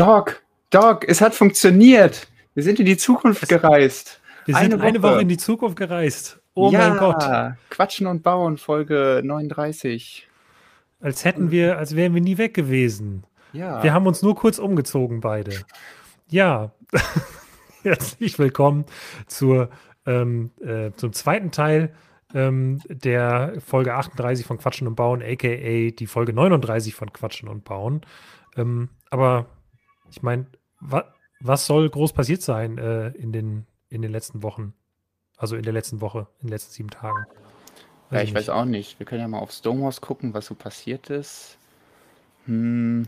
Doc, Doc, es hat funktioniert. Wir sind in die Zukunft gereist. Wir sind eine Woche, eine Woche in die Zukunft gereist. Oh ja, mein Gott. Quatschen und Bauen, Folge 39. Als hätten wir, als wären wir nie weg gewesen. Ja. Wir haben uns nur kurz umgezogen, beide. Ja. Herzlich willkommen zur, ähm, äh, zum zweiten Teil ähm, der Folge 38 von Quatschen und Bauen, aka die Folge 39 von Quatschen und Bauen. Ähm, aber ich meine, wa was soll groß passiert sein äh, in, den, in den letzten Wochen? Also in der letzten Woche, in den letzten sieben Tagen. Weiß ja, ich nicht. weiß auch nicht. Wir können ja mal auf Stonewalls gucken, was so passiert ist. Hm.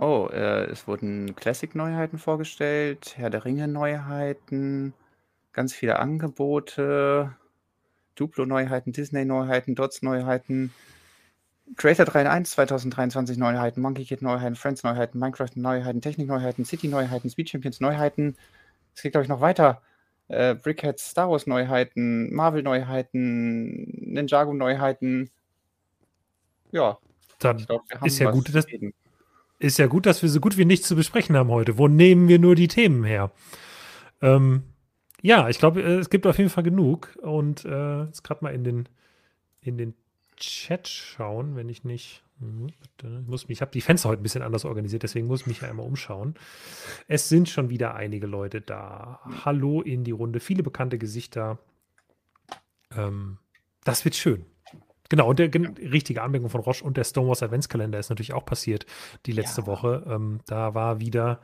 Oh, äh, es wurden Classic-Neuheiten vorgestellt, Herr der Ringe-Neuheiten, ganz viele Angebote, Duplo-Neuheiten, Disney-Neuheiten, Dots-Neuheiten, Creator 3.1 2023 Neuheiten, Monkey Kid Neuheiten, Friends Neuheiten, Minecraft Neuheiten, Technik Neuheiten, City Neuheiten, Speed Champions Neuheiten. Es geht, glaube ich, noch weiter. Äh, Brickheads, Star Wars Neuheiten, Marvel Neuheiten, Ninjago Neuheiten. Ja. Dann glaub, ist ja gut, dass, ist ja gut, dass wir so gut wie nichts zu besprechen haben heute. Wo nehmen wir nur die Themen her? Ähm, ja, ich glaube, äh, es gibt auf jeden Fall genug. Und äh, jetzt gerade mal in den, in den Chat schauen, wenn ich nicht. Mhm, ich, muss mich, ich habe die Fenster heute ein bisschen anders organisiert, deswegen muss ich mich ja einmal umschauen. Es sind schon wieder einige Leute da. Hallo in die Runde, viele bekannte Gesichter. Ähm, das wird schön. Genau, und der ja. richtige Anmerkung von Roche und der Stonewalls Adventskalender ist natürlich auch passiert die letzte ja. Woche. Ähm, da war wieder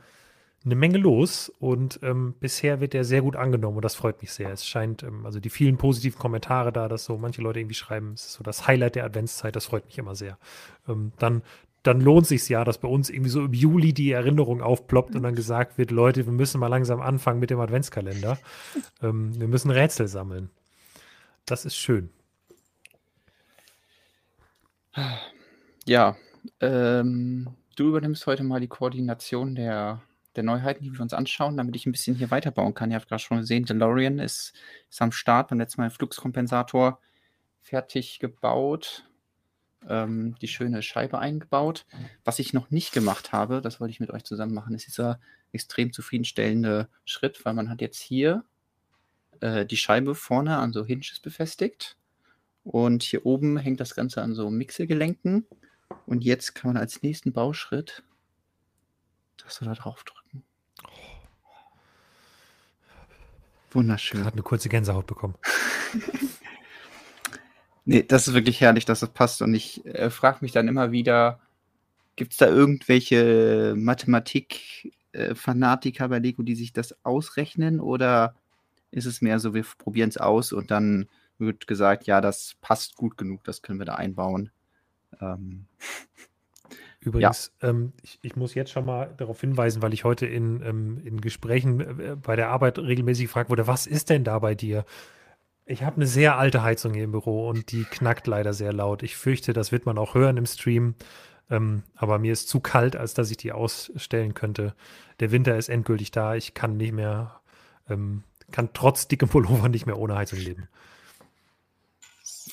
eine Menge los und ähm, bisher wird der sehr gut angenommen und das freut mich sehr. Es scheint, ähm, also die vielen positiven Kommentare da, dass so manche Leute irgendwie schreiben, es ist so das Highlight der Adventszeit, das freut mich immer sehr. Ähm, dann, dann lohnt sich ja, dass bei uns irgendwie so im Juli die Erinnerung aufploppt und dann gesagt wird, Leute, wir müssen mal langsam anfangen mit dem Adventskalender. Ähm, wir müssen Rätsel sammeln. Das ist schön. Ja, ähm, du übernimmst heute mal die Koordination der der Neuheiten, die wir uns anschauen, damit ich ein bisschen hier weiterbauen kann. Ihr habt gerade schon gesehen, DeLorean ist, ist am Start, beim letzten Mal Fluxkompensator fertig gebaut, ähm, die schöne Scheibe eingebaut. Was ich noch nicht gemacht habe, das wollte ich mit euch zusammen machen, ist dieser extrem zufriedenstellende Schritt, weil man hat jetzt hier äh, die Scheibe vorne an so Hinges befestigt und hier oben hängt das Ganze an so Mixelgelenken und jetzt kann man als nächsten Bauschritt das da drauf drücken. Wunderschön. Gerade eine kurze Gänsehaut bekommen. nee, das ist wirklich herrlich, dass das passt. Und ich äh, frage mich dann immer wieder, gibt es da irgendwelche Mathematik-Fanatiker äh, bei Lego, die sich das ausrechnen? Oder ist es mehr so, wir probieren es aus und dann wird gesagt, ja, das passt gut genug, das können wir da einbauen. Ähm, Übrigens, ja. ähm, ich, ich, muss jetzt schon mal darauf hinweisen, weil ich heute in, ähm, in Gesprächen äh, bei der Arbeit regelmäßig gefragt wurde, was ist denn da bei dir? Ich habe eine sehr alte Heizung hier im Büro und die knackt leider sehr laut. Ich fürchte, das wird man auch hören im Stream. Ähm, aber mir ist zu kalt, als dass ich die ausstellen könnte. Der Winter ist endgültig da. Ich kann nicht mehr, ähm, kann trotz dickem Pullover nicht mehr ohne Heizung leben.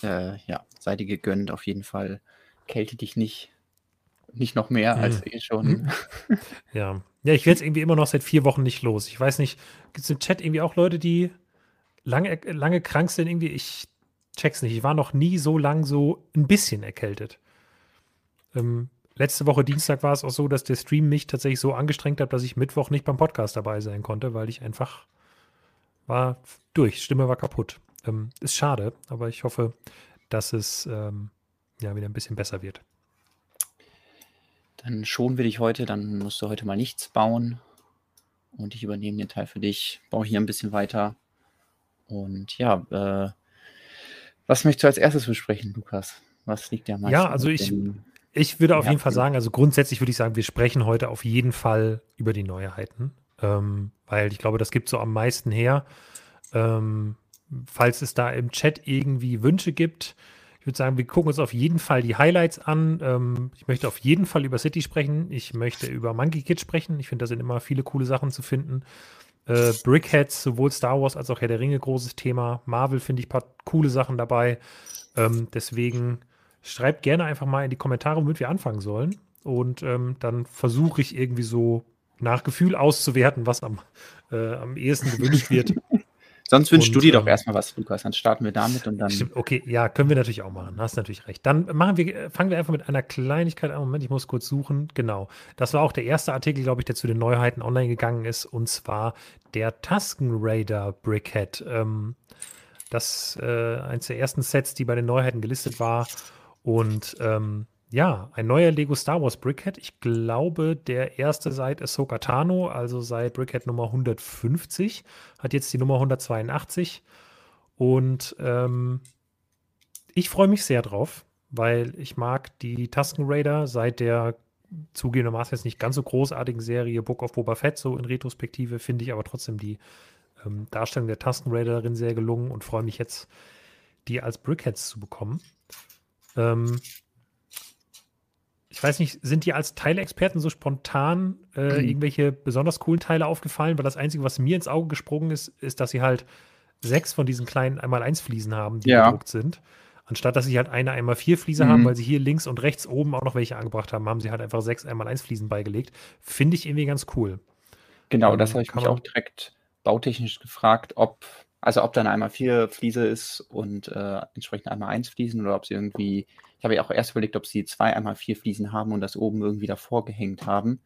Äh, ja, sei dir gegönnt auf jeden Fall. Kälte dich nicht nicht noch mehr mhm. als eh schon. Mhm. Ja. Ja, ich werde es irgendwie immer noch seit vier Wochen nicht los. Ich weiß nicht, gibt es im Chat irgendwie auch Leute, die lange, lange krank sind? Irgendwie, ich check's nicht. Ich war noch nie so lang so ein bisschen erkältet. Ähm, letzte Woche Dienstag war es auch so, dass der Stream mich tatsächlich so angestrengt hat, dass ich Mittwoch nicht beim Podcast dabei sein konnte, weil ich einfach war durch. Stimme war kaputt. Ähm, ist schade, aber ich hoffe, dass es ähm, ja wieder ein bisschen besser wird. Dann schonen wir dich heute, dann musst du heute mal nichts bauen. Und ich übernehme den Teil für dich, baue hier ein bisschen weiter. Und ja, äh, was möchtest du als erstes besprechen, Lukas? Was liegt dir am meisten? Ja, also ich, ich würde auf jeden Fall sagen, also grundsätzlich würde ich sagen, wir sprechen heute auf jeden Fall über die Neuheiten, ähm, weil ich glaube, das gibt so am meisten her. Ähm, falls es da im Chat irgendwie Wünsche gibt, würde sagen, wir gucken uns auf jeden Fall die Highlights an. Ähm, ich möchte auf jeden Fall über City sprechen. Ich möchte über Monkey Kid sprechen. Ich finde, da sind immer viele coole Sachen zu finden. Äh, Brickheads, sowohl Star Wars als auch Herr der Ringe, großes Thema. Marvel finde ich ein paar coole Sachen dabei. Ähm, deswegen schreibt gerne einfach mal in die Kommentare, womit wir anfangen sollen. und ähm, dann versuche ich irgendwie so nach Gefühl auszuwerten, was am, äh, am ehesten gewünscht wird. Sonst wünschst du dir doch ähm, erstmal was, Lukas. Dann starten wir damit und dann. Stimmt, okay, ja, können wir natürlich auch machen. Hast natürlich recht. Dann machen wir, fangen wir einfach mit einer Kleinigkeit an. Moment, ich muss kurz suchen. Genau. Das war auch der erste Artikel, glaube ich, der zu den Neuheiten online gegangen ist. Und zwar der Tusken Raider Brickhead. Ähm, das äh, eins der ersten Sets, die bei den Neuheiten gelistet war. Und ähm, ja, ein neuer Lego Star Wars Brickhead. Ich glaube, der erste seit Ahsoka Tano, also seit Brickhead Nummer 150, hat jetzt die Nummer 182. Und ähm, ich freue mich sehr drauf, weil ich mag die Tusken Raider seit der zugegebenermaßen jetzt nicht ganz so großartigen Serie Book of Boba Fett, so in Retrospektive, finde ich aber trotzdem die ähm, Darstellung der Tusken Raider darin sehr gelungen und freue mich jetzt, die als Brickheads zu bekommen. Ähm, ich weiß nicht, sind dir als Teilexperten so spontan äh, mhm. irgendwelche besonders coolen Teile aufgefallen? Weil das Einzige, was mir ins Auge gesprungen ist, ist, dass sie halt sechs von diesen kleinen Einmal-Eins-Fliesen haben, die ja. gedruckt sind. Anstatt dass sie halt eine Einmal-Vier-Fliese mhm. haben, weil sie hier links und rechts oben auch noch welche angebracht haben, haben sie halt einfach sechs Einmal-Eins-Fliesen beigelegt. Finde ich irgendwie ganz cool. Genau, ähm, das habe ich mich auch direkt bautechnisch gefragt, ob, also ob da eine einmal vier Fliese ist und äh, entsprechend einmal eins Fliesen oder ob sie irgendwie ich habe ja auch erst überlegt, ob sie zwei einmal vier Fliesen haben und das oben irgendwie davor gehängt haben.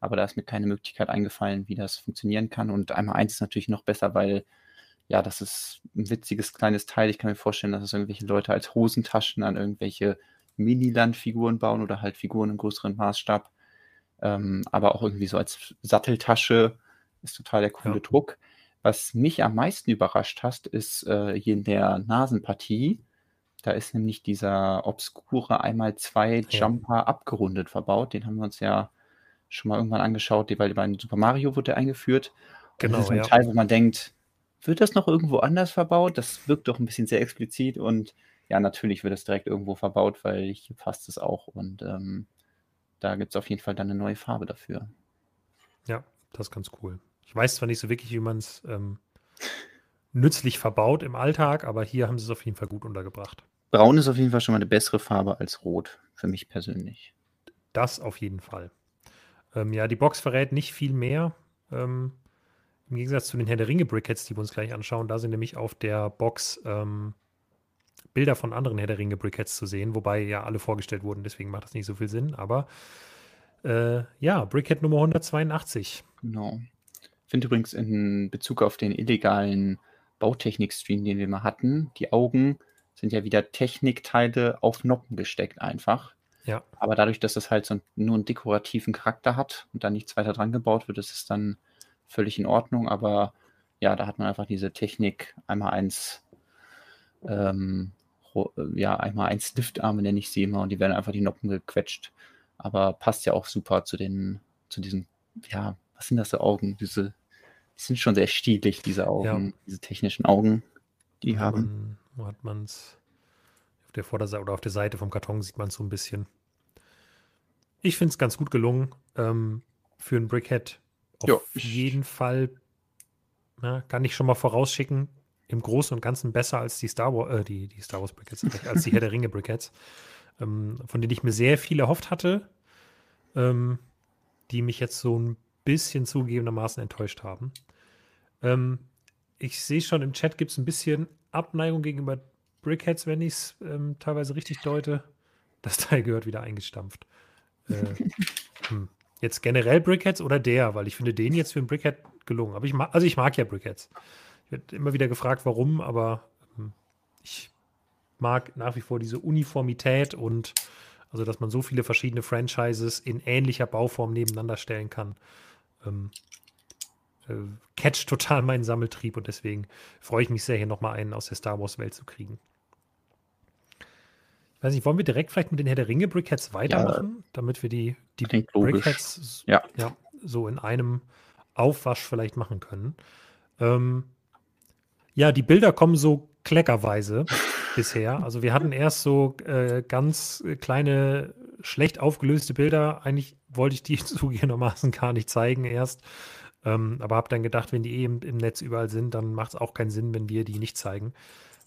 Aber da ist mir keine Möglichkeit eingefallen, wie das funktionieren kann. Und einmal eins ist natürlich noch besser, weil ja, das ist ein witziges kleines Teil. Ich kann mir vorstellen, dass es irgendwelche Leute als Hosentaschen an irgendwelche Mini-Landfiguren bauen oder halt Figuren im größeren Maßstab. Ähm, aber auch irgendwie so als Satteltasche ist total der coole ja. Druck. Was mich am meisten überrascht hat, ist äh, hier in der Nasenpartie da ist nämlich dieser obskure einmal zwei Jumper ja. abgerundet verbaut. Den haben wir uns ja schon mal irgendwann angeschaut, weil bei Super Mario wurde der eingeführt. Genau, das ist ein ja. Teil, wo man denkt, wird das noch irgendwo anders verbaut? Das wirkt doch ein bisschen sehr explizit und ja, natürlich wird es direkt irgendwo verbaut, weil hier passt es auch und ähm, da gibt es auf jeden Fall dann eine neue Farbe dafür. Ja, das ist ganz cool. Ich weiß zwar nicht so wirklich, wie man es ähm, nützlich verbaut im Alltag, aber hier haben sie es auf jeden Fall gut untergebracht. Braun ist auf jeden Fall schon mal eine bessere Farbe als Rot, für mich persönlich. Das auf jeden Fall. Ähm, ja, die Box verrät nicht viel mehr. Ähm, Im Gegensatz zu den Herr der Ringe Brickheads, die wir uns gleich anschauen, da sind nämlich auf der Box ähm, Bilder von anderen Herr der Ringe Brickheads zu sehen, wobei ja alle vorgestellt wurden, deswegen macht das nicht so viel Sinn. Aber äh, ja, Brickhead Nummer 182. Genau. Ich finde übrigens in Bezug auf den illegalen Bautechnik-Stream, den wir mal hatten, die Augen sind ja wieder Technikteile auf Noppen gesteckt einfach. Ja. Aber dadurch, dass es halt so nur einen dekorativen Charakter hat und da nichts weiter dran gebaut wird, ist es dann völlig in Ordnung. Aber ja, da hat man einfach diese Technik einmal eins, ähm, ja, einmal eins Liftarme nenne ich sie immer und die werden einfach die Noppen gequetscht. Aber passt ja auch super zu den, zu diesen, ja, was sind das für Augen? Diese, die sind schon sehr stilig, diese Augen, ja. diese technischen Augen, die ja, haben. Wo hat man es? Auf der Vorderseite oder auf der Seite vom Karton sieht man es so ein bisschen. Ich finde es ganz gut gelungen. Ähm, für ein Brickhead auf jo, jeden Fall. Na, kann ich schon mal vorausschicken. Im Großen und Ganzen besser als die Star Wars, äh, die, die Star Wars Brickheads, als die Herr der Ringe Brickheads, ähm, von denen ich mir sehr viel erhofft hatte, ähm, die mich jetzt so ein bisschen zugegebenermaßen enttäuscht haben. Ähm, ich sehe schon, im Chat gibt es ein bisschen Abneigung gegenüber Brickheads, wenn ich es ähm, teilweise richtig deute. Das Teil gehört wieder eingestampft. Äh, hm. Jetzt generell Brickheads oder der? Weil ich finde den jetzt für ein Brickhead gelungen. Aber ich mag, also ich mag ja Brickheads. Ich werde immer wieder gefragt, warum, aber hm, ich mag nach wie vor diese Uniformität und also, dass man so viele verschiedene Franchises in ähnlicher Bauform nebeneinander stellen kann. Ähm, äh, catcht total meinen Sammeltrieb und deswegen freue ich mich sehr, hier nochmal einen aus der Star Wars-Welt zu kriegen. Ich weiß nicht, wollen wir direkt vielleicht mit den Herr der Ringe Brickheads weitermachen, ja, damit wir die, die Brickheads ja. ja. so in einem Aufwasch vielleicht machen können? Ähm, ja, die Bilder kommen so kleckerweise bisher. Also wir hatten erst so äh, ganz kleine, schlecht aufgelöste Bilder. Eigentlich wollte ich die zugegebenermaßen gar nicht zeigen erst. Ähm, aber habe dann gedacht, wenn die eh im, im, Netz überall sind, dann macht es auch keinen Sinn, wenn wir die nicht zeigen.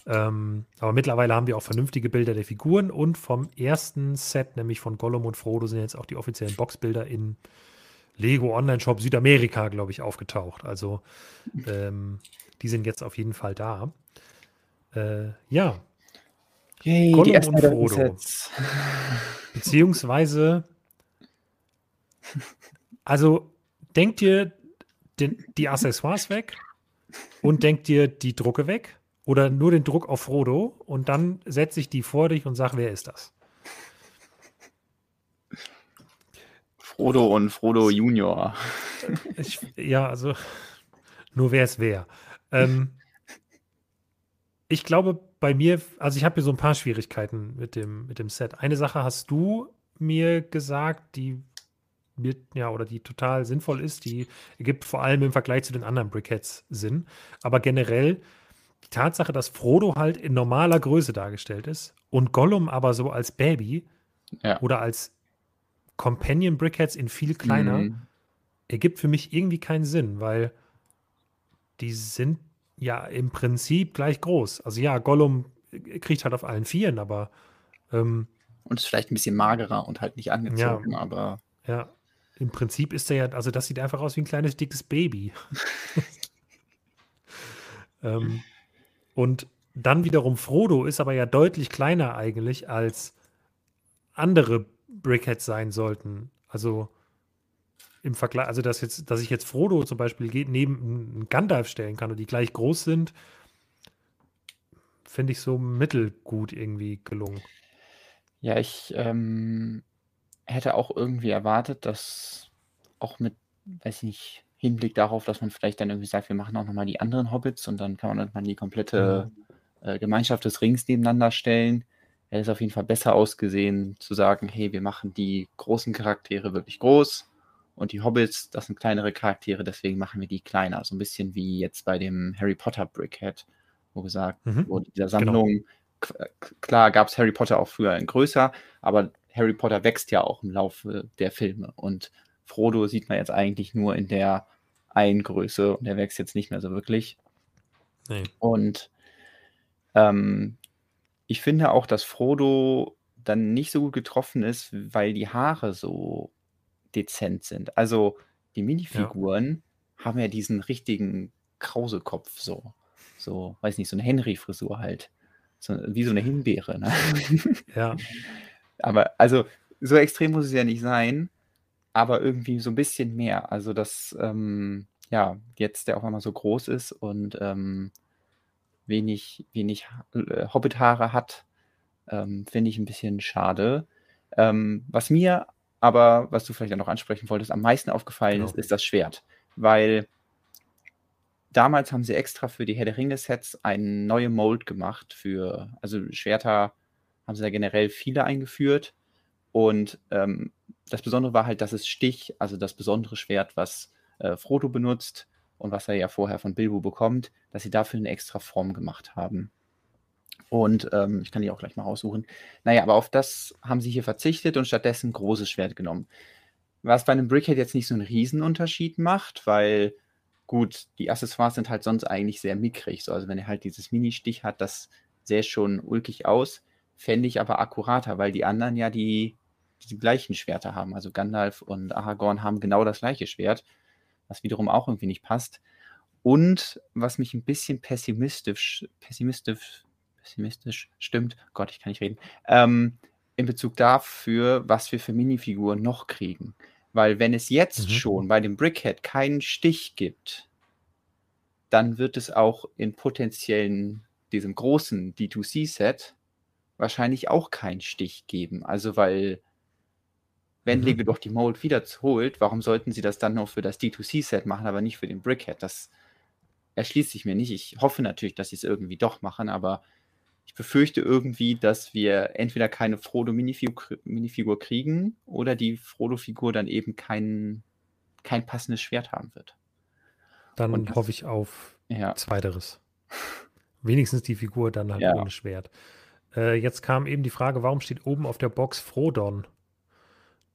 Ähm, aber mittlerweile haben wir auch vernünftige Bilder der Figuren und vom ersten Set, nämlich von Gollum und Frodo, sind jetzt auch die offiziellen Boxbilder in Lego Online Shop Südamerika, glaube ich, aufgetaucht. Also ähm, die sind jetzt auf jeden Fall da. Äh, ja. Yay, Gollum und Frodo. Beziehungsweise, also denkt ihr den, die Accessoires weg und denkt ihr die Drucke weg oder nur den Druck auf Frodo und dann setze ich die vor dich und sage, wer ist das? Frodo und Frodo Junior. Ich, ja, also nur wer es wer. Ähm, ich glaube, bei mir, also ich habe hier so ein paar Schwierigkeiten mit dem, mit dem Set. Eine Sache hast du mir gesagt, die ja, oder die total sinnvoll ist, die ergibt vor allem im Vergleich zu den anderen Brickheads Sinn. Aber generell die Tatsache, dass Frodo halt in normaler Größe dargestellt ist und Gollum aber so als Baby ja. oder als Companion Brickheads in viel kleiner, mhm. ergibt für mich irgendwie keinen Sinn, weil die sind ja im Prinzip gleich groß. Also ja, Gollum kriegt halt auf allen Vieren, aber ähm, und ist vielleicht ein bisschen magerer und halt nicht angezogen, ja, aber ja, im Prinzip ist er ja, also das sieht einfach aus wie ein kleines dickes Baby. ähm, und dann wiederum Frodo ist aber ja deutlich kleiner eigentlich als andere Brickheads sein sollten. Also im Vergleich, also dass jetzt, dass ich jetzt Frodo zum Beispiel neben einen Gandalf stellen kann und die gleich groß sind, finde ich so mittelgut irgendwie gelungen. Ja, ich ähm, hätte auch irgendwie erwartet, dass auch mit, weiß ich nicht, Hinblick darauf, dass man vielleicht dann irgendwie sagt, wir machen auch nochmal die anderen Hobbits und dann kann man irgendwann die komplette äh, Gemeinschaft des Rings nebeneinander stellen hätte es auf jeden Fall besser ausgesehen, zu sagen, hey, wir machen die großen Charaktere wirklich groß und die Hobbits, das sind kleinere Charaktere, deswegen machen wir die kleiner. So ein bisschen wie jetzt bei dem Harry Potter Brickhead, wo gesagt, mhm. wo dieser genau. Sammlung, genau. klar gab es Harry Potter auch früher in größer, aber Harry Potter wächst ja auch im Laufe der Filme und Frodo sieht man jetzt eigentlich nur in der einen Größe und der wächst jetzt nicht mehr so wirklich. Nee. Und ähm, ich finde auch, dass Frodo dann nicht so gut getroffen ist, weil die Haare so dezent sind. Also die Ja. Minifiguren haben ja diesen richtigen Krausekopf so. So, weiß nicht, so eine Henry-Frisur halt. So, wie so eine Himbeere, ne? Ja. Aber also so extrem muss es ja nicht sein, aber irgendwie so ein bisschen mehr. Also dass ähm, ja, jetzt der auf einmal so groß ist und ähm, wenig, wenig äh, Hobbit-Haare hat, ähm, finde ich ein bisschen schade. Ähm, was mir aber, was du vielleicht auch noch ansprechen wolltest, am meisten aufgefallen genau. ist, ist das Schwert. Weil damals haben sie extra für die Herr der Ringe-Sets eine neue Mold gemacht für, also Schwerter haben sie ja generell viele eingeführt. Und ähm, das Besondere war halt, dass es Stich, also das besondere Schwert, was äh, Frodo benutzt, und was er ja vorher von Bilbo bekommt, dass sie dafür eine extra Form gemacht haben. Und ähm, ich kann die auch gleich mal raussuchen. Naja, aber auf das haben sie hier verzichtet und stattdessen ein großes Schwert genommen. Was bei einem Brickhead jetzt nicht so einen Riesenunterschied macht, weil gut, die Accessoires sind halt sonst eigentlich sehr mickrig. So, also wenn er halt dieses Mini-Stich hat, das sähe schon ulkig aus. Fände ich aber akkurater, weil die anderen ja die, die gleichen Schwerter haben. Also Gandalf und Aragorn haben genau das gleiche Schwert was wiederum auch irgendwie nicht passt. Und was mich ein bisschen pessimistisch, pessimistisch, pessimistisch stimmt, Gott, ich kann nicht reden, ähm, in Bezug dafür, was wir für Minifiguren noch kriegen. Weil wenn es jetzt mhm. schon bei dem Brickhead keinen Stich gibt, dann wird es auch in potenziellen, diesem großen D2C-Set wahrscheinlich auch keinen Stich geben. Also weil wenn mhm. Lego doch die Mold wieder holt, warum sollten sie das dann noch für das D2C-Set machen, aber nicht für den Brickhead? Das erschließt sich mir nicht. Ich hoffe natürlich, dass sie es irgendwie doch machen, aber ich befürchte irgendwie, dass wir entweder keine Frodo-Minifigur Minifigur kriegen oder die Frodo-Figur dann eben kein, kein passendes Schwert haben wird. Dann das, hoffe ich auf ja. Zweiteres. Wenigstens die Figur dann halt ja. ohne Schwert. Äh, jetzt kam eben die Frage, warum steht oben auf der Box Frodon?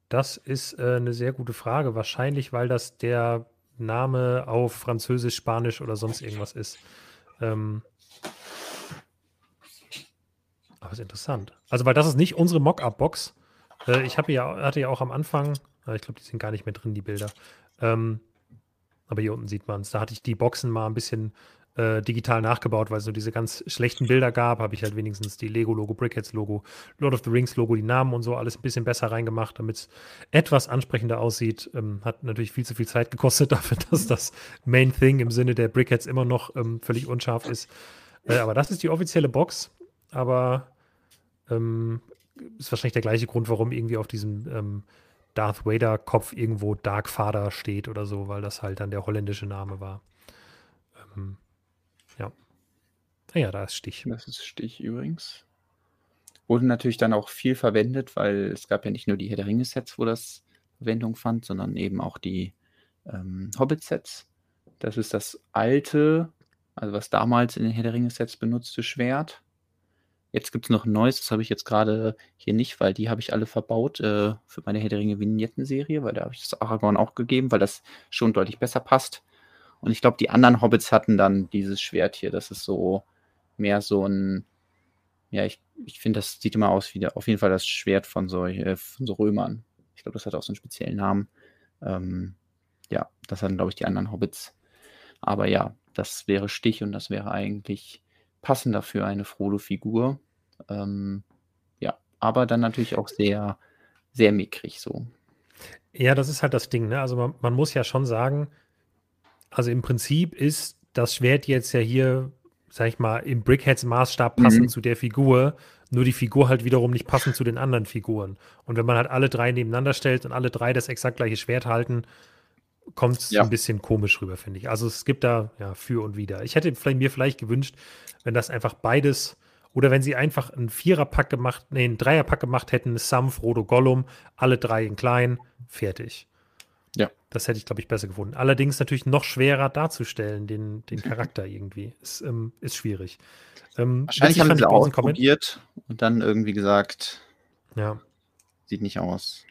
Das ist äh, eine sehr gute Frage. Wahrscheinlich, weil das der Name auf Französisch, Spanisch oder sonst irgendwas ist. Ähm, Aber ist interessant. Also, weil das ist nicht unsere Mock-up-Box. Äh, ich ja, hatte ja auch am Anfang, äh, ich glaube, die sind gar nicht mehr drin, die Bilder. Ähm, aber hier unten sieht man es. Da hatte ich die Boxen mal ein bisschen äh, digital nachgebaut, weil es so diese ganz schlechten Bilder gab. Habe ich halt wenigstens die Lego-Logo, Brickheads-Logo, Lord of the Rings-Logo, die Namen und so alles ein bisschen besser reingemacht, damit es etwas ansprechender aussieht. Ähm, hat natürlich viel zu viel Zeit gekostet dafür, dass das Main Thing im Sinne der Brickheads immer noch ähm, völlig unscharf ist. Äh, aber das ist die offizielle Box. Aber ähm, ist wahrscheinlich der gleiche Grund, warum irgendwie auf diesem ähm, Darth Vader-Kopf irgendwo Dark Vader steht oder so, weil das halt dann der holländische Name war. Ähm. Naja, da ist Stich. Das ist Stich übrigens. Wurde natürlich dann auch viel verwendet, weil es gab ja nicht nur die Herr der Ringe-Sets, wo das Verwendung fand, sondern eben auch die ähm, Hobbit-Sets. Das ist das alte, also was damals in den Herr der Ringe-Sets benutzte Schwert Jetzt gibt es noch ein neues, das habe ich jetzt gerade hier nicht, weil die habe ich alle verbaut äh, für meine Herr der Ringe Vignetten-Serie, weil da habe ich das Aragorn auch gegeben, weil das schon deutlich besser passt. Und ich glaube, die anderen Hobbits hatten dann dieses Schwert hier. Das ist so mehr so ein, ja, ich, ich finde, das sieht immer aus wie der, auf jeden Fall das Schwert von so, äh, von so Römern. Ich glaube, das hat auch so einen speziellen Namen. Ähm, ja, das hatten, glaube ich, die anderen Hobbits. Aber ja, das wäre Stich und das wäre eigentlich passender für eine Frodo-Figur. Ähm, ja, aber dann natürlich auch sehr, sehr mickrig so. Ja, das ist halt das Ding, ne? Also man, man muss ja schon sagen, also im Prinzip ist das Schwert jetzt ja hier, sag ich mal, im Brickheads-Maßstab passend mhm. zu der Figur, nur die Figur halt wiederum nicht passend zu den anderen Figuren. Und wenn man halt alle drei nebeneinander stellt und alle drei das exakt gleiche Schwert halten, kommt es ja. ein bisschen komisch rüber, finde ich. Also es gibt da ja für und wieder. Ich hätte vielleicht, mir vielleicht gewünscht, wenn das einfach beides oder wenn sie einfach einen Viererpack gemacht, nee, einen Dreierpack gemacht hätten, Sam, Frodo, Gollum, alle drei in klein, fertig. Ja. Das hätte ich, glaube ich, besser gefunden. Allerdings natürlich noch schwerer darzustellen, den, den Charakter irgendwie. Ist, ähm, ist schwierig. Ähm, Wahrscheinlich haben sie auch probiert und dann irgendwie gesagt, ja. sieht nicht aus.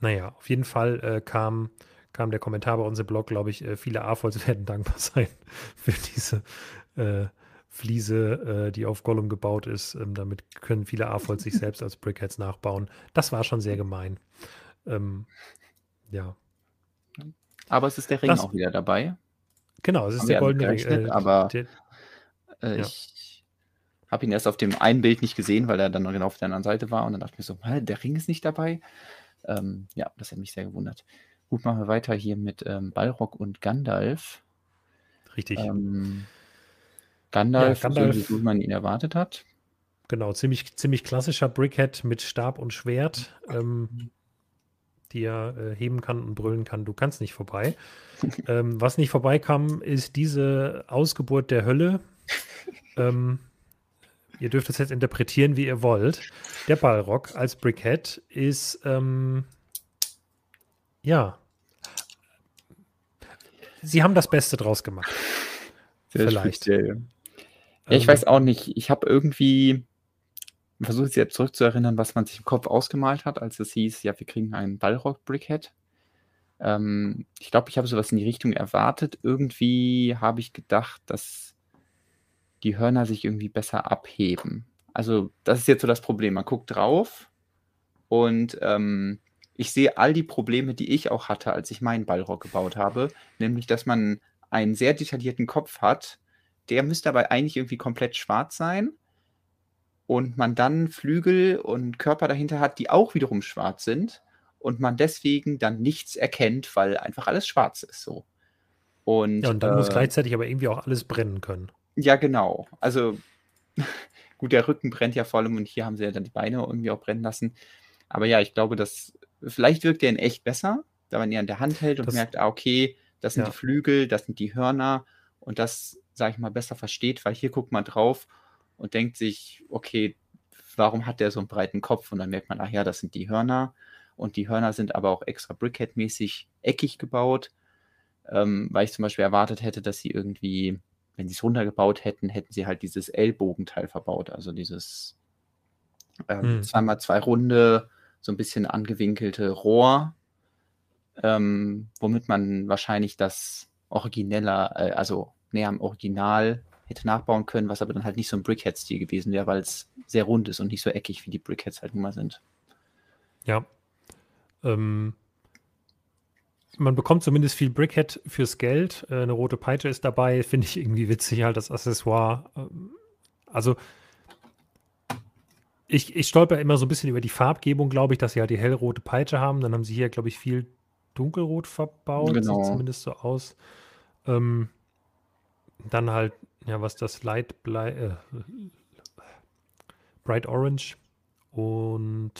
Naja, auf jeden Fall äh, kam, kam der Kommentar bei unserem Blog, glaube ich, äh, viele AFOLs werden dankbar sein für diese äh, Fliese, äh, die auf Gollum gebaut ist. Ähm, damit können viele AFOLs sich selbst als Brickheads nachbauen. Das war schon sehr gemein. Ähm, ja. Aber es ist der Ring das, auch wieder dabei. Genau, es ist Haben der goldene Ring. Äh, aber der, äh, ja. ich habe ihn erst auf dem einen Bild nicht gesehen, weil er dann genau auf der anderen Seite war. Und dann dachte ich mir so, der Ring ist nicht dabei. Ähm, ja, das hat mich sehr gewundert. Gut, machen wir weiter hier mit ähm, Balrog und Gandalf. Richtig. Ähm, Gandalf, ja, Gandalf so wie man ihn erwartet hat. Genau, ziemlich, ziemlich klassischer Brickhead mit Stab und Schwert, ähm, die er äh, heben kann und brüllen kann. Du kannst nicht vorbei. ähm, was nicht vorbeikam, ist diese Ausgeburt der Hölle. ähm, ihr dürft es jetzt interpretieren, wie ihr wollt. Der Ballrock als Brickhead ist, ähm, ja, sie haben das Beste draus gemacht. Sehr Vielleicht. Speziell. Ich ähm, weiß auch nicht. Ich habe irgendwie versucht, jetzt zurückzuerinnern, was man sich im Kopf ausgemalt hat, als es hieß, ja, wir kriegen einen Ballrock-Brickhead. Ähm, ich glaube, ich habe sowas in die Richtung erwartet. Irgendwie habe ich gedacht, dass die Hörner sich irgendwie besser abheben. Also das ist jetzt so das Problem. Man guckt drauf und ähm, ich sehe all die Probleme, die ich auch hatte, als ich meinen Ballrock gebaut habe, nämlich dass man einen sehr detaillierten Kopf hat, der müsste aber eigentlich irgendwie komplett schwarz sein und man dann Flügel und Körper dahinter hat, die auch wiederum schwarz sind und man deswegen dann nichts erkennt, weil einfach alles schwarz ist so. Und, ja, und dann äh, muss gleichzeitig aber irgendwie auch alles brennen können. Ja, genau. Also gut, der Rücken brennt ja vor allem und hier haben sie ja dann die Beine irgendwie auch brennen lassen. Aber ja, ich glaube, dass vielleicht wirkt der in echt besser, da man ihn an der Hand hält und das, merkt, ah, okay, das sind ja. die Flügel, das sind die Hörner und das, sage ich mal, besser versteht, weil hier guckt man drauf und denkt sich, okay, warum hat der so einen breiten Kopf? Und dann merkt man, ach ja, das sind die Hörner. Und die Hörner sind aber auch extra Brickhead-mäßig eckig gebaut, ähm, weil ich zum Beispiel erwartet hätte, dass sie irgendwie wenn sie es runtergebaut hätten, hätten sie halt dieses Ellbogenteil verbaut, also dieses ähm, hm. zweimal zwei Runde, so ein bisschen angewinkelte Rohr, ähm, womit man wahrscheinlich das origineller, äh, also näher am Original hätte nachbauen können, was aber dann halt nicht so ein Brickhead-Stil gewesen wäre, weil es sehr rund ist und nicht so eckig, wie die Brickheads halt nun mal sind. Ja. Ähm, man bekommt zumindest viel Brickhead fürs Geld. Äh, eine rote Peitsche ist dabei, finde ich irgendwie witzig, halt das Accessoire. Ähm, also ich, ich stolper immer so ein bisschen über die Farbgebung, glaube ich, dass sie halt die hellrote Peitsche haben. Dann haben sie hier, glaube ich, viel dunkelrot verbaut. Genau. Sieht zumindest so aus. Ähm, dann halt, ja, was das Light Blei, äh, Bright Orange und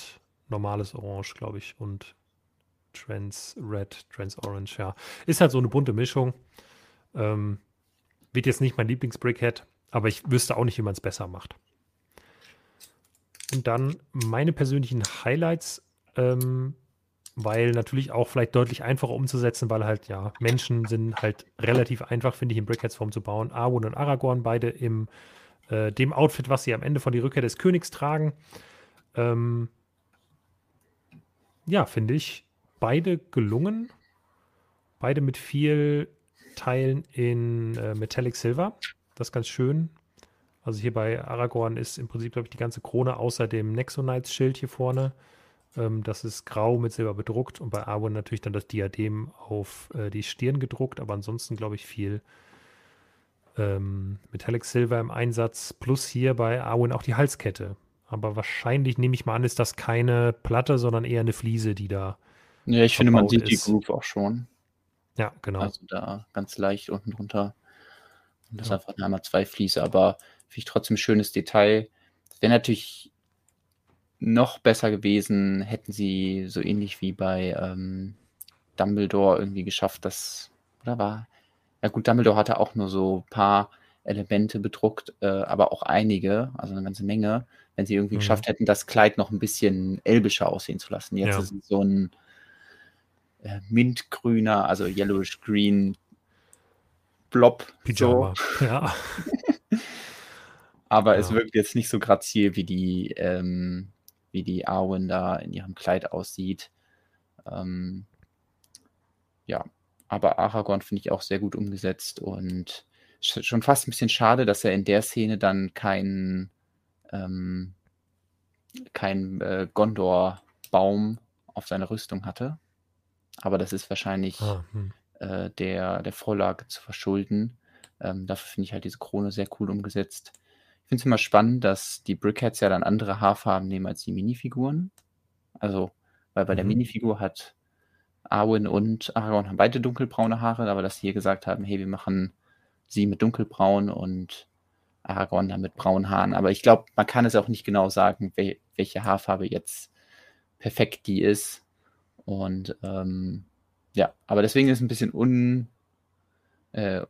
normales Orange, glaube ich. Und Trans Red, Trans Orange, ja. Ist halt so eine bunte Mischung. Ähm, wird jetzt nicht mein Lieblingsbrickhead, aber ich wüsste auch nicht, wie man es besser macht. Und dann meine persönlichen Highlights, ähm, weil natürlich auch vielleicht deutlich einfacher umzusetzen, weil halt, ja, Menschen sind halt relativ einfach, finde ich, in Brickheads-Form zu bauen. Arwen und Aragorn, beide im äh, dem Outfit, was sie am Ende von die Rückkehr des Königs tragen. Ähm, ja, finde ich, beide gelungen. Beide mit viel Teilen in äh, Metallic Silver. Das ist ganz schön. Also hier bei Aragorn ist im Prinzip, glaube ich, die ganze Krone außer dem Nexonites-Schild hier vorne. Ähm, das ist grau mit Silber bedruckt und bei Arwen natürlich dann das Diadem auf äh, die Stirn gedruckt, aber ansonsten, glaube ich, viel ähm, Metallic Silver im Einsatz. Plus hier bei Arwen auch die Halskette. Aber wahrscheinlich, nehme ich mal an, ist das keine Platte, sondern eher eine Fliese, die da ja, ich finde, man sieht ist. die Groove auch schon. Ja, genau. Also da ganz leicht unten drunter. Und das ja. einfach einmal zwei Fliese, aber finde ich trotzdem ein schönes Detail. Es wäre natürlich noch besser gewesen, hätten sie so ähnlich wie bei ähm, Dumbledore irgendwie geschafft, dass, oder war, ja gut, Dumbledore hatte auch nur so ein paar Elemente bedruckt, äh, aber auch einige, also eine ganze Menge, wenn sie irgendwie mhm. geschafft hätten, das Kleid noch ein bisschen elbischer aussehen zu lassen. Jetzt ja. ist es so ein äh, mintgrüner, also yellowish green Blob. Pyjama. So. Ja. Aber ja. es wirkt jetzt nicht so grazil, wie die, ähm, wie die Arwen da in ihrem Kleid aussieht. Ähm, ja, aber Aragorn finde ich auch sehr gut umgesetzt und schon fast ein bisschen schade, dass er in der Szene dann kein, ähm, kein äh, Gondor-Baum auf seiner Rüstung hatte. Aber das ist wahrscheinlich ah, hm. äh, der, der Vorlage zu verschulden. Ähm, dafür finde ich halt diese Krone sehr cool umgesetzt. Ich finde es immer spannend, dass die Brickheads ja dann andere Haarfarben nehmen als die Minifiguren. Also, weil bei mhm. der Minifigur hat Arwen und Aragorn haben beide dunkelbraune Haare, aber dass sie hier gesagt haben, hey, wir machen sie mit dunkelbraun und Aragorn dann mit braunen Haaren. Aber ich glaube, man kann es auch nicht genau sagen, wel welche Haarfarbe jetzt perfekt die ist. Und ähm, ja, aber deswegen ist es ein bisschen un, äh,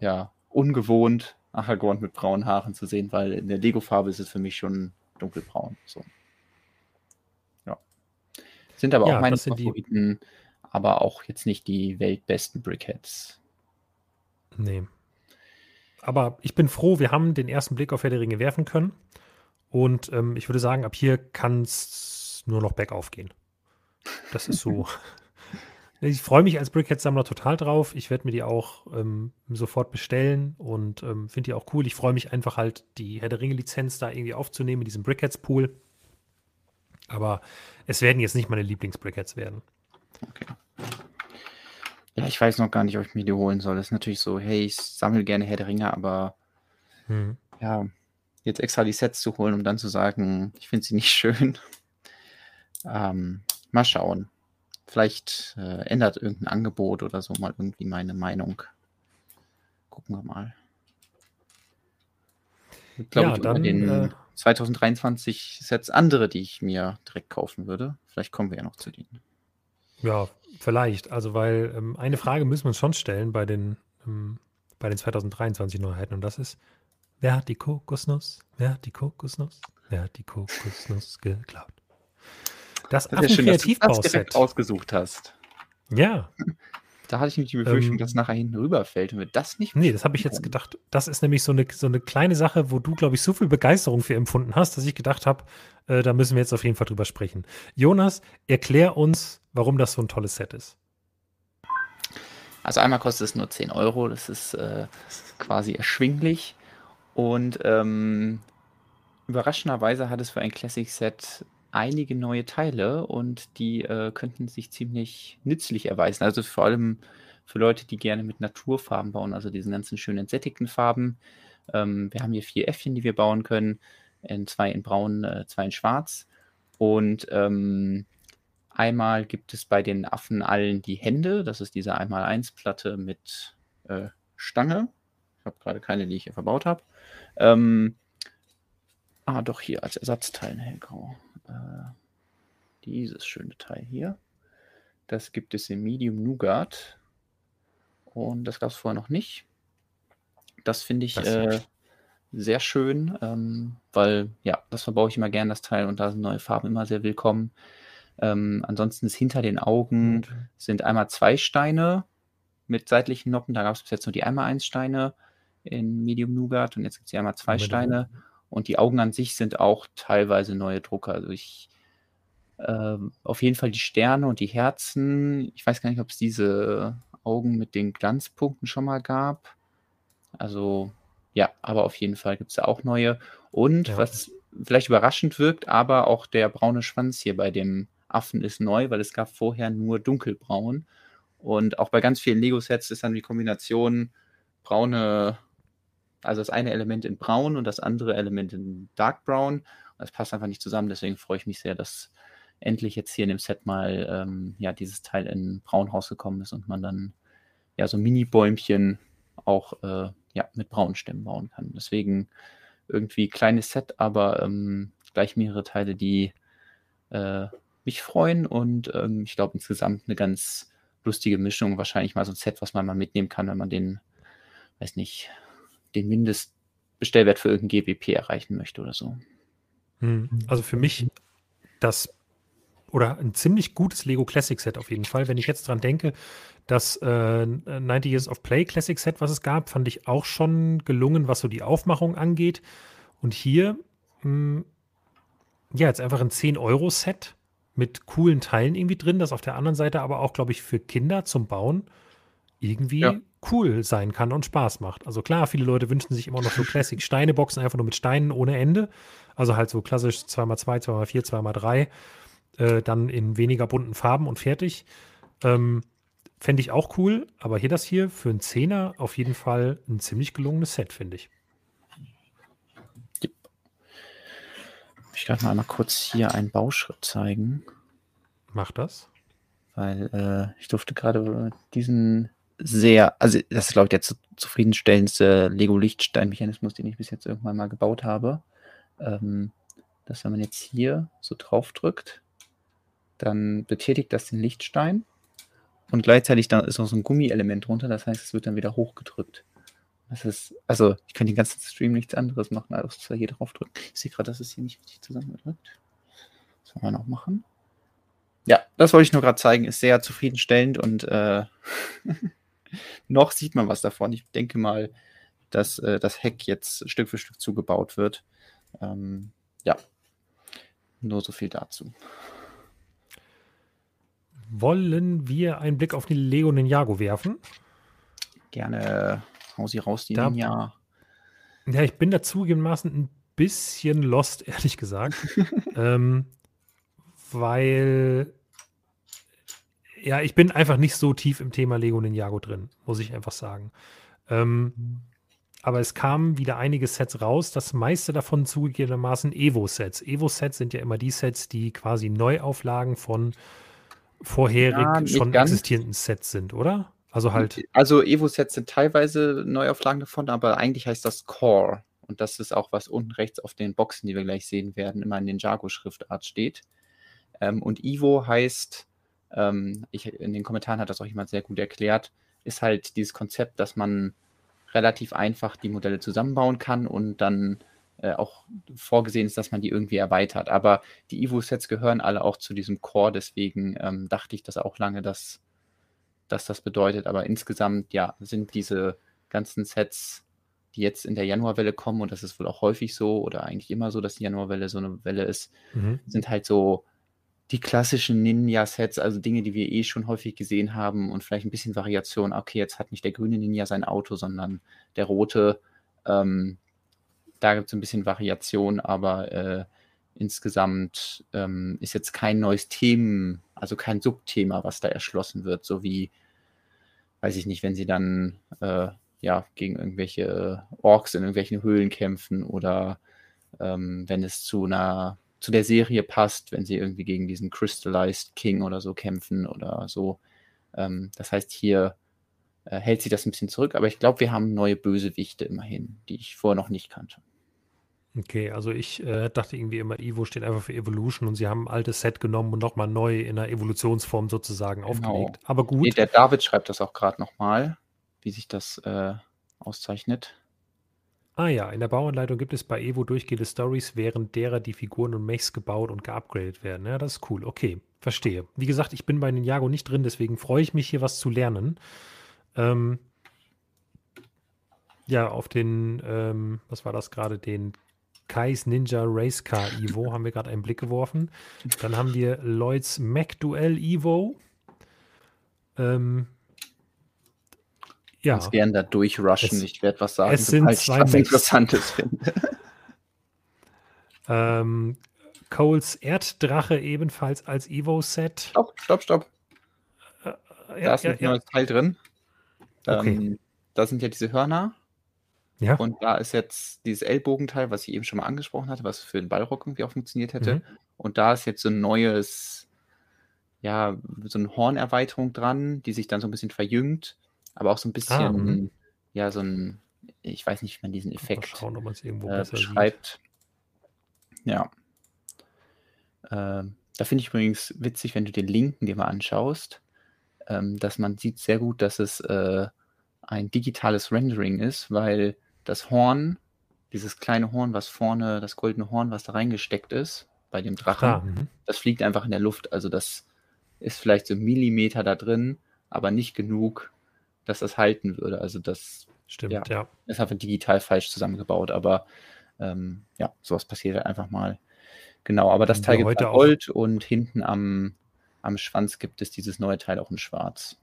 ja, ungewohnt, Aragorn mit braunen Haaren zu sehen, weil in der Lego-Farbe ist es für mich schon dunkelbraun. So. Ja. Sind aber ja, auch meine Favoriten, aber auch jetzt nicht die weltbesten Brickheads. Nee. Aber ich bin froh, wir haben den ersten Blick auf Herr der Ringe werfen können. Und ähm, ich würde sagen, ab hier kann es nur noch bergauf gehen. Das ist so. ich freue mich als Brickhead-Sammler total drauf. Ich werde mir die auch ähm, sofort bestellen und ähm, finde die auch cool. Ich freue mich einfach halt, die Herr der Ringe-Lizenz da irgendwie aufzunehmen in diesem Brickheads-Pool. Aber es werden jetzt nicht meine Lieblings-Brickheads werden. Okay. Ja, ich weiß noch gar nicht, ob ich mir die holen soll. Das ist natürlich so, hey, ich sammle gerne Herr der Ringe, aber hm. ja, jetzt extra die Sets zu holen, um dann zu sagen, ich finde sie nicht schön. Ähm, Mal schauen. Vielleicht äh, ändert irgendein Angebot oder so mal irgendwie meine Meinung. Gucken wir mal. Ich glaube, ja, dann, den äh, 2023 Sets andere, die ich mir direkt kaufen würde. Vielleicht kommen wir ja noch zu denen. Ja, vielleicht. Also, weil ähm, eine Frage müssen wir uns schon stellen bei den, ähm, bei den 2023 Neuheiten und das ist, wer hat die Kokosnuss? Wer hat die Kokosnuss? Wer hat die Kokosnuss geklaut? Das, das ist schön, dass du das direkt ausgesucht hast. Ja. Da hatte ich nämlich die Befürchtung, ähm, dass nachher hinten rüberfällt und wir das nicht. Nee, das habe ich jetzt gedacht. Das ist nämlich so eine, so eine kleine Sache, wo du, glaube ich, so viel Begeisterung für empfunden hast, dass ich gedacht habe, äh, da müssen wir jetzt auf jeden Fall drüber sprechen. Jonas, erklär uns, warum das so ein tolles Set ist. Also einmal kostet es nur 10 Euro, das ist äh, quasi erschwinglich. Und ähm, überraschenderweise hat es für ein Classic-Set einige neue Teile und die äh, könnten sich ziemlich nützlich erweisen. Also vor allem für Leute, die gerne mit Naturfarben bauen, also diesen ganzen schön entsättigten Farben. Ähm, wir haben hier vier Äffchen, die wir bauen können. In zwei in braun, äh, zwei in schwarz. Und ähm, einmal gibt es bei den Affen allen die Hände. Das ist diese 1x1-Platte mit äh, Stange. Ich habe gerade keine, die ich hier verbaut habe. Ähm, ah, doch hier als Ersatzteil hellgrau. Äh, dieses schöne Teil hier. Das gibt es in Medium Nougat. Und das gab es vorher noch nicht. Das finde ich äh, sehr schön, ähm, weil ja, das verbaue ich immer gerne, das Teil, und da sind neue Farben immer sehr willkommen. Ähm, ansonsten ist hinter den Augen mhm. sind einmal zwei Steine mit seitlichen Noppen. Da gab es bis jetzt nur die einmal eins Steine in Medium Nougat und jetzt gibt es hier einmal zwei Steine. Und die Augen an sich sind auch teilweise neue Drucker. Also ich äh, auf jeden Fall die Sterne und die Herzen. Ich weiß gar nicht, ob es diese Augen mit den Glanzpunkten schon mal gab. Also ja, aber auf jeden Fall gibt es da auch neue. Und ja. was vielleicht überraschend wirkt, aber auch der braune Schwanz hier bei dem Affen ist neu, weil es gab vorher nur dunkelbraun. Und auch bei ganz vielen Lego-Sets ist dann die Kombination braune, also das eine Element in braun und das andere Element in dark brown. Das passt einfach nicht zusammen, deswegen freue ich mich sehr, dass endlich jetzt hier in dem Set mal ähm, ja, dieses Teil in braun rausgekommen ist und man dann ja so Mini-Bäumchen auch äh, ja, mit braunen Stämmen bauen kann. Deswegen irgendwie kleines Set, aber ähm, gleich mehrere Teile, die äh, mich freuen und ähm, ich glaube insgesamt eine ganz lustige Mischung. Wahrscheinlich mal so ein Set, was man mal mitnehmen kann, wenn man den, weiß nicht, den Mindestbestellwert für irgendein GWP erreichen möchte oder so. Hm. Also für mich das oder ein ziemlich gutes Lego Classic Set auf jeden Fall. Wenn ich jetzt dran denke, das äh, 90 Years of Play Classic Set, was es gab, fand ich auch schon gelungen, was so die Aufmachung angeht. Und hier, mh, hm, ja, jetzt einfach ein 10-Euro-Set mit coolen Teilen irgendwie drin, das auf der anderen Seite aber auch, glaube ich, für Kinder zum Bauen irgendwie ja. Cool sein kann und Spaß macht. Also klar, viele Leute wünschen sich immer noch so Classic Steineboxen, einfach nur mit Steinen ohne Ende. Also halt so klassisch 2x2, 2x4, 2x3 äh, dann in weniger bunten Farben und fertig. Ähm, Fände ich auch cool, aber hier das hier für einen Zehner auf jeden Fall ein ziemlich gelungenes Set, finde ich. Ich kann mal einmal kurz hier einen Bauschritt zeigen. Mach das. Weil äh, ich durfte gerade diesen sehr, also das ist glaube ich der zu, zufriedenstellendste Lego-Lichtstein-Mechanismus, den ich bis jetzt irgendwann mal gebaut habe. Ähm, dass wenn man jetzt hier so drauf drückt, dann betätigt das den Lichtstein und gleichzeitig da ist noch so ein Gummielement drunter, das heißt, es wird dann wieder hochgedrückt. Das ist, also ich kann den ganzen Stream nichts anderes machen, als hier drauf drücken. Ich sehe gerade, dass es hier nicht richtig zusammengedrückt. Das wollen wir noch machen. Ja, das wollte ich nur gerade zeigen, ist sehr zufriedenstellend und äh, noch sieht man was davon. Ich denke mal, dass äh, das Heck jetzt Stück für Stück zugebaut wird. Ähm, ja, nur so viel dazu. Wollen wir einen Blick auf die Lego Ninjago werfen? Gerne. Hau sie raus, die da, Ninja. Ja, ich bin dazugegebenermaßen ein bisschen lost, ehrlich gesagt. ähm, weil ja, ich bin einfach nicht so tief im Thema Lego Ninjago drin, muss ich einfach sagen. Ähm, aber es kamen wieder einige Sets raus, das meiste davon zugegebenermaßen Evo-Sets. Evo-Sets sind ja immer die Sets, die quasi Neuauflagen von vorherig ja, schon ganz. existierenden Sets sind, oder? Also halt. Also Evo-Sets sind teilweise Neuauflagen davon, aber eigentlich heißt das Core. Und das ist auch, was unten rechts auf den Boxen, die wir gleich sehen werden, immer in den Jago-Schriftart steht. Ähm, und Evo heißt, ähm, ich, in den Kommentaren hat das auch jemand sehr gut erklärt, ist halt dieses Konzept, dass man relativ einfach die Modelle zusammenbauen kann und dann äh, auch vorgesehen ist, dass man die irgendwie erweitert. Aber die Evo-Sets gehören alle auch zu diesem Core, deswegen ähm, dachte ich das auch lange, dass, dass das bedeutet. Aber insgesamt, ja, sind diese ganzen Sets, die jetzt in der Januarwelle kommen, und das ist wohl auch häufig so oder eigentlich immer so, dass die Januarwelle so eine Welle ist, mhm. sind halt so die klassischen Ninja-Sets, also Dinge, die wir eh schon häufig gesehen haben und vielleicht ein bisschen Variation. Okay, jetzt hat nicht der grüne Ninja sein Auto, sondern der rote. Ähm, da gibt es ein bisschen Variation, aber äh, insgesamt ähm, ist jetzt kein neues Themen, also kein Subthema, was da erschlossen wird, so wie, weiß ich nicht, wenn sie dann äh, ja gegen irgendwelche Orks in irgendwelchen Höhlen kämpfen oder ähm, wenn es zu einer zu der Serie passt, wenn sie irgendwie gegen diesen Crystallized King oder so kämpfen oder so. Ähm, das heißt, hier äh, hält sie das ein bisschen zurück, aber ich glaube, wir haben neue Bösewichte immerhin, die ich vorher noch nicht kannte. Okay, also ich äh, dachte irgendwie immer, Evo steht einfach für Evolution und sie haben ein altes Set genommen und nochmal neu in einer Evolutionsform sozusagen genau. aufgelegt. Aber gut. Nee, der David schreibt das auch gerade nochmal, wie sich das äh, auszeichnet. Ah ja, in der Bauanleitung gibt es bei Evo durchgehende Stories, während derer die Figuren und Mechs gebaut und geupgradet werden. Ja, das ist cool. Okay, verstehe. Wie gesagt, ich bin bei Ninjago nicht drin, deswegen freue ich mich hier was zu lernen. Ähm, ja, auf den, ähm, was war das gerade, den Kais Ninja Race Car Evo haben wir gerade einen Blick geworfen. Dann haben wir Lloyds Mac Duell Evo. Ähm, ja. Uns werden da durchrushen. Es, ich werde was sagen, es sind ich was Interessantes finde. ähm, Coles Erddrache ebenfalls als Evo-Set. Stopp, stopp, stopp. Äh, ja, da ist ja, ein neues Teil drin. Okay. Ähm, da sind ja diese Hörner. Ja. Und da ist jetzt dieses Ellbogenteil, was ich eben schon mal angesprochen hatte, was für den Ballrock irgendwie auch funktioniert hätte. Mhm. Und da ist jetzt so ein neues, ja, so eine Hornerweiterung dran, die sich dann so ein bisschen verjüngt aber auch so ein bisschen, ah, mhm. ja, so ein, ich weiß nicht, wie man diesen Effekt schauen, ob irgendwo äh, beschreibt. Ja. Äh, da finde ich übrigens witzig, wenn du den linken dir mal anschaust, ähm, dass man sieht sehr gut, dass es äh, ein digitales Rendering ist, weil das Horn, dieses kleine Horn, was vorne, das goldene Horn, was da reingesteckt ist, bei dem Drachen, ah, das fliegt einfach in der Luft. Also das ist vielleicht so ein Millimeter da drin, aber nicht genug, dass das halten würde. Also das Stimmt, ja, ja. ist einfach digital falsch zusammengebaut, aber ähm, ja, sowas passiert halt einfach mal. Genau, aber das Teil gibt heute Gold und hinten am, am Schwanz gibt es dieses neue Teil auch in Schwarz.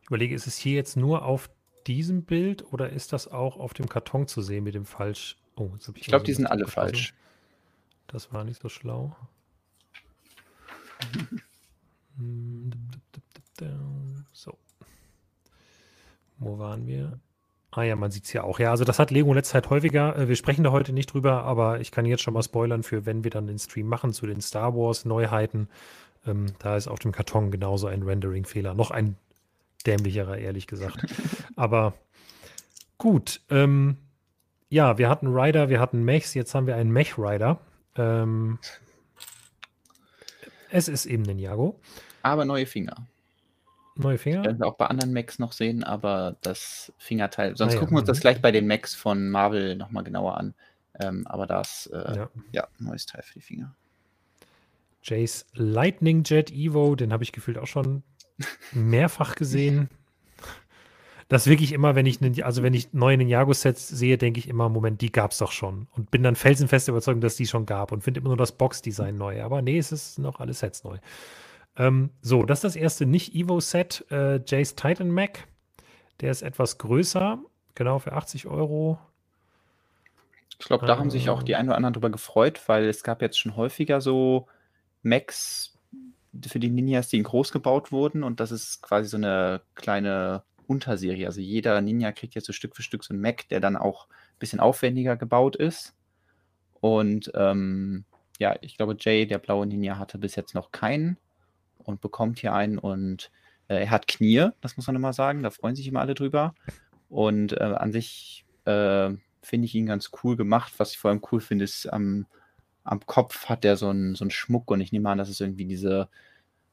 Ich überlege, ist es hier jetzt nur auf diesem Bild oder ist das auch auf dem Karton zu sehen mit dem falsch? Oh, ich, ich glaube, die sind alle falsch. Das war nicht so schlau. so. Wo waren wir? Ah ja, man sieht es ja auch. Ja, also das hat Lego in letzter Zeit häufiger. Äh, wir sprechen da heute nicht drüber, aber ich kann jetzt schon mal spoilern für, wenn wir dann den Stream machen zu den Star Wars Neuheiten. Ähm, da ist auf dem Karton genauso ein Rendering-Fehler. Noch ein dämlicherer, ehrlich gesagt. aber gut. Ähm, ja, wir hatten Rider, wir hatten Mechs, jetzt haben wir einen Mech-Rider. Ähm, es ist eben Ninjago. Aber neue Finger. Neue Finger? Werden wir auch bei anderen Macs noch sehen, aber das Fingerteil. Sonst ah, gucken wir uns das mhm. gleich bei den Macs von Marvel nochmal genauer an. Ähm, aber das, äh, ja. ja, neues Teil für die Finger. Jace Lightning Jet Evo, den habe ich gefühlt auch schon mehrfach gesehen. Das wirklich immer, wenn ich, also wenn ich neue Ninjago-Sets sehe, denke ich immer, Moment, die gab es doch schon. Und bin dann felsenfest überzeugt, dass die schon gab und finde immer nur das Box-Design neu. Aber nee, es ist noch alle Sets neu. Ähm, so, das ist das erste Nicht-Evo-Set, äh, Jace Titan Mac. Der ist etwas größer, genau für 80 Euro. Ich glaube, da ähm, haben sich auch die einen oder anderen drüber gefreut, weil es gab jetzt schon häufiger so Macs für die Ninjas, die in groß gebaut wurden und das ist quasi so eine kleine Unterserie. Also jeder Ninja kriegt jetzt so Stück für Stück so einen Mac, der dann auch ein bisschen aufwendiger gebaut ist. Und ähm, ja, ich glaube, Jay, der blaue Ninja, hatte bis jetzt noch keinen und bekommt hier einen und äh, er hat Knie, das muss man immer sagen, da freuen sich immer alle drüber. Und äh, an sich äh, finde ich ihn ganz cool gemacht. Was ich vor allem cool finde, ist am, am Kopf hat er so einen, so Schmuck und ich nehme an, dass es irgendwie diese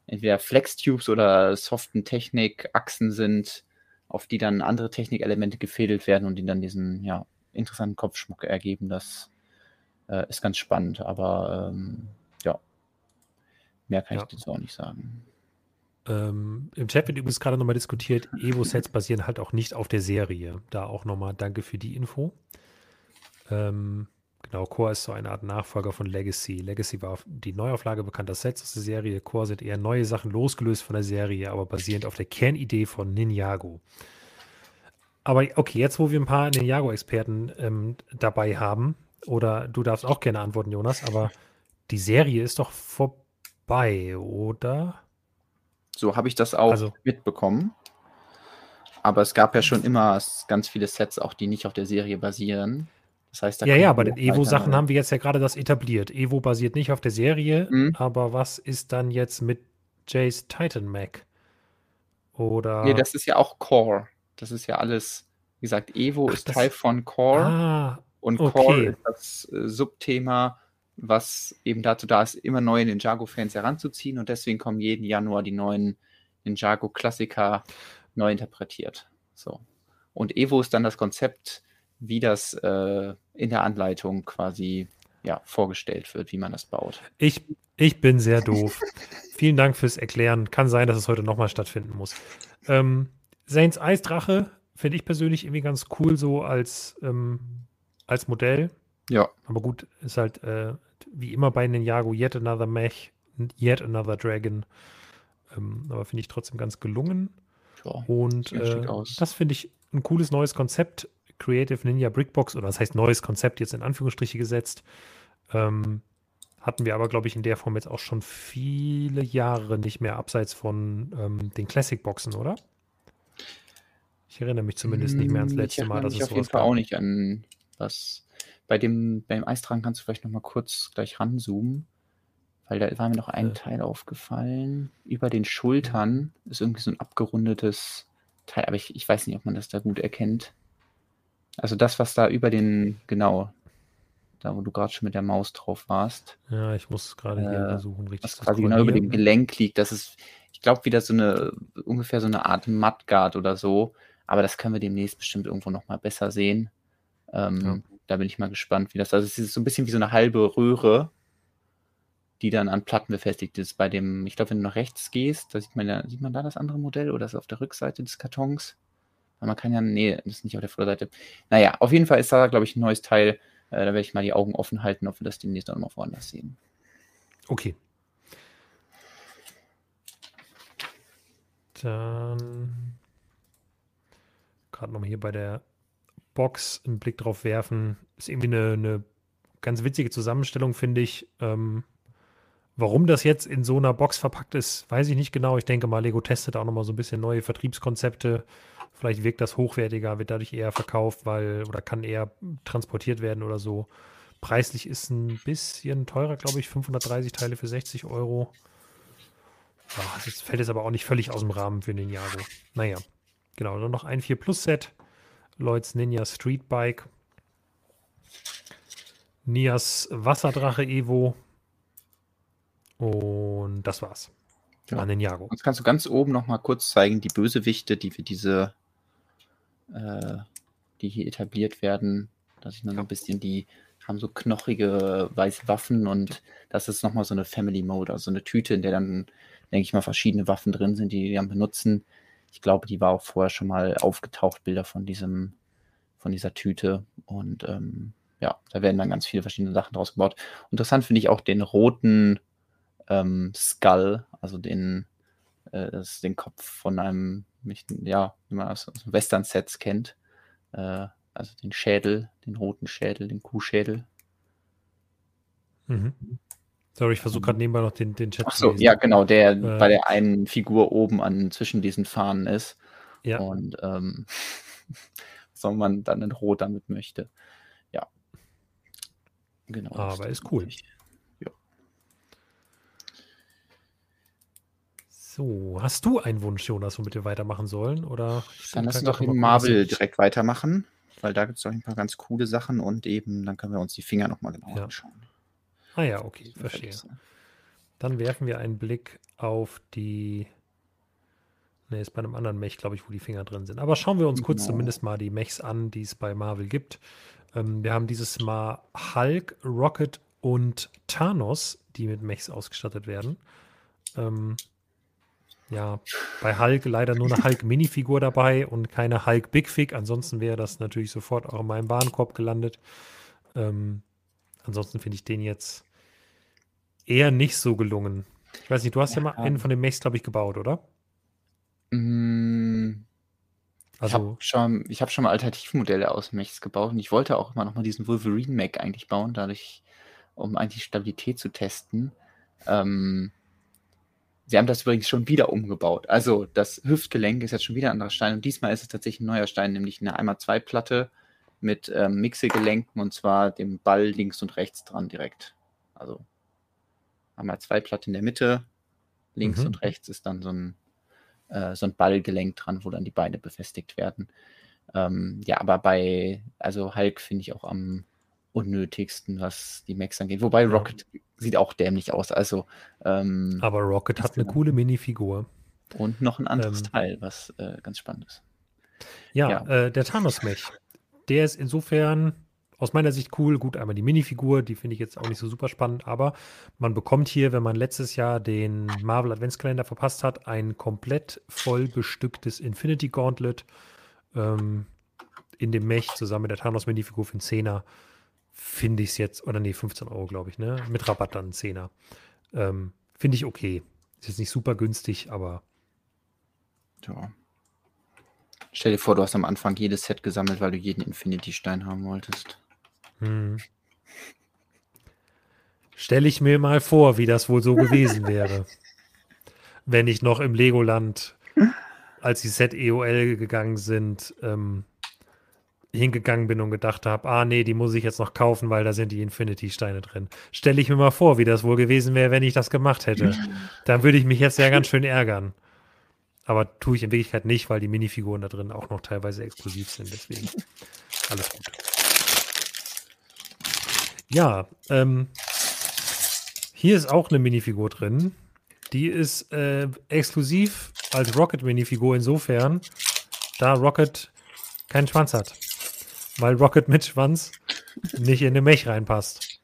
entweder Flex-Tubes oder soften Technik-Achsen sind, auf die dann andere Technikelemente gefädelt werden und die dann diesen ja, interessanten Kopfschmuck ergeben. Das äh, ist ganz spannend, aber ähm, Mehr kann ja. ich dazu auch nicht sagen. Ähm, Im Chat wird übrigens gerade nochmal diskutiert, Evo-Sets basieren halt auch nicht auf der Serie. Da auch nochmal danke für die Info. Ähm, genau, Core ist so eine Art Nachfolger von Legacy. Legacy war die Neuauflage bekannter Sets aus der Serie. Core sind eher neue Sachen losgelöst von der Serie, aber basierend auf der Kernidee von Ninjago. Aber okay, jetzt wo wir ein paar Ninjago-Experten ähm, dabei haben, oder du darfst auch gerne antworten, Jonas, aber die Serie ist doch vorbei, oder? So habe ich das auch also, mitbekommen. Aber es gab ja schon immer ganz viele Sets, auch die nicht auf der Serie basieren. Das heißt, da ja, ja, bei den Evo-Sachen haben wir jetzt ja gerade das etabliert. Evo basiert nicht auf der Serie, mhm. aber was ist dann jetzt mit Jace Titan Mac? Oder. Nee, das ist ja auch Core. Das ist ja alles, wie gesagt, Evo Ach, ist Teil von Core. Ah, und okay. Core ist das äh, Subthema, was eben dazu da ist, immer neue Ninjago-Fans heranzuziehen. Und deswegen kommen jeden Januar die neuen Ninjago-Klassiker neu interpretiert. So. Und Evo ist dann das Konzept, wie das äh, in der Anleitung quasi ja, vorgestellt wird, wie man das baut. Ich, ich bin sehr doof. Vielen Dank fürs Erklären. Kann sein, dass es heute nochmal stattfinden muss. Ähm, Saints Eisdrache finde ich persönlich irgendwie ganz cool, so als, ähm, als Modell. Ja. Aber gut, ist halt äh, wie immer bei Ninjago Yet Another Mech, Yet Another Dragon. Ähm, aber finde ich trotzdem ganz gelungen. Ja, Und äh, das finde ich ein cooles neues Konzept. Creative Ninja Brickbox, oder das heißt neues Konzept jetzt in Anführungsstriche gesetzt. Ähm, hatten wir aber, glaube ich, in der Form jetzt auch schon viele Jahre nicht mehr, abseits von ähm, den Classic-Boxen, oder? Ich erinnere mich zumindest nicht mehr ans hm, letzte Mal, dass es auf jeden Fall gab. auch nicht an was. Bei dem, beim Eistragen kannst du vielleicht noch mal kurz gleich ranzoomen, weil da war mir noch ein äh. Teil aufgefallen. Über den Schultern ist irgendwie so ein abgerundetes Teil, aber ich, ich weiß nicht, ob man das da gut erkennt. Also das, was da über den, genau, da wo du gerade schon mit der Maus drauf warst. Ja, ich muss gerade hier äh, versuchen, richtig was quasi genau über dem Gelenk liegt. Das ist, ich glaube, wieder so eine, ungefähr so eine Art Mudguard oder so. Aber das können wir demnächst bestimmt irgendwo nochmal besser sehen. Ähm, ja. Da bin ich mal gespannt, wie das, also es ist so ein bisschen wie so eine halbe Röhre, die dann an Platten befestigt ist. Bei dem, ich glaube, wenn du nach rechts gehst, da sieht man ja, sieht man da das andere Modell oder ist auf der Rückseite des Kartons? Man kann ja, nee, das ist nicht auf der Vorderseite. Naja, auf jeden Fall ist da, glaube ich, ein neues Teil. Äh, da werde ich mal die Augen offen halten, ob wir das demnächst auch noch mal woanders sehen. Okay. Dann gerade nochmal hier bei der Box einen Blick drauf werfen. Ist irgendwie eine, eine ganz witzige Zusammenstellung, finde ich. Ähm, warum das jetzt in so einer Box verpackt ist, weiß ich nicht genau. Ich denke mal, Lego testet auch nochmal so ein bisschen neue Vertriebskonzepte Vielleicht wirkt das hochwertiger, wird dadurch eher verkauft, weil oder kann eher transportiert werden oder so. Preislich ist ein bisschen teurer, glaube ich, 530 Teile für 60 Euro. Ja, das fällt jetzt aber auch nicht völlig aus dem Rahmen für den Ninjago. Naja, genau, dann noch ein 4 Plus Set. Lloyds Ninja Street Bike. Nias Wasserdrache Evo. Und das war's. Ja. An Ninjago. Jetzt kannst du ganz oben noch mal kurz zeigen, die Bösewichte, die für diese äh, die hier etabliert werden. Da sieht man so ein bisschen, die haben so knochige weiße Waffen und das ist nochmal so eine Family Mode, also eine Tüte, in der dann, denke ich mal, verschiedene Waffen drin sind, die die dann benutzen. Ich glaube, die war auch vorher schon mal aufgetaucht, Bilder von diesem, von dieser Tüte. Und ähm, ja, da werden dann ganz viele verschiedene Sachen draus gebaut. Interessant finde ich auch den roten ähm, Skull, also den, äh, das ist den Kopf von einem ja, wie man das aus Western-Sets kennt. Äh, also den Schädel, den roten Schädel, den Kuhschädel. Mhm. Sorry, ich versuche gerade nebenbei noch den, den Chat Ach so, ja, genau, der äh, bei der einen Figur oben an zwischen diesen Fahnen ist. Ja. Und ähm, soll man dann in Rot damit möchte. Ja. Genau. Aber ist cool. Ich. So, hast du einen Wunsch, Jonas, womit wir weitermachen sollen? Oder dann lass uns doch in Marvel direkt weitermachen, weil da gibt es doch ein paar ganz coole Sachen und eben dann können wir uns die Finger nochmal genauer ja. anschauen. Ah ja, okay, verstehe. Dann werfen wir einen Blick auf die. Ne, ist bei einem anderen Mech, glaube ich, wo die Finger drin sind. Aber schauen wir uns kurz genau. zumindest mal die Mechs an, die es bei Marvel gibt. Ähm, wir haben dieses Mal Hulk, Rocket und Thanos, die mit Mechs ausgestattet werden. Ähm, ja, bei Hulk leider nur eine Hulk-Minifigur dabei und keine Hulk Big Fig. Ansonsten wäre das natürlich sofort auch in meinem Warenkorb gelandet. Ähm, ansonsten finde ich den jetzt eher nicht so gelungen. Ich weiß nicht, du hast ja, ja mal einen von den Mechs, glaube ich, gebaut, oder? Mm, Also, ich habe schon, hab schon mal Alternativmodelle aus Mechs gebaut und ich wollte auch immer noch mal diesen Wolverine Mech eigentlich bauen, dadurch, um eigentlich Stabilität zu testen. Ähm, sie haben das übrigens schon wieder umgebaut. Also das Hüftgelenk ist jetzt schon wieder ein anderer Stein und diesmal ist es tatsächlich ein neuer Stein, nämlich eine einmal zwei Platte mit ähm, Mixegelenken und zwar dem Ball links und rechts dran direkt. Also einmal zwei Platte in der Mitte, links mhm. und rechts ist dann so ein äh, so ein Ballgelenk dran, wo dann die Beine befestigt werden. Ähm, ja, aber bei, also Hulk finde ich auch am unnötigsten, was die Max angeht. Wobei Rocket ja. sieht auch dämlich aus. Also, ähm, aber Rocket hat eine coole Minifigur. Und noch ein anderes ähm, Teil, was äh, ganz spannend ist. Ja, ja. Äh, der Thanos-Mech. Der ist insofern aus meiner Sicht cool. Gut, einmal die Minifigur, die finde ich jetzt auch nicht so super spannend, aber man bekommt hier, wenn man letztes Jahr den Marvel Adventskalender verpasst hat, ein komplett voll bestücktes Infinity Gauntlet ähm, in dem Mech zusammen mit der Thanos Minifigur für einen Zehner. Finde ich es jetzt, oder nee, 15 Euro, glaube ich, ne? Mit Rabatt dann einen Zehner. Ähm, finde ich okay. Ist jetzt nicht super günstig, aber. Ja. Stell dir vor, du hast am Anfang jedes Set gesammelt, weil du jeden Infinity-Stein haben wolltest. Hm. Stelle ich mir mal vor, wie das wohl so gewesen wäre. Wenn ich noch im Legoland, als die Set EOL gegangen sind, ähm, hingegangen bin und gedacht habe, ah nee, die muss ich jetzt noch kaufen, weil da sind die Infinity-Steine drin. Stelle ich mir mal vor, wie das wohl gewesen wäre, wenn ich das gemacht hätte. Dann würde ich mich jetzt ja ganz schön ärgern. Aber tue ich in Wirklichkeit nicht, weil die Minifiguren da drin auch noch teilweise exklusiv sind. Deswegen alles gut. Ja, ähm, hier ist auch eine Minifigur drin. Die ist äh, exklusiv als Rocket-Minifigur insofern, da Rocket keinen Schwanz hat. Weil Rocket mit Schwanz nicht in den Mech reinpasst.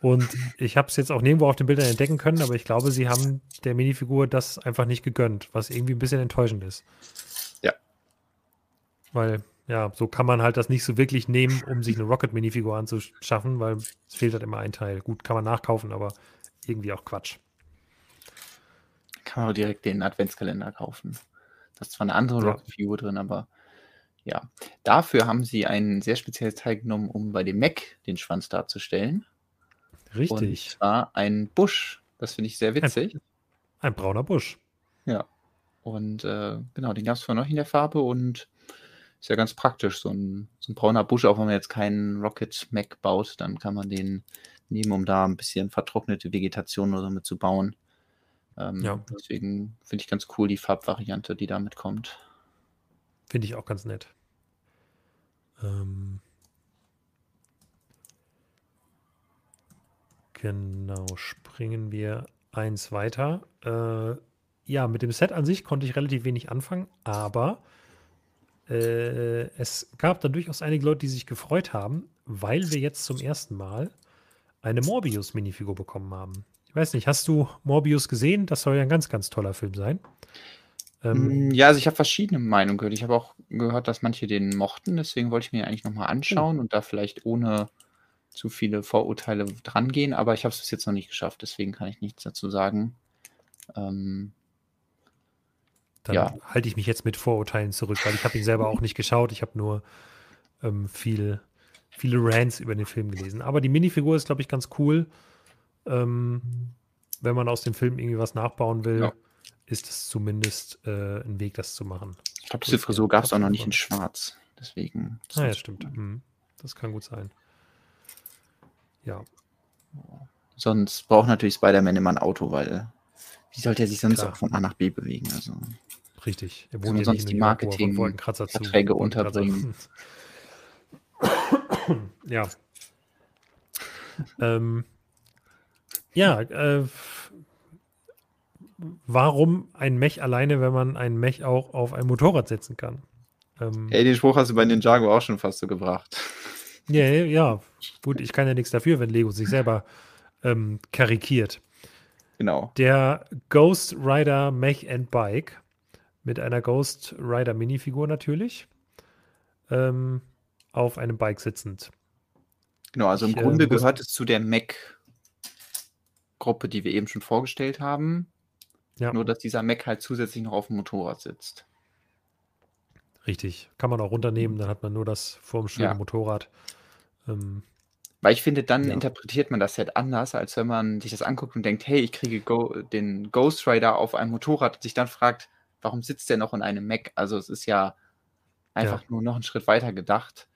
Und ich habe es jetzt auch nirgendwo auf den Bildern entdecken können, aber ich glaube, sie haben der Minifigur das einfach nicht gegönnt, was irgendwie ein bisschen enttäuschend ist. Ja. Weil ja, so kann man halt das nicht so wirklich nehmen, um sich eine Rocket-Minifigur anzuschaffen, weil es fehlt halt immer ein Teil. Gut, kann man nachkaufen, aber irgendwie auch Quatsch. Kann man auch direkt den Adventskalender kaufen. Das ist zwar eine andere ja. Rocket-Figur drin, aber ja. Dafür haben sie ein sehr spezielles Teil genommen, um bei dem Mac den Schwanz darzustellen. Richtig. Und zwar ein Busch. Das finde ich sehr witzig. Ein, ein brauner Busch. Ja. Und äh, genau, den gab es vorher noch in der Farbe und ist ja ganz praktisch, so ein, so ein brauner Busch, auch wenn man jetzt keinen Rocket Mac baut, dann kann man den nehmen, um da ein bisschen vertrocknete Vegetation oder so mit zu bauen. Ähm, ja. Deswegen finde ich ganz cool die Farbvariante, die damit kommt. Finde ich auch ganz nett. Ähm genau, springen wir eins weiter. Äh, ja, mit dem Set an sich konnte ich relativ wenig anfangen, aber äh, es gab da durchaus einige Leute, die sich gefreut haben, weil wir jetzt zum ersten Mal eine Morbius-Minifigur bekommen haben. Ich weiß nicht, hast du Morbius gesehen? Das soll ja ein ganz, ganz toller Film sein. Ähm, mm, ja, also ich habe verschiedene Meinungen gehört. Ich habe auch gehört, dass manche den mochten, deswegen wollte ich mir eigentlich nochmal anschauen und da vielleicht ohne zu viele Vorurteile drangehen, aber ich habe es bis jetzt noch nicht geschafft, deswegen kann ich nichts dazu sagen. Ähm, dann ja. halte ich mich jetzt mit Vorurteilen zurück, weil ich habe ihn selber auch nicht geschaut. Ich habe nur ähm, viel, viele Rants über den Film gelesen. Aber die Minifigur ist, glaube ich, ganz cool. Ähm, wenn man aus dem Film irgendwie was nachbauen will, ja. ist es zumindest äh, ein Weg, das zu machen. Ich glaube, diese Frisur gab es auch noch nicht in Schwarz. Deswegen. Ah, ja, stimmt. Mhm. Das kann gut sein. Ja. Sonst braucht natürlich Spider-Man immer ein Auto, weil wie sollte er sich sonst Klar. auch von A nach B bewegen? Also. Richtig. Er wohnt ja sonst die Marketing-Verträge unterbringen. ja. ähm, ja, äh, warum ein Mech alleine, wenn man ein Mech auch auf ein Motorrad setzen kann? Ähm, Ey, den Spruch hast du bei Ninjago auch schon fast so gebracht. Ja, ja, gut, ich kann ja nichts dafür, wenn Lego sich selber ähm, karikiert. Genau. Der Ghost Rider Mech and Bike mit einer Ghost Rider Minifigur natürlich. Ähm, auf einem Bike sitzend. Genau, also im ich, Grunde äh, gehört es zu der Mac-Gruppe, die wir eben schon vorgestellt haben. Ja. Nur, dass dieser Mac halt zusätzlich noch auf dem Motorrad sitzt. Richtig. Kann man auch runternehmen, dann hat man nur das formschöne ja. Motorrad. Ähm, Weil ich finde, dann ja. interpretiert man das Set anders, als wenn man sich das anguckt und denkt, hey, ich kriege Go den Ghost Rider auf einem Motorrad und sich dann fragt, warum sitzt der noch in einem Mac? Also es ist ja einfach ja. nur noch einen Schritt weiter gedacht.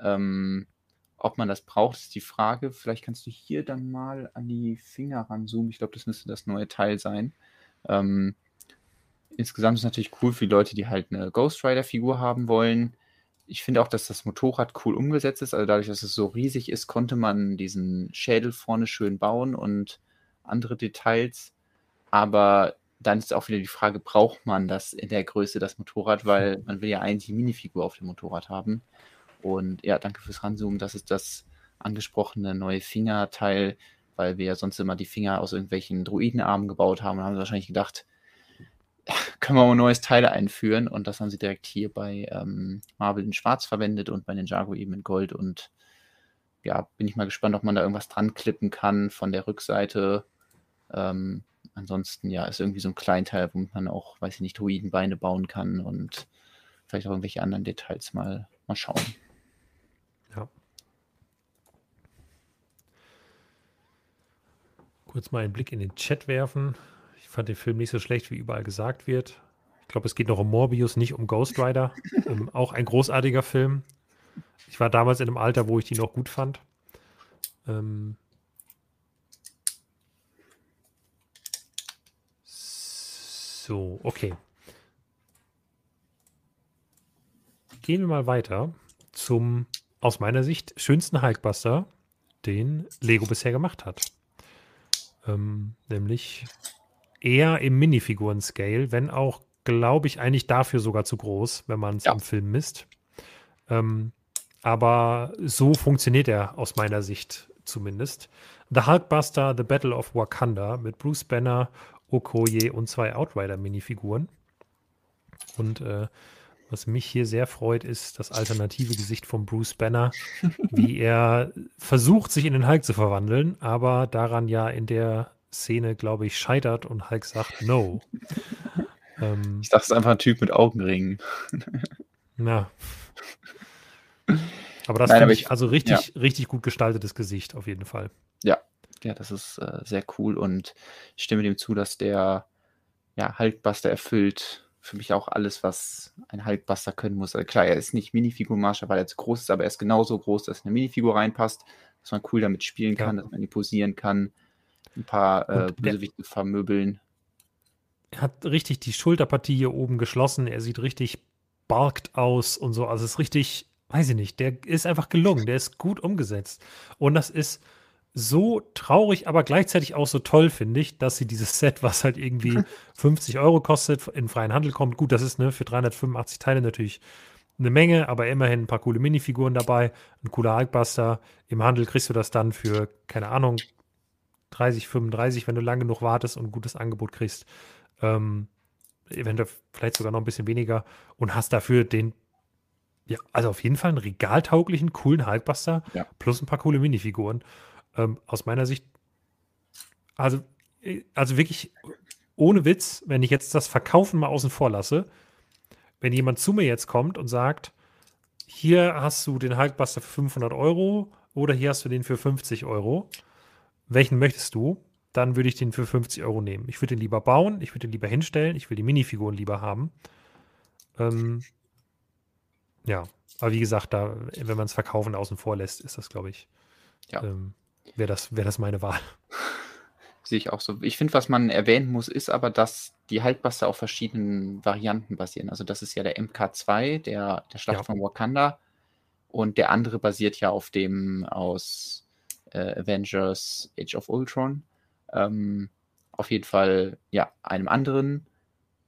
Ähm, ob man das braucht, ist die Frage. Vielleicht kannst du hier dann mal an die Finger ranzoomen. Ich glaube, das müsste das neue Teil sein. Ähm, insgesamt ist es natürlich cool für die Leute, die halt eine Ghost Rider-Figur haben wollen. Ich finde auch, dass das Motorrad cool umgesetzt ist. Also dadurch, dass es so riesig ist, konnte man diesen Schädel vorne schön bauen und andere Details. Aber dann ist auch wieder die Frage, braucht man das in der Größe, das Motorrad, weil man will ja eigentlich die Minifigur auf dem Motorrad haben. Und ja, danke fürs Ranzoomen. Das ist das angesprochene neue Fingerteil, weil wir ja sonst immer die Finger aus irgendwelchen Druidenarmen gebaut haben und haben wahrscheinlich gedacht, können wir mal neues Teil einführen. Und das haben sie direkt hier bei ähm, Marvel in Schwarz verwendet und bei Ninjago eben in Gold. Und ja, bin ich mal gespannt, ob man da irgendwas dran klippen kann von der Rückseite. Ähm, ansonsten, ja, ist irgendwie so ein Kleinteil, womit man auch, weiß ich nicht, Druidenbeine bauen kann und vielleicht auch irgendwelche anderen Details mal, mal schauen. Ja. Kurz mal einen Blick in den Chat werfen. Ich fand den Film nicht so schlecht, wie überall gesagt wird. Ich glaube, es geht noch um Morbius, nicht um Ghost Rider. ähm, auch ein großartiger Film. Ich war damals in einem Alter, wo ich die noch gut fand. Ähm, so, okay. Gehen wir mal weiter zum, aus meiner Sicht, schönsten Hulkbuster, den Lego bisher gemacht hat. Ähm, nämlich eher im Minifiguren-Scale, wenn auch, glaube ich, eigentlich dafür sogar zu groß, wenn man es ja. im Film misst. Ähm, aber so funktioniert er aus meiner Sicht zumindest. The Hulkbuster, The Battle of Wakanda mit Bruce Banner, Okoye und zwei Outrider-Minifiguren. Und äh, was mich hier sehr freut, ist das alternative Gesicht von Bruce Banner, wie er versucht, sich in den Hulk zu verwandeln, aber daran ja in der Szene, glaube ich, scheitert und Hulk sagt No. ähm, ich dachte, es ist einfach ein Typ mit Augenringen. Na. Aber das finde ich, also richtig, ja. richtig gut gestaltetes Gesicht auf jeden Fall. Ja, ja, das ist äh, sehr cool und ich stimme dem zu, dass der ja, Hulkbuster erfüllt für mich auch alles, was ein Hulkbuster können muss. Also klar, er ist nicht Minifigurmarscher, weil er zu groß ist, aber er ist genauso groß, dass eine Minifigur reinpasst, dass man cool damit spielen kann, ja. dass man die posieren kann, ein paar äh, Bösewichte vermöbeln. Er hat richtig die Schulterpartie hier oben geschlossen, er sieht richtig barkt aus und so, also es ist richtig, weiß ich nicht, der ist einfach gelungen, der ist gut umgesetzt und das ist so traurig, aber gleichzeitig auch so toll, finde ich, dass sie dieses Set, was halt irgendwie 50 Euro kostet, in freien Handel kommt. Gut, das ist ne, für 385 Teile natürlich eine Menge, aber immerhin ein paar coole Minifiguren dabei, ein cooler Hulkbuster. Im Handel kriegst du das dann für, keine Ahnung, 30, 35, wenn du lang genug wartest und ein gutes Angebot kriegst. Ähm, eventuell vielleicht sogar noch ein bisschen weniger und hast dafür den, ja, also auf jeden Fall einen regaltauglichen, coolen Hulkbuster ja. plus ein paar coole Minifiguren. Ähm, aus meiner Sicht, also, äh, also wirklich ohne Witz, wenn ich jetzt das Verkaufen mal außen vor lasse, wenn jemand zu mir jetzt kommt und sagt, hier hast du den Hulkbuster für 500 Euro oder hier hast du den für 50 Euro, welchen möchtest du? Dann würde ich den für 50 Euro nehmen. Ich würde den lieber bauen, ich würde den lieber hinstellen, ich will die Minifiguren lieber haben. Ähm, ja, aber wie gesagt, da, wenn man es verkaufen außen vor lässt, ist das, glaube ich, ja. ähm, wäre das, wär das meine Wahl. Sehe ich auch so. Ich finde, was man erwähnen muss, ist aber, dass die Haltbuster auf verschiedenen Varianten basieren. Also das ist ja der MK2, der, der Schlacht ja. von Wakanda. Und der andere basiert ja auf dem aus äh, Avengers Age of Ultron. Ähm, auf jeden Fall, ja, einem anderen.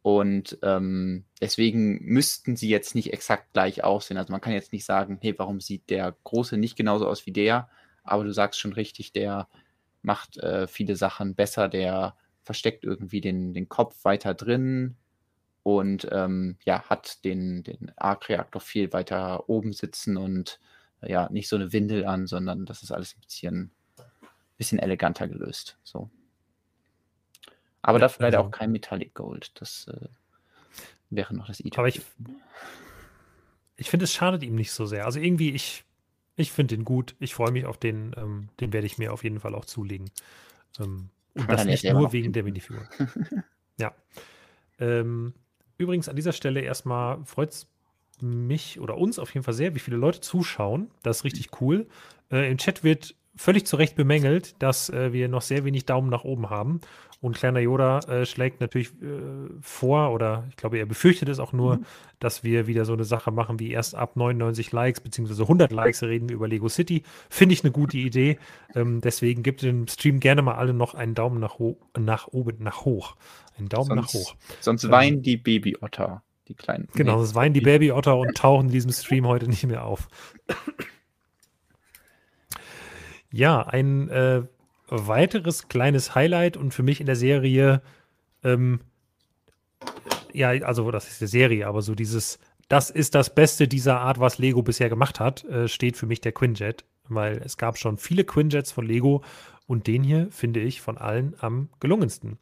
Und ähm, deswegen müssten sie jetzt nicht exakt gleich aussehen. Also man kann jetzt nicht sagen, hey, warum sieht der Große nicht genauso aus wie der? Aber du sagst schon richtig, der macht äh, viele Sachen besser, der versteckt irgendwie den, den Kopf weiter drin und ähm, ja, hat den, den Arc-Reaktor viel weiter oben sitzen und ja, nicht so eine Windel an, sondern das ist alles ein bisschen, bisschen eleganter gelöst. So. Aber ja, dafür leider also, auch kein Metallic Gold. Das äh, wäre noch das Item. Aber ich, ich finde, es schadet ihm nicht so sehr. Also irgendwie, ich, ich finde den gut. Ich freue mich auf den. Ähm, den werde ich mir auf jeden Fall auch zulegen. Ähm, und das nicht nur wegen der Minifigur. ja. Ähm, übrigens an dieser Stelle erstmal freut es mich oder uns auf jeden Fall sehr, wie viele Leute zuschauen. Das ist richtig cool. Äh, Im Chat wird völlig zu Recht bemängelt, dass äh, wir noch sehr wenig Daumen nach oben haben. Und kleiner Yoda äh, schlägt natürlich äh, vor, oder ich glaube, er befürchtet es auch nur, mhm. dass wir wieder so eine Sache machen, wie erst ab 99 Likes bzw. 100 Likes reden wir über Lego City. Finde ich eine gute Idee. Ähm, deswegen gibt dem Stream gerne mal alle noch einen Daumen nach, nach oben, nach hoch. Einen Daumen sonst, nach hoch. Sonst ähm, weinen die Babyotter, die kleinen. Genau, sonst weinen die Babyotter und tauchen in diesem Stream heute nicht mehr auf. Ja, ein äh, weiteres kleines Highlight und für mich in der Serie, ähm, ja, also das ist die Serie, aber so dieses, das ist das Beste dieser Art, was Lego bisher gemacht hat, äh, steht für mich der Quinjet, weil es gab schon viele Quinjets von Lego und den hier finde ich von allen am gelungensten.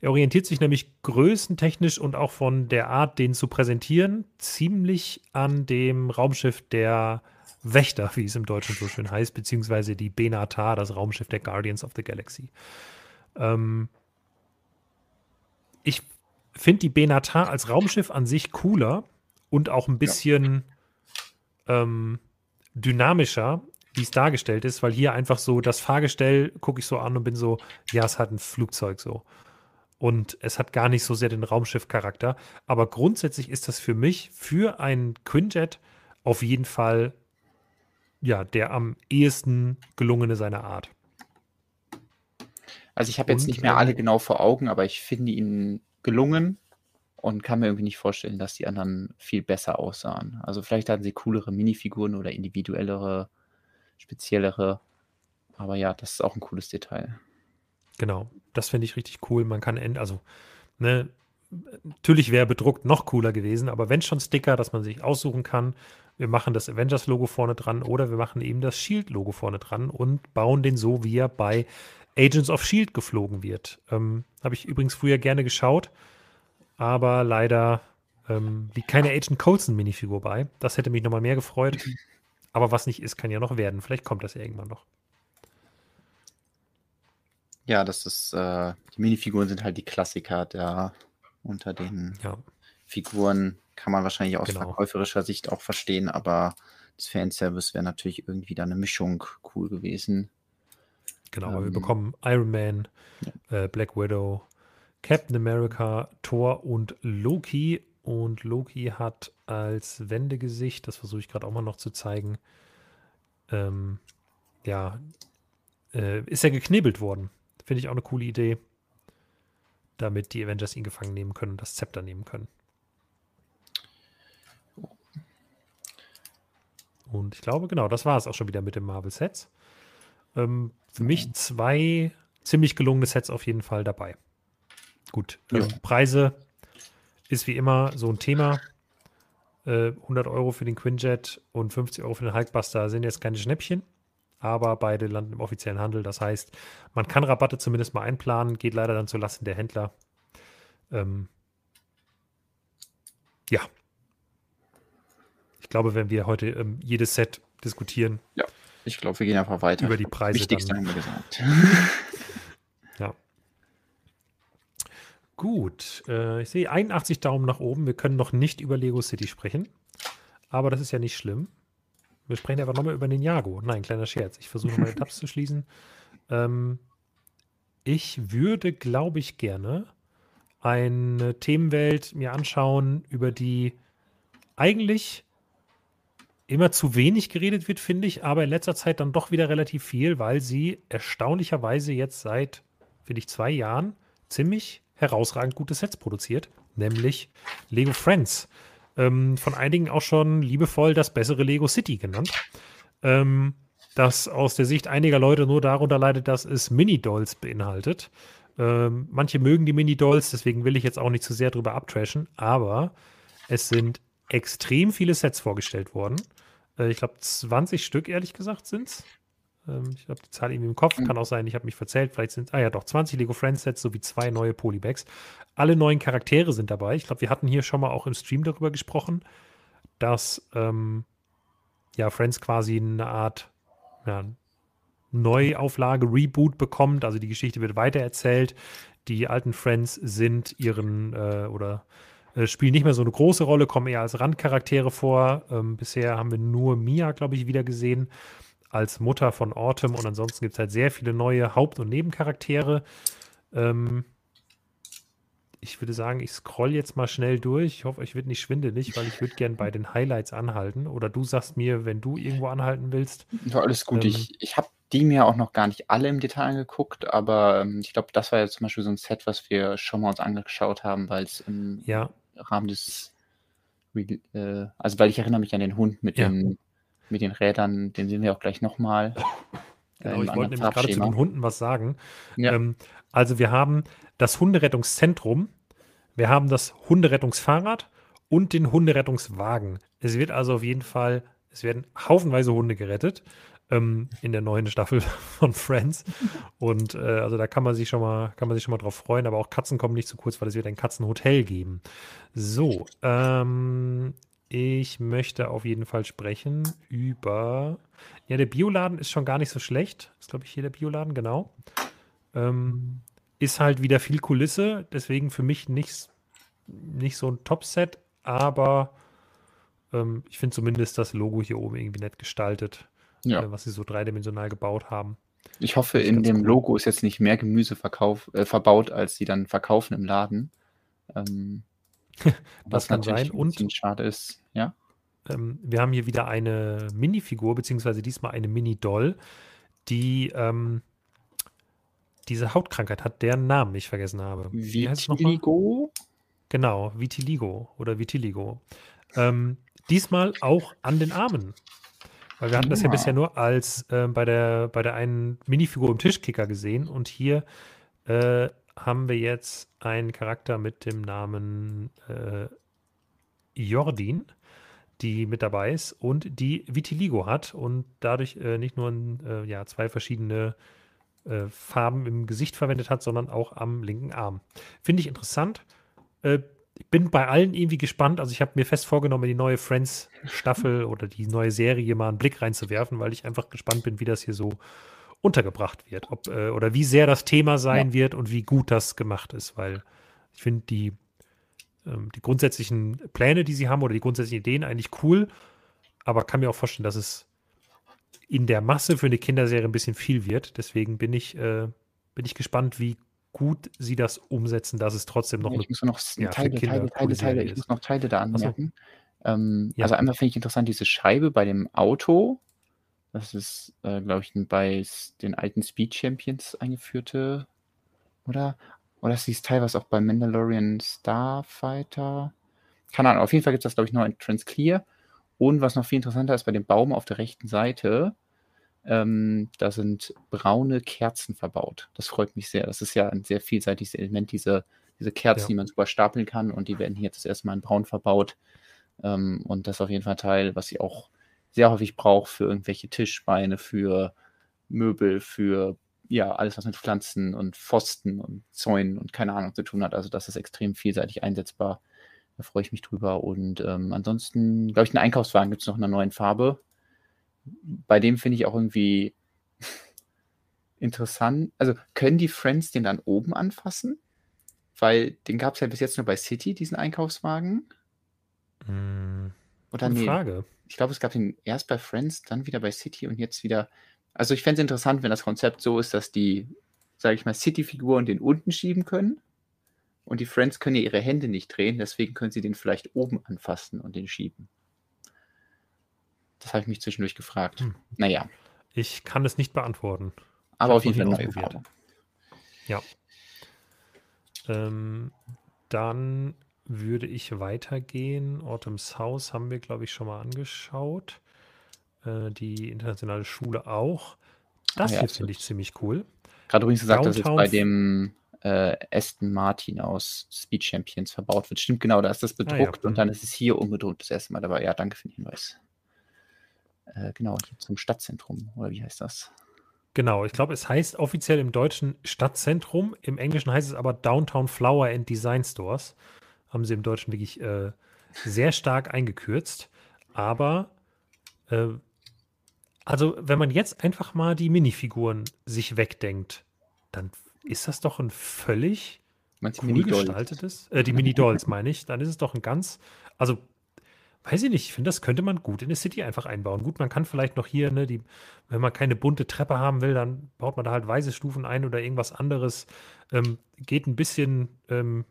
Er orientiert sich nämlich größentechnisch und auch von der Art, den zu präsentieren, ziemlich an dem Raumschiff der Wächter, wie es im Deutschen so schön heißt, beziehungsweise die Benatar, das Raumschiff der Guardians of the Galaxy. Ähm, ich finde die Benatar als Raumschiff an sich cooler und auch ein bisschen ja. ähm, dynamischer, wie es dargestellt ist, weil hier einfach so das Fahrgestell gucke ich so an und bin so, ja, es hat ein Flugzeug so. Und es hat gar nicht so sehr den Raumschiff-Charakter. Aber grundsätzlich ist das für mich, für ein Quinjet, auf jeden Fall ja, der am ehesten gelungene seiner Art. Also ich habe jetzt nicht mehr alle ähm, genau vor Augen, aber ich finde ihn gelungen und kann mir irgendwie nicht vorstellen, dass die anderen viel besser aussahen. Also vielleicht hatten sie coolere Minifiguren oder individuellere, speziellere. Aber ja, das ist auch ein cooles Detail. Genau, das finde ich richtig cool. Man kann, also, ne, natürlich wäre bedruckt noch cooler gewesen, aber wenn schon Sticker, dass man sich aussuchen kann, wir machen das Avengers-Logo vorne dran oder wir machen eben das Shield-Logo vorne dran und bauen den so, wie er bei Agents of Shield geflogen wird. Ähm, Habe ich übrigens früher gerne geschaut, aber leider ähm, liegt keine Agent Coulson-Minifigur bei. Das hätte mich nochmal mehr gefreut. Aber was nicht ist, kann ja noch werden. Vielleicht kommt das ja irgendwann noch. Ja, das ist, äh, die Minifiguren sind halt die Klassiker da unter den ja. Figuren kann man wahrscheinlich aus genau. verkäuferischer Sicht auch verstehen, aber das Fanservice wäre natürlich irgendwie da eine Mischung cool gewesen. Genau, ähm, wir bekommen Iron Man, ja. äh, Black Widow, Captain America, Thor und Loki. Und Loki hat als Wendegesicht, das versuche ich gerade auch mal noch zu zeigen, ähm, ja, äh, ist er geknebelt worden. Finde ich auch eine coole Idee, damit die Avengers ihn gefangen nehmen können und das Zepter nehmen können. Und ich glaube, genau, das war es auch schon wieder mit den Marvel-Sets. Ähm, für mich zwei ziemlich gelungene Sets auf jeden Fall dabei. Gut, ja. ähm, Preise ist wie immer so ein Thema. Äh, 100 Euro für den Quinjet und 50 Euro für den Hulkbuster sind jetzt keine Schnäppchen, aber beide landen im offiziellen Handel. Das heißt, man kann Rabatte zumindest mal einplanen, geht leider dann zulasten der Händler. Ähm, ja, ich glaube, wenn wir heute ähm, jedes Set diskutieren. Ja, ich glaube, wir gehen einfach weiter. Über die Preise. Wichtigste haben wir gesagt. ja. Gut, äh, ich sehe 81 Daumen nach oben. Wir können noch nicht über Lego City sprechen. Aber das ist ja nicht schlimm. Wir sprechen einfach nochmal über Ninjago. Nein, kleiner Scherz. Ich versuche meine Tabs zu schließen. Ähm, ich würde, glaube ich, gerne eine Themenwelt mir anschauen, über die eigentlich immer zu wenig geredet wird, finde ich, aber in letzter Zeit dann doch wieder relativ viel, weil sie erstaunlicherweise jetzt seit, finde ich, zwei Jahren ziemlich herausragend gute Sets produziert, nämlich Lego Friends. Ähm, von einigen auch schon liebevoll das bessere Lego City genannt. Ähm, das aus der Sicht einiger Leute nur darunter leidet, dass es Mini-Dolls beinhaltet. Ähm, manche mögen die Mini-Dolls, deswegen will ich jetzt auch nicht zu sehr drüber abtrashen, aber es sind extrem viele Sets vorgestellt worden. Äh, ich glaube, 20 Stück, ehrlich gesagt, sind es. Ähm, ich habe die Zahl irgendwie im Kopf. Mhm. Kann auch sein, ich habe mich verzählt. Vielleicht sind es, ah ja, doch, 20 Lego Friends Sets sowie zwei neue Polybags. Alle neuen Charaktere sind dabei. Ich glaube, wir hatten hier schon mal auch im Stream darüber gesprochen. dass ähm, ja Friends quasi eine Art ja, Neuauflage, Reboot bekommt. Also die Geschichte wird weitererzählt. Die alten Friends sind ihren äh, oder äh, spielen nicht mehr so eine große Rolle, kommen eher als Randcharaktere vor. Ähm, bisher haben wir nur Mia, glaube ich, wieder gesehen als Mutter von Autumn und ansonsten gibt es halt sehr viele neue Haupt- und Nebencharaktere. Ähm, ich würde sagen, ich scroll jetzt mal schnell durch. Ich hoffe, euch wird nicht schwindelig, weil ich würde gerne bei den Highlights anhalten. Oder du sagst mir, wenn du irgendwo anhalten willst. Ja, alles gut. Ähm, ich ich habe die mir auch noch gar nicht alle im Detail angeguckt, aber ähm, ich glaube, das war ja zum Beispiel so ein Set, was wir schon mal uns angeschaut haben, weil es im ja. Rahmen des, äh, also weil ich erinnere mich an den Hund mit, ja. den, mit den Rädern, den sehen wir auch gleich nochmal. Genau, ich wollte nämlich gerade zu den Hunden was sagen. Ja. Ähm, also wir haben das Hunderettungszentrum, wir haben das Hunderettungsfahrrad und den Hunderettungswagen. Es wird also auf jeden Fall, es werden haufenweise Hunde gerettet ähm, in der neuen Staffel von Friends. Und äh, also da kann man sich schon mal, kann man sich schon mal drauf freuen, aber auch Katzen kommen nicht zu kurz, weil es wird ein Katzenhotel geben. So, ähm, ich möchte auf jeden Fall sprechen über. Ja, der Bioladen ist schon gar nicht so schlecht. Ist, glaube ich, hier der Bioladen, genau. Ähm, ist halt wieder viel Kulisse, deswegen für mich nicht, nicht so ein Top-Set, aber ähm, ich finde zumindest das Logo hier oben irgendwie nett gestaltet, ja. äh, was sie so dreidimensional gebaut haben. Ich hoffe, in dem cool. Logo ist jetzt nicht mehr Gemüse verkauf, äh, verbaut, als sie dann verkaufen im Laden. Ähm, das kann sein. Und schade ist. Ähm, wir haben hier wieder eine Minifigur, beziehungsweise diesmal eine Mini-Doll, die ähm, diese Hautkrankheit hat, deren Namen ich vergessen habe. Vitiligo? Genau, Vitiligo oder Vitiligo. Ähm, diesmal auch an den Armen. Weil wir hatten das ja bisher nur als äh, bei, der, bei der einen Minifigur im Tischkicker gesehen und hier äh, haben wir jetzt einen Charakter mit dem Namen äh, Jordin, die mit dabei ist und die Vitiligo hat und dadurch äh, nicht nur äh, ja, zwei verschiedene äh, Farben im Gesicht verwendet hat, sondern auch am linken Arm. Finde ich interessant. Äh, bin bei allen irgendwie gespannt. Also ich habe mir fest vorgenommen, die neue Friends-Staffel oder die neue Serie mal einen Blick reinzuwerfen, weil ich einfach gespannt bin, wie das hier so untergebracht wird. Ob, äh, oder wie sehr das Thema sein ja. wird und wie gut das gemacht ist, weil ich finde die, ähm, die grundsätzlichen Pläne, die sie haben oder die grundsätzlichen Ideen eigentlich cool, aber kann mir auch vorstellen, dass es in der Masse für eine Kinderserie ein bisschen viel wird. Deswegen bin ich, äh, bin ich gespannt, wie gut sie das umsetzen, dass es trotzdem noch ich muss noch ja, Teile, Teile, Teile, Teile, ich muss noch Teile da anmerken. Also, ähm, ja. also einmal finde ich interessant diese Scheibe bei dem Auto. Das ist, äh, glaube ich, bei den alten Speed Champions eingeführte, oder? Oder ist dieses Teil, was auch bei Mandalorian Starfighter? Keine Ahnung, auf jeden Fall gibt es das, glaube ich, noch in Transclear. Und was noch viel interessanter ist, bei dem Baum auf der rechten Seite, ähm, da sind braune Kerzen verbaut. Das freut mich sehr. Das ist ja ein sehr vielseitiges Element, diese, diese Kerzen, ja. die man super stapeln kann. Und die werden hier jetzt das erste Mal in braun verbaut. Ähm, und das ist auf jeden Fall ein Teil, was ich auch sehr häufig brauche für irgendwelche Tischbeine, für Möbel, für ja, alles, was mit Pflanzen und Pfosten und Zäunen und keine Ahnung zu tun hat. Also das ist extrem vielseitig einsetzbar. Da freue ich mich drüber. Und ähm, ansonsten, glaube ich, einen Einkaufswagen gibt es noch in einer neuen Farbe. Bei dem finde ich auch irgendwie interessant. Also können die Friends den dann oben anfassen? Weil den gab es ja bis jetzt nur bei City, diesen Einkaufswagen. Hm, Oder nee? Frage. Ich glaube, es gab den erst bei Friends, dann wieder bei City und jetzt wieder. Also ich fände es interessant, wenn das Konzept so ist, dass die, sage ich mal, City-Figuren den unten schieben können und die Friends können ja ihre Hände nicht drehen, deswegen können sie den vielleicht oben anfassen und den schieben. Das habe ich mich zwischendurch gefragt. Hm. Naja. Ich kann es nicht beantworten. Aber auf jeden Fall neue Farbe. Ja. Ähm, dann würde ich weitergehen. Autumn's House haben wir, glaube ich, schon mal angeschaut. Äh, die internationale Schule auch. Das ah, ja, hier finde ich ziemlich cool. Gerade übrigens gesagt, Downtown dass jetzt bei dem äh, Aston Martin aus Speed Champions verbaut wird. Stimmt genau, da ist das bedruckt ah, ja. und dann ist es hier unbedruckt das erste Mal dabei. Ja, danke für den Hinweis. Äh, genau, zum Stadtzentrum, oder wie heißt das? Genau, ich glaube, es heißt offiziell im Deutschen Stadtzentrum. Im Englischen heißt es aber Downtown Flower and Design Stores. Haben sie im Deutschen wirklich äh, sehr stark eingekürzt. aber äh, also wenn man jetzt einfach mal die Minifiguren sich wegdenkt, dann ist das doch ein völlig cool gestaltetes, äh, die Mini-Dolls meine ich, dann ist es doch ein ganz, also weiß ich nicht, ich finde, das könnte man gut in eine City einfach einbauen. Gut, man kann vielleicht noch hier, ne, die, wenn man keine bunte Treppe haben will, dann baut man da halt weiße Stufen ein oder irgendwas anderes. Ähm, geht ein bisschen, ähm,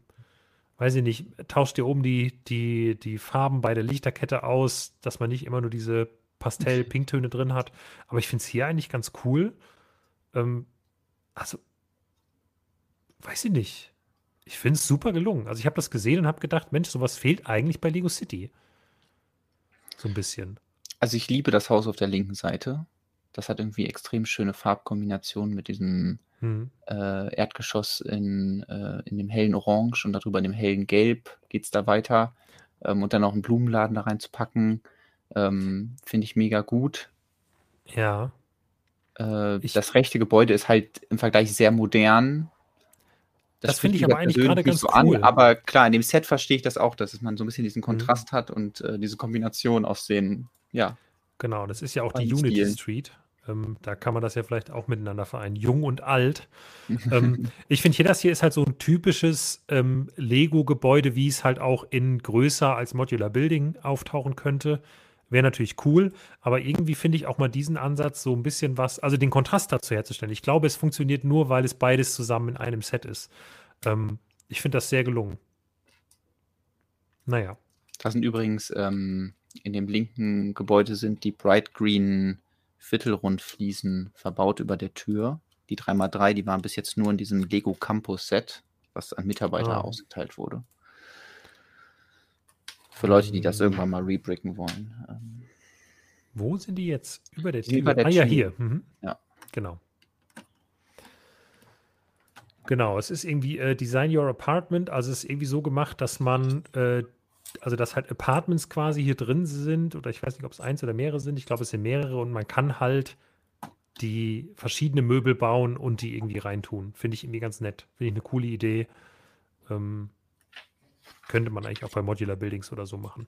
weiß ich nicht, tauscht ihr oben die, die, die Farben bei der Lichterkette aus, dass man nicht immer nur diese Pastell-Pinktöne drin hat. Aber ich finde es hier eigentlich ganz cool. Ähm, also, weiß ich nicht. Ich finde es super gelungen. Also ich habe das gesehen und habe gedacht, Mensch, sowas fehlt eigentlich bei Lego City. So ein bisschen. Also ich liebe das Haus auf der linken Seite. Das hat irgendwie extrem schöne Farbkombinationen mit diesem mhm. äh, Erdgeschoss in, äh, in dem hellen Orange und darüber in dem hellen Gelb geht es da weiter. Ähm, und dann auch einen Blumenladen da reinzupacken, ähm, finde ich mega gut. Ja. Äh, das rechte Gebäude ist halt im Vergleich sehr modern. Das, das finde ich aber eigentlich gerade ganz so cool. An, aber klar, in dem Set verstehe ich das auch, dass man so ein bisschen diesen mhm. Kontrast mhm. hat und äh, diese Kombination aus den, ja. Genau, das ist ja auch die Unity Stilen. Street. Ähm, da kann man das ja vielleicht auch miteinander vereinen, jung und alt. ähm, ich finde, hier das hier ist halt so ein typisches ähm, Lego-Gebäude, wie es halt auch in größer als Modular Building auftauchen könnte. Wäre natürlich cool, aber irgendwie finde ich auch mal diesen Ansatz so ein bisschen was, also den Kontrast dazu herzustellen. Ich glaube, es funktioniert nur, weil es beides zusammen in einem Set ist. Ähm, ich finde das sehr gelungen. Naja. Da sind übrigens ähm, in dem linken Gebäude sind die Bright Green Viertelrundfliesen verbaut über der Tür. Die 3x3, die waren bis jetzt nur in diesem Lego Campus Set, was an Mitarbeiter ah. ausgeteilt wurde. Für Leute, die das irgendwann mal rebricken wollen. Ähm, Wo sind die jetzt? Über der Tür? Ah, ja, hier. Mhm. Ja. Genau. Genau, es ist irgendwie äh, Design Your Apartment, also es ist irgendwie so gemacht, dass man, äh, also dass halt Apartments quasi hier drin sind, oder ich weiß nicht, ob es eins oder mehrere sind, ich glaube, es sind mehrere und man kann halt die verschiedene Möbel bauen und die irgendwie reintun. Finde ich irgendwie ganz nett. Finde ich eine coole Idee. Ähm, könnte man eigentlich auch bei Modular Buildings oder so machen.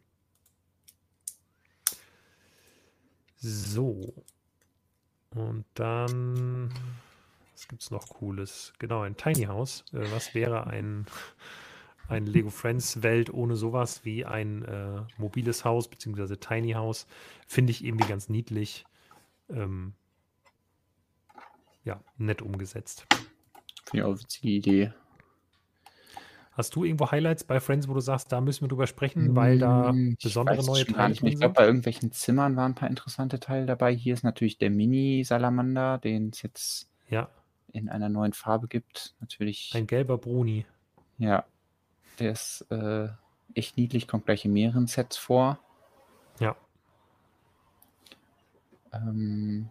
So. Und dann, was gibt es noch Cooles? Genau, ein Tiny House. Äh, was wäre ein, ein Lego Friends Welt ohne sowas wie ein äh, mobiles Haus beziehungsweise Tiny House? Finde ich irgendwie ganz niedlich. Ähm, ja, nett umgesetzt. Finde ich auch eine witzige Idee. Hast du irgendwo Highlights bei Friends, wo du sagst, da müssen wir drüber sprechen, weil da hm, besondere neue Teile sind? Ich glaube, bei irgendwelchen Zimmern waren ein paar interessante Teile dabei. Hier ist natürlich der Mini-Salamander, den es jetzt ja. in einer neuen Farbe gibt. Natürlich. Ein gelber Bruni. Ja, der ist äh, echt niedlich, kommt gleich in mehreren Sets vor. Ja. Ähm,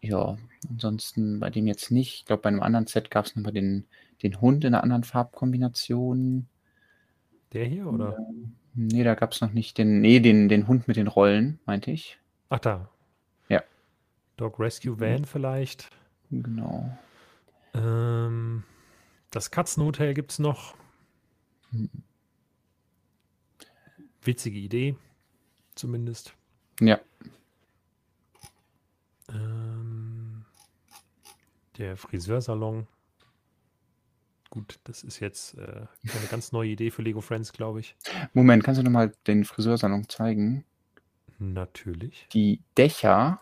ja, ansonsten bei dem jetzt nicht. Ich glaube, bei einem anderen Set gab es nochmal den den Hund in einer anderen Farbkombination. Der hier, oder? Nee, da gab es noch nicht den, nee, den, den Hund mit den Rollen, meinte ich. Ach, da. Ja. Dog Rescue Van mhm. vielleicht. Genau. Ähm, das Katzenhotel gibt es noch. Mhm. Witzige Idee, zumindest. Ja. Ähm, der Friseursalon Gut, das ist jetzt äh, eine ganz neue Idee für Lego Friends, glaube ich. Moment, kannst du nochmal den Friseursalon zeigen? Natürlich. Die Dächer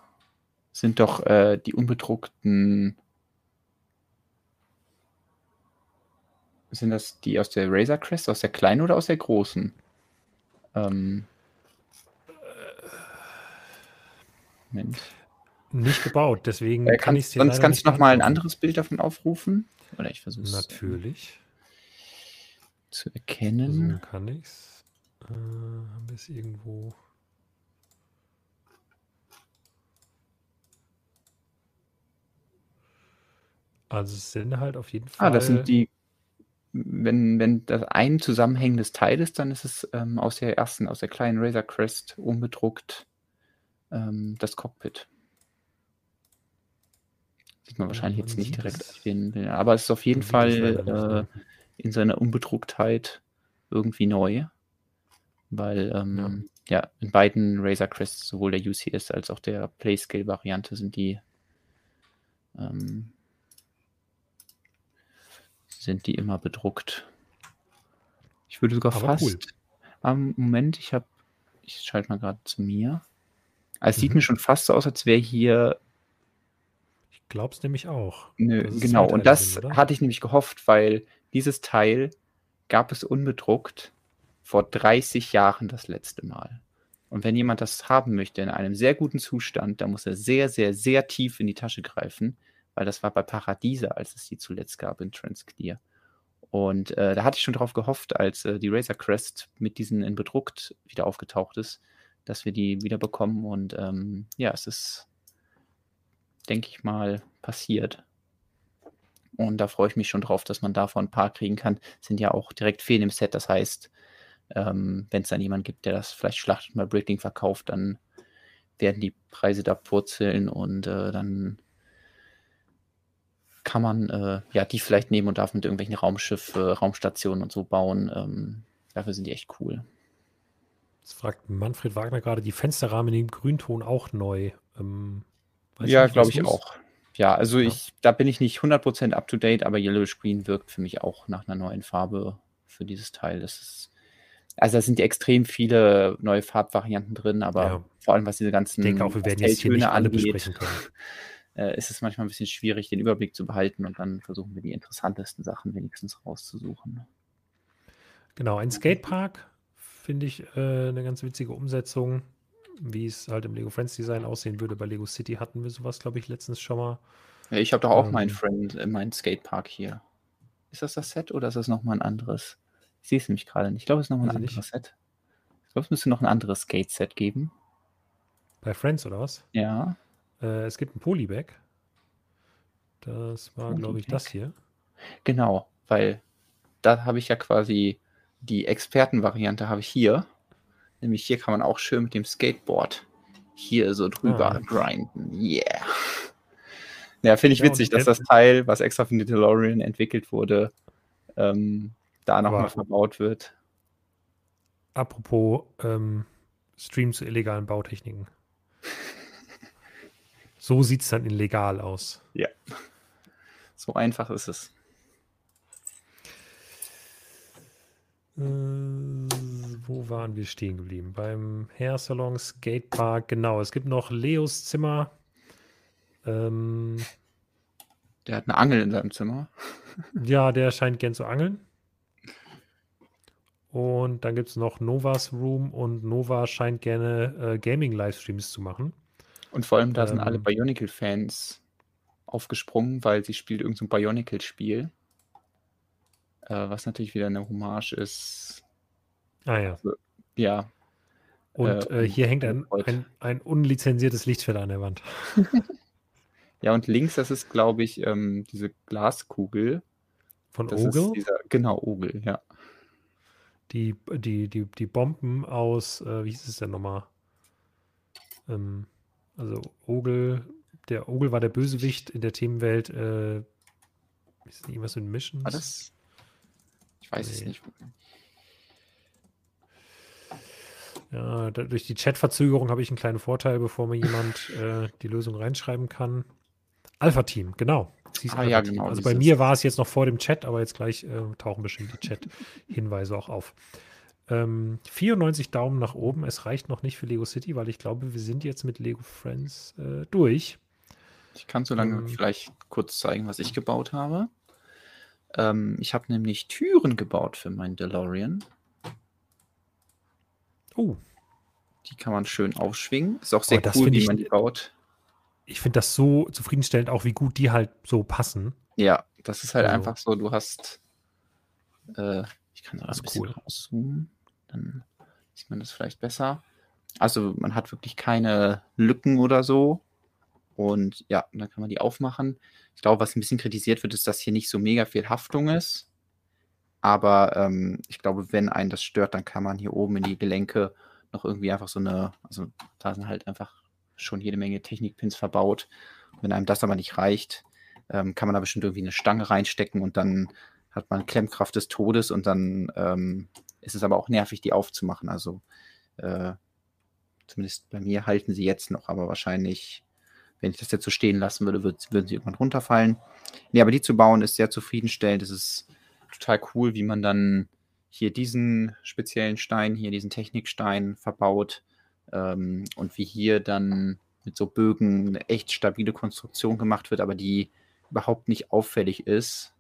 sind doch äh, die unbedruckten. Sind das die aus der Razor Crest, aus der kleinen oder aus der großen? Ähm. Moment. Nicht gebaut, deswegen äh, kann ich es dir Sonst kannst du nochmal ein anderes Bild davon aufrufen. Oder ich versuche es. Natürlich. Zu erkennen. So kann ich es. Äh, haben wir es irgendwo. Also es sind halt auf jeden Fall. Ah, das sind die. Wenn, wenn das ein zusammenhängendes Teil ist, dann ist es ähm, aus der ersten, aus der kleinen Razor Crest unbedruckt ähm, das Cockpit. Sieht man wahrscheinlich jetzt nicht direkt auf den aber es ist auf jeden Fall äh, in seiner Unbedrucktheit irgendwie neu. Weil ähm, ja. ja. in beiden Razor Crests, sowohl der UCS als auch der Playscale-Variante, sind die ähm, sind die immer bedruckt. Ich würde sogar Aber fast cool. am Moment, ich habe, ich schalte mal gerade zu mir. Also es mhm. sieht mir schon fast so aus, als wäre hier. Es nämlich auch. Nö, genau. Und das drin, hatte ich nämlich gehofft, weil dieses Teil gab es unbedruckt vor 30 Jahren das letzte Mal. Und wenn jemand das haben möchte in einem sehr guten Zustand, dann muss er sehr, sehr, sehr tief in die Tasche greifen, weil das war bei Paradiese, als es die zuletzt gab in Transclear. Und äh, da hatte ich schon darauf gehofft, als äh, die Razer Crest mit diesen in bedruckt wieder aufgetaucht ist, dass wir die wieder bekommen. Und ähm, ja, es ist, denke ich mal, passiert. Und da freue ich mich schon drauf, dass man davon ein paar kriegen kann. Sind ja auch direkt Fehlen im Set. Das heißt, ähm, Wenn es dann jemanden gibt, der das vielleicht schlachtet mal Breaking verkauft, dann werden die Preise da purzeln und äh, dann kann man äh, ja die vielleicht nehmen und darf mit irgendwelchen Raumschiffen, Raumstationen und so bauen. Ähm, dafür sind die echt cool. Jetzt fragt Manfred Wagner gerade, die Fensterrahmen in dem Grünton auch neu. Ähm, ja, glaube ich auch. Ja, also ja. ich, da bin ich nicht 100% up to date, aber Yellow Screen wirkt für mich auch nach einer neuen Farbe für dieses Teil. Das ist also da sind ja extrem viele neue Farbvarianten drin, aber ja. vor allem was diese ganzen ich denke auch, wir werden jetzt hier nicht alle angeht, besprechen können. Äh, ist es manchmal ein bisschen schwierig, den Überblick zu behalten und dann versuchen wir die interessantesten Sachen wenigstens rauszusuchen. Genau, ein Skatepark finde ich äh, eine ganz witzige Umsetzung, wie es halt im Lego Friends Design aussehen würde. Bei Lego City hatten wir sowas, glaube ich, letztens schon mal. Ich habe doch auch ähm, meinen Friend, meinen Skatepark hier. Ist das das Set oder ist das nochmal ein anderes? Ich sehe es nämlich gerade nicht. Ich glaube, es ist nochmal ein anderes nicht. Set. Ich glaube, es müsste noch ein anderes Skate-Set geben. Bei Friends oder was? Ja. Äh, es gibt ein Polybag. Das war, glaube ich, das hier. Genau, weil da habe ich ja quasi die Expertenvariante habe ich hier. Nämlich hier kann man auch schön mit dem Skateboard hier so drüber ah. grinden. Yeah. Ja, finde ich ja, witzig, dass das Teil, was extra für den DeLorean entwickelt wurde, ähm, da nochmal verbaut wird. Apropos ähm, Stream zu illegalen Bautechniken. so sieht es dann in legal aus. Ja. So einfach ist es. Äh, wo waren wir stehen geblieben? Beim Hair Salon Skatepark, genau. Es gibt noch Leos Zimmer. Ähm, der hat eine Angel in seinem Zimmer. ja, der scheint gern zu angeln. Und dann gibt es noch Novas Room und Nova scheint gerne äh, Gaming-Livestreams zu machen. Und vor allem, da ähm, sind alle. Bionicle-Fans aufgesprungen, weil sie spielt irgendein so Bionicle-Spiel. Äh, was natürlich wieder eine Hommage ist. Ah ja. Also, ja. Und äh, äh hier hängt ein, ein, ein, unlizenziertes Lichtfeld an der Wand. ja, und links, das ist, glaube ich, ähm, diese Glaskugel. Von das Ogel? Dieser, genau, Ogel, ja die, die, die, die Bomben aus, äh, wie hieß es denn nochmal? Ähm, also Ogel, der Ogel war der Bösewicht in der Themenwelt, äh, ist irgendwas mit Missions? War das? Ich weiß nee. es nicht. Ja, da, durch die Chat-Verzögerung habe ich einen kleinen Vorteil, bevor mir jemand äh, die Lösung reinschreiben kann. Alpha-Team, genau. Ah, ja, genau. Also bei mir war es jetzt noch vor dem Chat, aber jetzt gleich äh, tauchen bestimmt die Chat-Hinweise auch auf. Ähm, 94 Daumen nach oben. Es reicht noch nicht für Lego City, weil ich glaube, wir sind jetzt mit Lego Friends äh, durch. Ich kann so lange ähm, vielleicht kurz zeigen, was ich gebaut habe. Ähm, ich habe nämlich Türen gebaut für meinen DeLorean. Oh. Die kann man schön aufschwingen. Ist auch sehr oh, cool, wie man die baut ich finde das so zufriedenstellend, auch wie gut die halt so passen. Ja, das ist halt also. einfach so, du hast, äh, ich kann das ein bisschen cool. rauszoomen, dann sieht man das vielleicht besser. Also man hat wirklich keine Lücken oder so. Und ja, dann kann man die aufmachen. Ich glaube, was ein bisschen kritisiert wird, ist, dass hier nicht so mega viel Haftung ist. Aber ähm, ich glaube, wenn einen das stört, dann kann man hier oben in die Gelenke noch irgendwie einfach so eine, also da sind halt einfach schon jede Menge Technikpins verbaut. Wenn einem das aber nicht reicht, ähm, kann man da bestimmt irgendwie eine Stange reinstecken und dann hat man Klemmkraft des Todes und dann ähm, es ist aber auch nervig, die aufzumachen. Also äh, zumindest bei mir halten sie jetzt noch, aber wahrscheinlich, wenn ich das jetzt so stehen lassen würde, würd, würden sie irgendwann runterfallen. Nee, aber die zu bauen ist sehr zufriedenstellend. Es ist total cool, wie man dann hier diesen speziellen Stein, hier diesen Technikstein verbaut ähm, und wie hier dann mit so Bögen eine echt stabile Konstruktion gemacht wird, aber die überhaupt nicht auffällig ist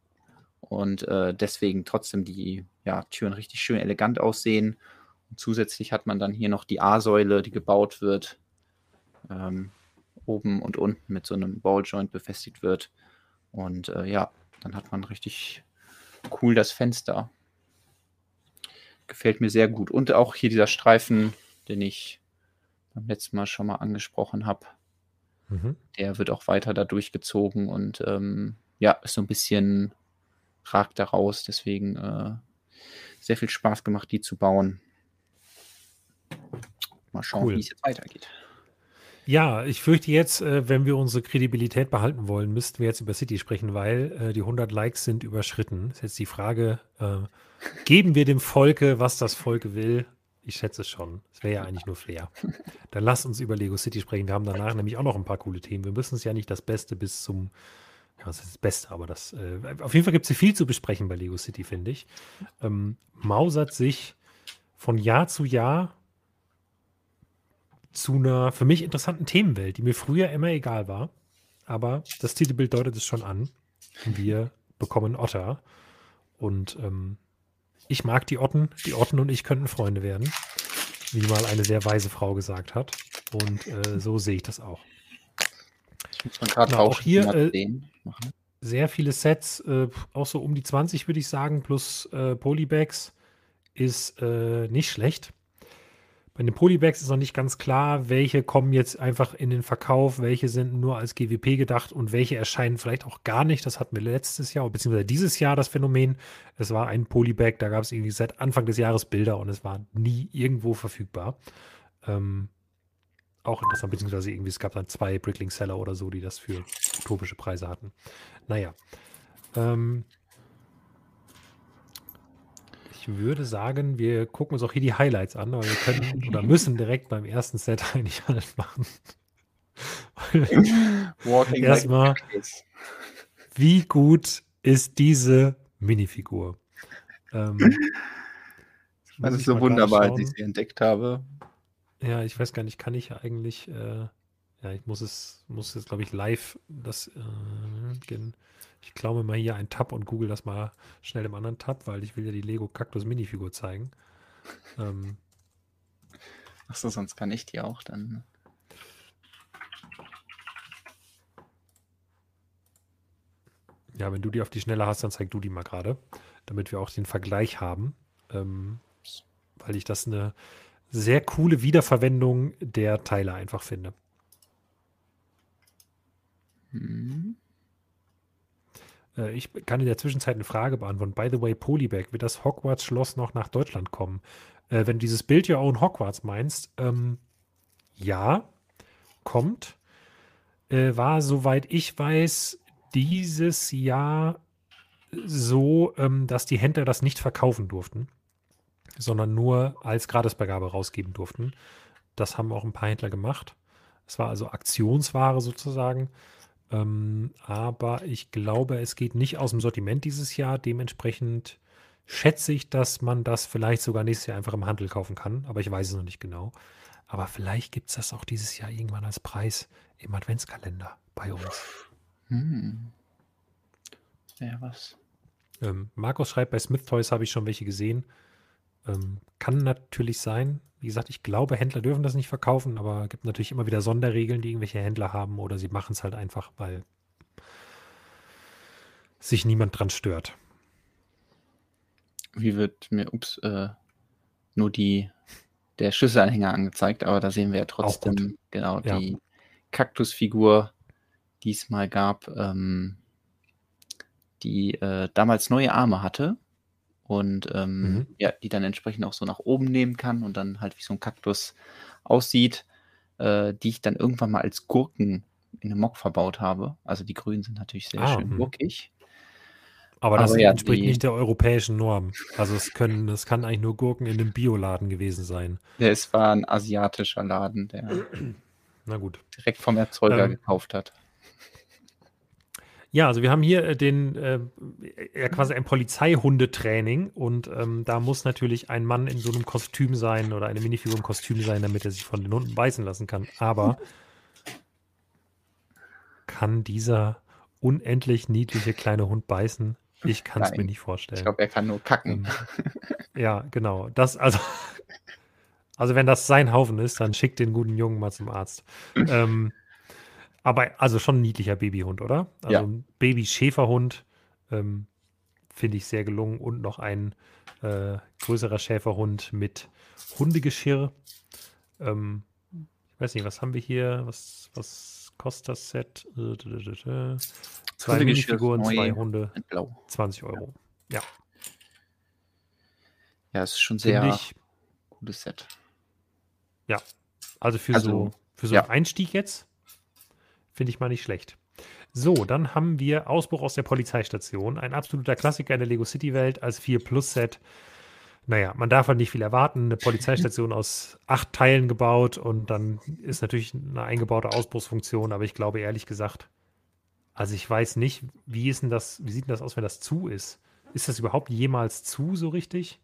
und äh, deswegen trotzdem die ja, Türen richtig schön elegant aussehen. Und zusätzlich hat man dann hier noch die A-Säule, die gebaut wird, ähm, oben und unten mit so einem Balljoint befestigt wird. Und äh, ja, dann hat man richtig cool das Fenster. Gefällt mir sehr gut. Und auch hier dieser Streifen, den ich beim letzten Mal schon mal angesprochen habe. Mhm. Der wird auch weiter da durchgezogen und ähm, ja, ist so ein bisschen ragt da raus. Deswegen äh, sehr viel Spaß gemacht, die zu bauen. Mal schauen, cool. wie es jetzt weitergeht. Ja, ich fürchte jetzt, äh, wenn wir unsere Kredibilität behalten wollen, müssten wir jetzt über City sprechen, weil äh, die 100 Likes sind überschritten. Ist jetzt die Frage, äh, geben wir dem Volke, was das Volke will? Ich schätze schon. Es wäre ja eigentlich nur fair. Dann lasst uns über Lego City sprechen. Wir haben danach nämlich auch noch ein paar coole Themen. Wir müssen es ja nicht das Beste bis zum, ja, das ist das Beste, aber das, äh, auf jeden Fall gibt es hier viel zu besprechen bei Lego City, finde ich. Ähm, mausert sich von Jahr zu Jahr zu einer für mich interessanten Themenwelt, die mir früher immer egal war. Aber das Titelbild deutet es schon an. Wir bekommen Otter. Und ähm, ich mag die Otten. Die Otten und ich könnten Freunde werden, wie mal eine sehr weise Frau gesagt hat. Und äh, so sehe ich das auch. Ich muss gerade auch hier äh, sehr viele Sets, äh, auch so um die 20 würde ich sagen, plus äh, Polybags ist äh, nicht schlecht. Bei den Polybags ist noch nicht ganz klar, welche kommen jetzt einfach in den Verkauf, welche sind nur als GWP gedacht und welche erscheinen vielleicht auch gar nicht. Das hatten wir letztes Jahr, beziehungsweise dieses Jahr das Phänomen. Es war ein Polybag, da gab es irgendwie seit Anfang des Jahres Bilder und es war nie irgendwo verfügbar. Ähm, auch interessant, beziehungsweise irgendwie, es gab dann zwei Brickling Seller oder so, die das für utopische Preise hatten. Naja. Ähm, ich würde sagen, wir gucken uns auch hier die Highlights an, aber wir können oder müssen direkt beim ersten Set eigentlich halt machen. Erstmal, wie gut ist diese Minifigur? Ähm, das ist so wunderbar, als ich sie entdeckt habe. Ja, ich weiß gar nicht, kann ich eigentlich, äh, ja, ich muss es, muss jetzt, glaube ich, live das äh, gehen. Ich klaue mir mal hier einen Tab und google das mal schnell im anderen Tab, weil ich will ja die Lego Cactus Minifigur zeigen. ähm, Achso, sonst kann ich die auch dann. Ja, wenn du die auf die Schnelle hast, dann zeig du die mal gerade, damit wir auch den Vergleich haben. Ähm, weil ich das eine sehr coole Wiederverwendung der Teile einfach finde. Hm. Äh, ich kann in der Zwischenzeit eine Frage beantworten. By the way, Polybag, wird das Hogwarts-Schloss noch nach Deutschland kommen? Äh, wenn du dieses Build Your Own Hogwarts meinst, ähm, ja, kommt. Äh, war, soweit ich weiß, dieses Jahr so, ähm, dass die Händler das nicht verkaufen durften, sondern nur als Gratisbeigabe rausgeben durften. Das haben auch ein paar Händler gemacht. Es war also Aktionsware sozusagen. Ähm, aber ich glaube, es geht nicht aus dem Sortiment dieses Jahr. Dementsprechend schätze ich, dass man das vielleicht sogar nächstes Jahr einfach im Handel kaufen kann. Aber ich weiß es noch nicht genau. Aber vielleicht gibt es das auch dieses Jahr irgendwann als Preis im Adventskalender bei uns. Hm. Ja, was. Ähm, Markus schreibt, bei Smith Toys habe ich schon welche gesehen. Ähm, kann natürlich sein. Wie gesagt, ich glaube, Händler dürfen das nicht verkaufen, aber es gibt natürlich immer wieder Sonderregeln, die irgendwelche Händler haben oder sie machen es halt einfach, weil sich niemand dran stört. Wie wird mir, ups, äh, nur die, der Schlüsselanhänger angezeigt, aber da sehen wir ja trotzdem genau ja. die Kaktusfigur, die es mal gab, ähm, die äh, damals neue Arme hatte und ähm, mhm. ja, die dann entsprechend auch so nach oben nehmen kann und dann halt wie so ein Kaktus aussieht, äh, die ich dann irgendwann mal als Gurken in einem Mock verbaut habe. Also die Grünen sind natürlich sehr ah, schön mh. gurkig. Aber das Aber ja, entspricht die... nicht der europäischen Norm. Also es können, es kann eigentlich nur Gurken in einem Bioladen gewesen sein. Ja, es war ein asiatischer Laden, der Na gut. direkt vom Erzeuger ähm, gekauft hat. Ja, also wir haben hier äh, den äh, ja, quasi ein Polizeihundetraining und ähm, da muss natürlich ein Mann in so einem Kostüm sein oder eine Minifigur im Kostüm sein, damit er sich von den Hunden beißen lassen kann. Aber kann dieser unendlich niedliche kleine Hund beißen? Ich kann es mir nicht vorstellen. Ich glaube, er kann nur kacken. Ähm, ja, genau. Das, also, also wenn das sein Haufen ist, dann schickt den guten Jungen mal zum Arzt. ähm, aber also schon ein niedlicher Babyhund, oder? Also ja. ein Baby-Schäferhund ähm, finde ich sehr gelungen und noch ein äh, größerer Schäferhund mit Hundegeschirr. Ähm, ich weiß nicht, was haben wir hier? Was, was kostet das Set? Äh, zwei Minifiguren, zwei Hunde, 20 Euro. Ja. Ja, es ist schon sehr ich, gutes Set. Ja, also für also, so für so ja. einen Einstieg jetzt Finde ich mal nicht schlecht. So, dann haben wir Ausbruch aus der Polizeistation. Ein absoluter Klassiker in der Lego City Welt als 4 Plus Set. Naja, man darf halt nicht viel erwarten. Eine Polizeistation aus acht Teilen gebaut und dann ist natürlich eine eingebaute Ausbruchsfunktion, aber ich glaube ehrlich gesagt, also ich weiß nicht, wie ist denn das, wie sieht denn das aus, wenn das zu ist? Ist das überhaupt jemals zu so richtig?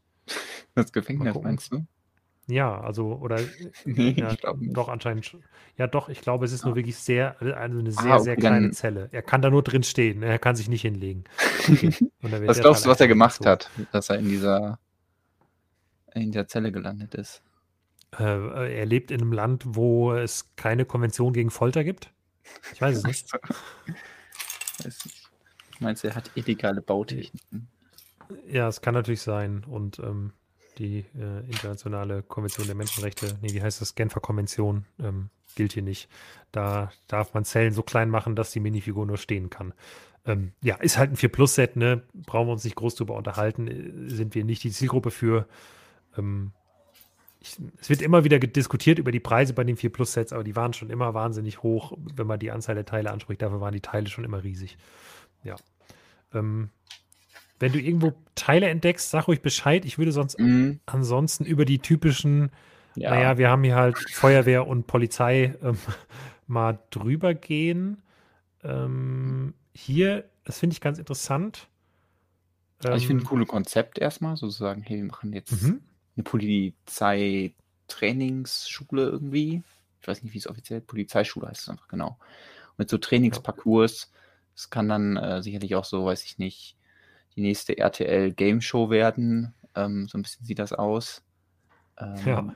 Das Gefängnis meinst du? Ja, also, oder nee, ja, doch anscheinend. Ja, doch, ich glaube, es ist ja. nur wirklich sehr, also eine sehr, ah, okay, sehr kleine Zelle. Er kann da nur drin stehen, er kann sich nicht hinlegen. Was glaubst du, was er gemacht so. hat, dass er in dieser, in dieser Zelle gelandet ist? Äh, er lebt in einem Land, wo es keine Konvention gegen Folter gibt? Ich weiß es nicht. Meinst du, er hat illegale Bautechniken? Ja, es kann natürlich sein. Und ähm, die äh, internationale Konvention der Menschenrechte, nee, wie heißt das, Genfer Konvention, ähm, gilt hier nicht. Da darf man Zellen so klein machen, dass die Minifigur nur stehen kann. Ähm, ja, ist halt ein 4-Plus-Set, ne? Brauchen wir uns nicht groß drüber unterhalten. Äh, sind wir nicht die Zielgruppe für. Ähm, ich, es wird immer wieder diskutiert über die Preise bei den 4-Plus-Sets, aber die waren schon immer wahnsinnig hoch, wenn man die Anzahl der Teile anspricht. Dafür waren die Teile schon immer riesig. Ja. Ähm, wenn du irgendwo Teile entdeckst, sag ruhig Bescheid. Ich würde sonst mhm. ansonsten über die typischen, ja. naja, wir haben hier halt Feuerwehr und Polizei ähm, mal drüber gehen. Ähm, hier, das finde ich ganz interessant. Also ich finde ein ähm, cooles Konzept erstmal, sozusagen, hey, wir machen jetzt mhm. eine Polizeitrainingsschule irgendwie. Ich weiß nicht, wie es offiziell Polizeischule heißt es einfach genau. mit so Trainingsparcours. Das kann dann äh, sicherlich auch so, weiß ich nicht, die nächste RTL Game Show werden. Ähm, so ein bisschen sieht das aus. Ähm, ja.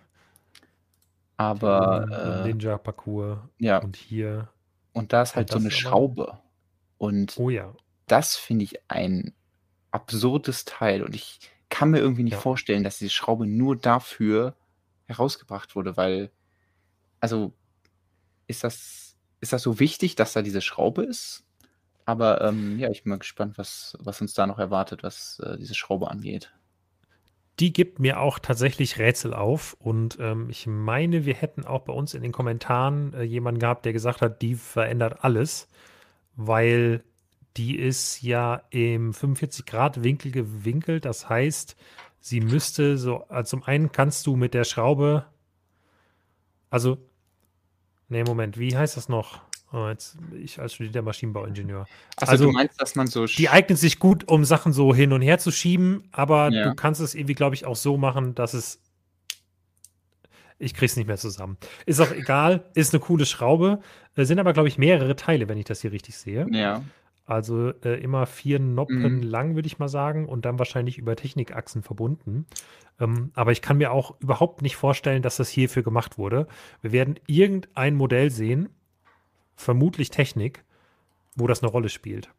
Aber. Äh, Ninja-Parcours. Ja. Und hier. Und da ist halt so eine Schraube. Und oh ja. das finde ich ein absurdes Teil. Und ich kann mir irgendwie nicht ja. vorstellen, dass diese Schraube nur dafür herausgebracht wurde, weil, also, ist das, ist das so wichtig, dass da diese Schraube ist? Aber ähm, ja, ich bin mal gespannt, was, was uns da noch erwartet, was äh, diese Schraube angeht. Die gibt mir auch tatsächlich Rätsel auf. Und ähm, ich meine, wir hätten auch bei uns in den Kommentaren äh, jemanden gehabt, der gesagt hat, die verändert alles, weil die ist ja im 45-Grad-Winkel gewinkelt. Das heißt, sie müsste so, also zum einen kannst du mit der Schraube, also, nee, Moment, wie heißt das noch? Oh, jetzt, ich als studierter Maschinenbauingenieur. Achso, also, du meinst, dass man so. Die eignet sich gut, um Sachen so hin und her zu schieben, aber ja. du kannst es irgendwie, glaube ich, auch so machen, dass es. Ich krieg's nicht mehr zusammen. Ist auch egal, ist eine coole Schraube. Es sind aber, glaube ich, mehrere Teile, wenn ich das hier richtig sehe. Ja. Also äh, immer vier Noppen mhm. lang, würde ich mal sagen, und dann wahrscheinlich über Technikachsen verbunden. Ähm, aber ich kann mir auch überhaupt nicht vorstellen, dass das hierfür gemacht wurde. Wir werden irgendein Modell sehen, vermutlich Technik, wo das eine Rolle spielt.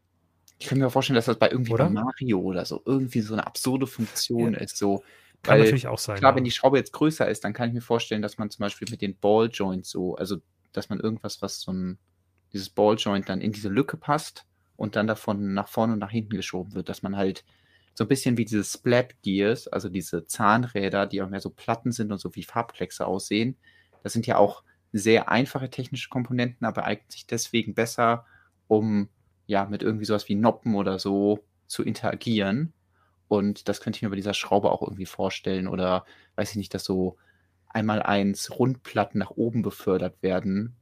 Ich kann mir vorstellen, dass das bei irgendwie oder? Mario oder so irgendwie so eine absurde Funktion ja. ist. So, kann weil, natürlich auch sein. Klar, ja. wenn die Schraube jetzt größer ist, dann kann ich mir vorstellen, dass man zum Beispiel mit den Balljoints so, also dass man irgendwas, was so ein, dieses Balljoint dann in diese Lücke passt und dann davon nach vorne und nach hinten geschoben wird, dass man halt so ein bisschen wie diese Splat Gears, also diese Zahnräder, die auch mehr so Platten sind und so wie Farbkleckse aussehen. Das sind ja auch sehr einfache technische Komponenten, aber eignet sich deswegen besser, um ja mit irgendwie sowas wie Noppen oder so zu interagieren. Und das könnte ich mir bei dieser Schraube auch irgendwie vorstellen. Oder weiß ich nicht, dass so einmal eins Rundplatten nach oben befördert werden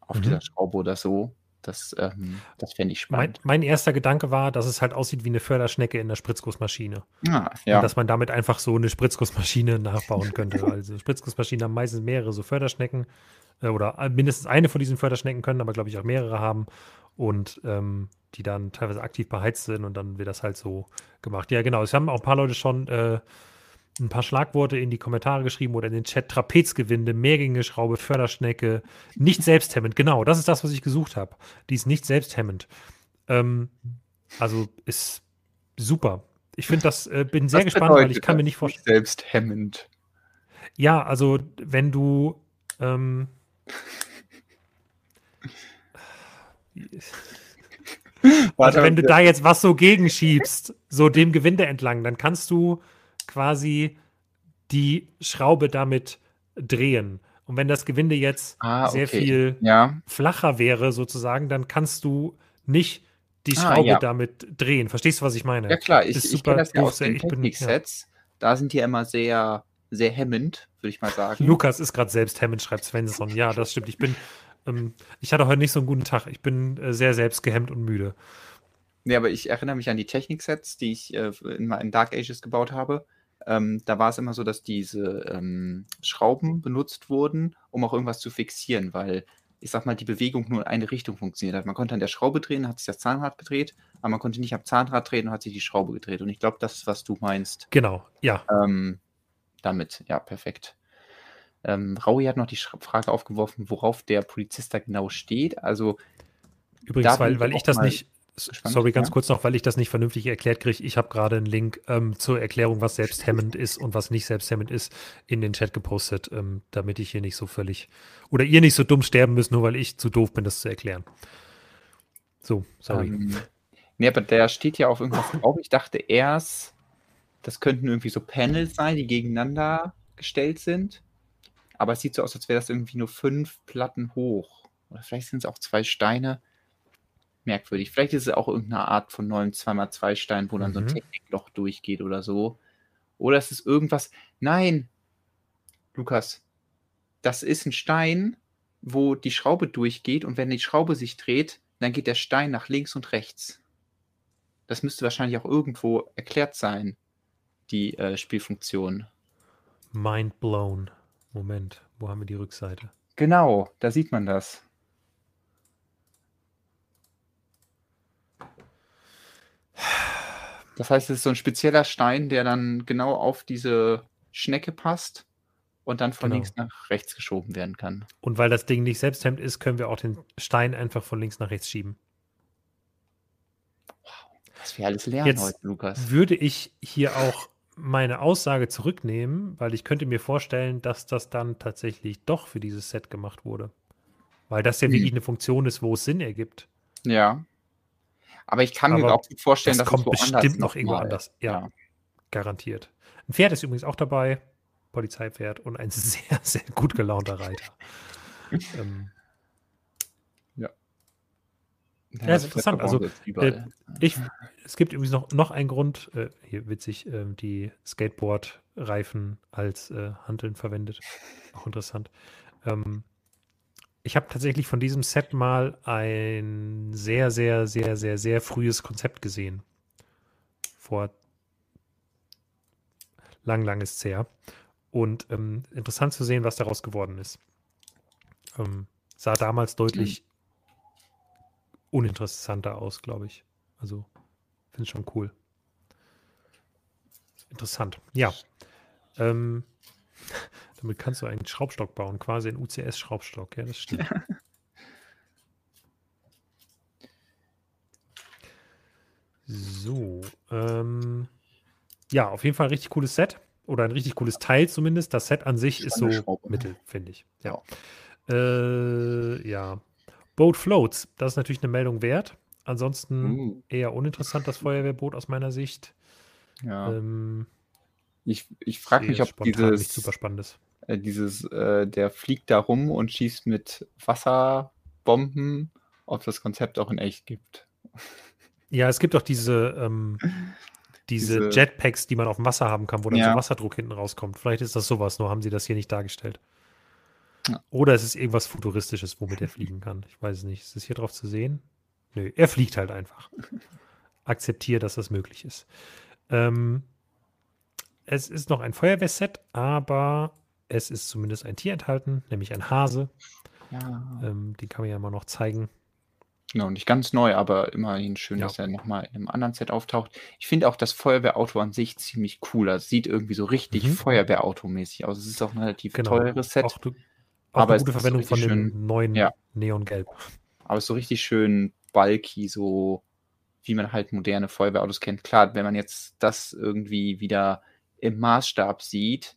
auf mhm. dieser Schraube oder so. Das, ähm, das fände ich spannend. Mein, mein, erster Gedanke war, dass es halt aussieht wie eine Förderschnecke in der Spritzgussmaschine. Ah, ja. Und dass man damit einfach so eine Spritzgussmaschine nachbauen könnte. also Spritzgussmaschinen haben meistens mehrere so Förderschnecken äh, oder mindestens eine von diesen Förderschnecken können, aber glaube ich auch mehrere haben und ähm, die dann teilweise aktiv beheizt sind und dann wird das halt so gemacht. Ja, genau. Es haben auch ein paar Leute schon äh, ein paar Schlagworte in die Kommentare geschrieben oder in den Chat. Trapezgewinde, Mehrgänge-Schraube, Förderschnecke, nicht selbsthemmend. Genau, das ist das, was ich gesucht habe. Die ist nicht selbsthemmend. Ähm, also ist super. Ich finde das, äh, bin sehr gespannt, weil ich kann mir nicht vorstellen. Selbsthemmend. Ja, also wenn du ähm, also wenn du da jetzt was so gegenschiebst, so dem Gewinde entlang, dann kannst du quasi die Schraube damit drehen. Und wenn das Gewinde jetzt ah, sehr viel ja. flacher wäre, sozusagen, dann kannst du nicht die ah, Schraube ah, ja. damit drehen. Verstehst du, was ich meine? Ja, klar. Ich, ich kenne das ja aus den Technik-Sets. Ja. Da sind die immer sehr, sehr hemmend, würde ich mal sagen. Lukas ist gerade selbst hemmend, schreibt Svensson. Ja, das stimmt. Ich bin, ähm, ich hatte heute nicht so einen guten Tag. Ich bin äh, sehr selbstgehemmt und müde. Nee, aber ich erinnere mich an die Technik-Sets, die ich äh, in, in Dark Ages gebaut habe. Ähm, da war es immer so, dass diese ähm, Schrauben benutzt wurden, um auch irgendwas zu fixieren, weil ich sag mal, die Bewegung nur in eine Richtung funktioniert hat. Man konnte an der Schraube drehen, hat sich das Zahnrad gedreht, aber man konnte nicht am Zahnrad drehen und hat sich die Schraube gedreht. Und ich glaube, das ist, was du meinst. Genau, ja. Ähm, damit, ja, perfekt. Ähm, Raui hat noch die Frage aufgeworfen, worauf der Polizist da genau steht. Also Übrigens, weil, weil ich das nicht, Spannend, Sorry, ganz ja. kurz noch, weil ich das nicht vernünftig erklärt kriege. Ich habe gerade einen Link ähm, zur Erklärung, was selbsthemmend ist und was nicht selbsthemmend ist, in den Chat gepostet, ähm, damit ich hier nicht so völlig oder ihr nicht so dumm sterben müsst, nur weil ich zu doof bin, das zu erklären. So, sorry. Ähm, nee, aber der steht ja auf irgendwas drauf. Ich dachte erst, das könnten irgendwie so Panels sein, die gegeneinander gestellt sind. Aber es sieht so aus, als wäre das irgendwie nur fünf Platten hoch. Oder vielleicht sind es auch zwei Steine merkwürdig. Vielleicht ist es auch irgendeine Art von neuen 2x2-Stein, wo dann mhm. so ein mhm. Technikloch durchgeht oder so. Oder es ist irgendwas. Nein, Lukas, das ist ein Stein, wo die Schraube durchgeht und wenn die Schraube sich dreht, dann geht der Stein nach links und rechts. Das müsste wahrscheinlich auch irgendwo erklärt sein, die äh, Spielfunktion. Mind blown. Moment, wo haben wir die Rückseite? Genau, da sieht man das. Das heißt, es ist so ein spezieller Stein, der dann genau auf diese Schnecke passt und dann von genau. links nach rechts geschoben werden kann. Und weil das Ding nicht selbsthemd ist, können wir auch den Stein einfach von links nach rechts schieben. Wow, was wir alles lernen Jetzt heute, Lukas. Würde ich hier auch meine Aussage zurücknehmen, weil ich könnte mir vorstellen, dass das dann tatsächlich doch für dieses Set gemacht wurde. Weil das ja hm. wirklich eine Funktion ist, wo es Sinn ergibt. Ja. Aber ich kann Aber mir auch gut vorstellen, das dass kommt es bestimmt noch irgendwo anders. Ja, ja, garantiert. Ein Pferd ist übrigens auch dabei, Polizeipferd und ein sehr, sehr gut gelaunter Reiter. ähm, ja. Ja, ist interessant. Also, äh, ich, es gibt übrigens noch, noch einen Grund, äh, hier witzig, äh, die Skateboard-Reifen als äh, Hanteln verwendet. Auch interessant. Ähm, ich habe tatsächlich von diesem Set mal ein sehr, sehr, sehr, sehr, sehr frühes Konzept gesehen. Vor lang, lang ist her. Und ähm, interessant zu sehen, was daraus geworden ist. Ähm, sah damals deutlich uninteressanter aus, glaube ich. Also, finde ich schon cool. Interessant. Ja. Ähm, damit kannst du einen Schraubstock bauen, quasi ein UCS-Schraubstock. Ja, das stimmt. so. Ähm, ja, auf jeden Fall ein richtig cooles Set. Oder ein richtig cooles Teil zumindest. Das Set an sich ist so ne? mittel, finde ich. Ja. Äh, ja. Boat Floats, das ist natürlich eine Meldung wert. Ansonsten uh. eher uninteressant, das Feuerwehrboot aus meiner Sicht. Ja. Ähm, ich ich frage mich, ob dieses, super Spannendes. Äh, dieses, äh, der fliegt da rum und schießt mit Wasserbomben, ob das Konzept auch in echt gibt. Ja, es gibt auch diese, ähm, diese, diese, Jetpacks, die man auf dem Wasser haben kann, wo dann ja. so Wasserdruck hinten rauskommt. Vielleicht ist das sowas, nur haben sie das hier nicht dargestellt. Ja. Oder es ist irgendwas Futuristisches, womit er fliegen kann. Ich weiß es nicht. Ist es hier drauf zu sehen? Nö, er fliegt halt einfach. Akzeptiere, dass das möglich ist. Ähm, es ist noch ein Feuerwehrset, aber es ist zumindest ein Tier enthalten, nämlich ein Hase. Ja. Ähm, den kann man ja mal noch zeigen. Genau, nicht ganz neu, aber immerhin schön, ja. dass er nochmal in einem anderen Set auftaucht. Ich finde auch das Feuerwehrauto an sich ziemlich cool. Es sieht irgendwie so richtig mhm. Feuerwehrautomäßig aus. Es ist auch ein relativ genau. teures Set. Auch, du, auch aber eine gute Verwendung so von dem schön, neuen ja. Neongelb. Aber es ist so richtig schön bulky, so wie man halt moderne Feuerwehrautos kennt. Klar, wenn man jetzt das irgendwie wieder im Maßstab sieht,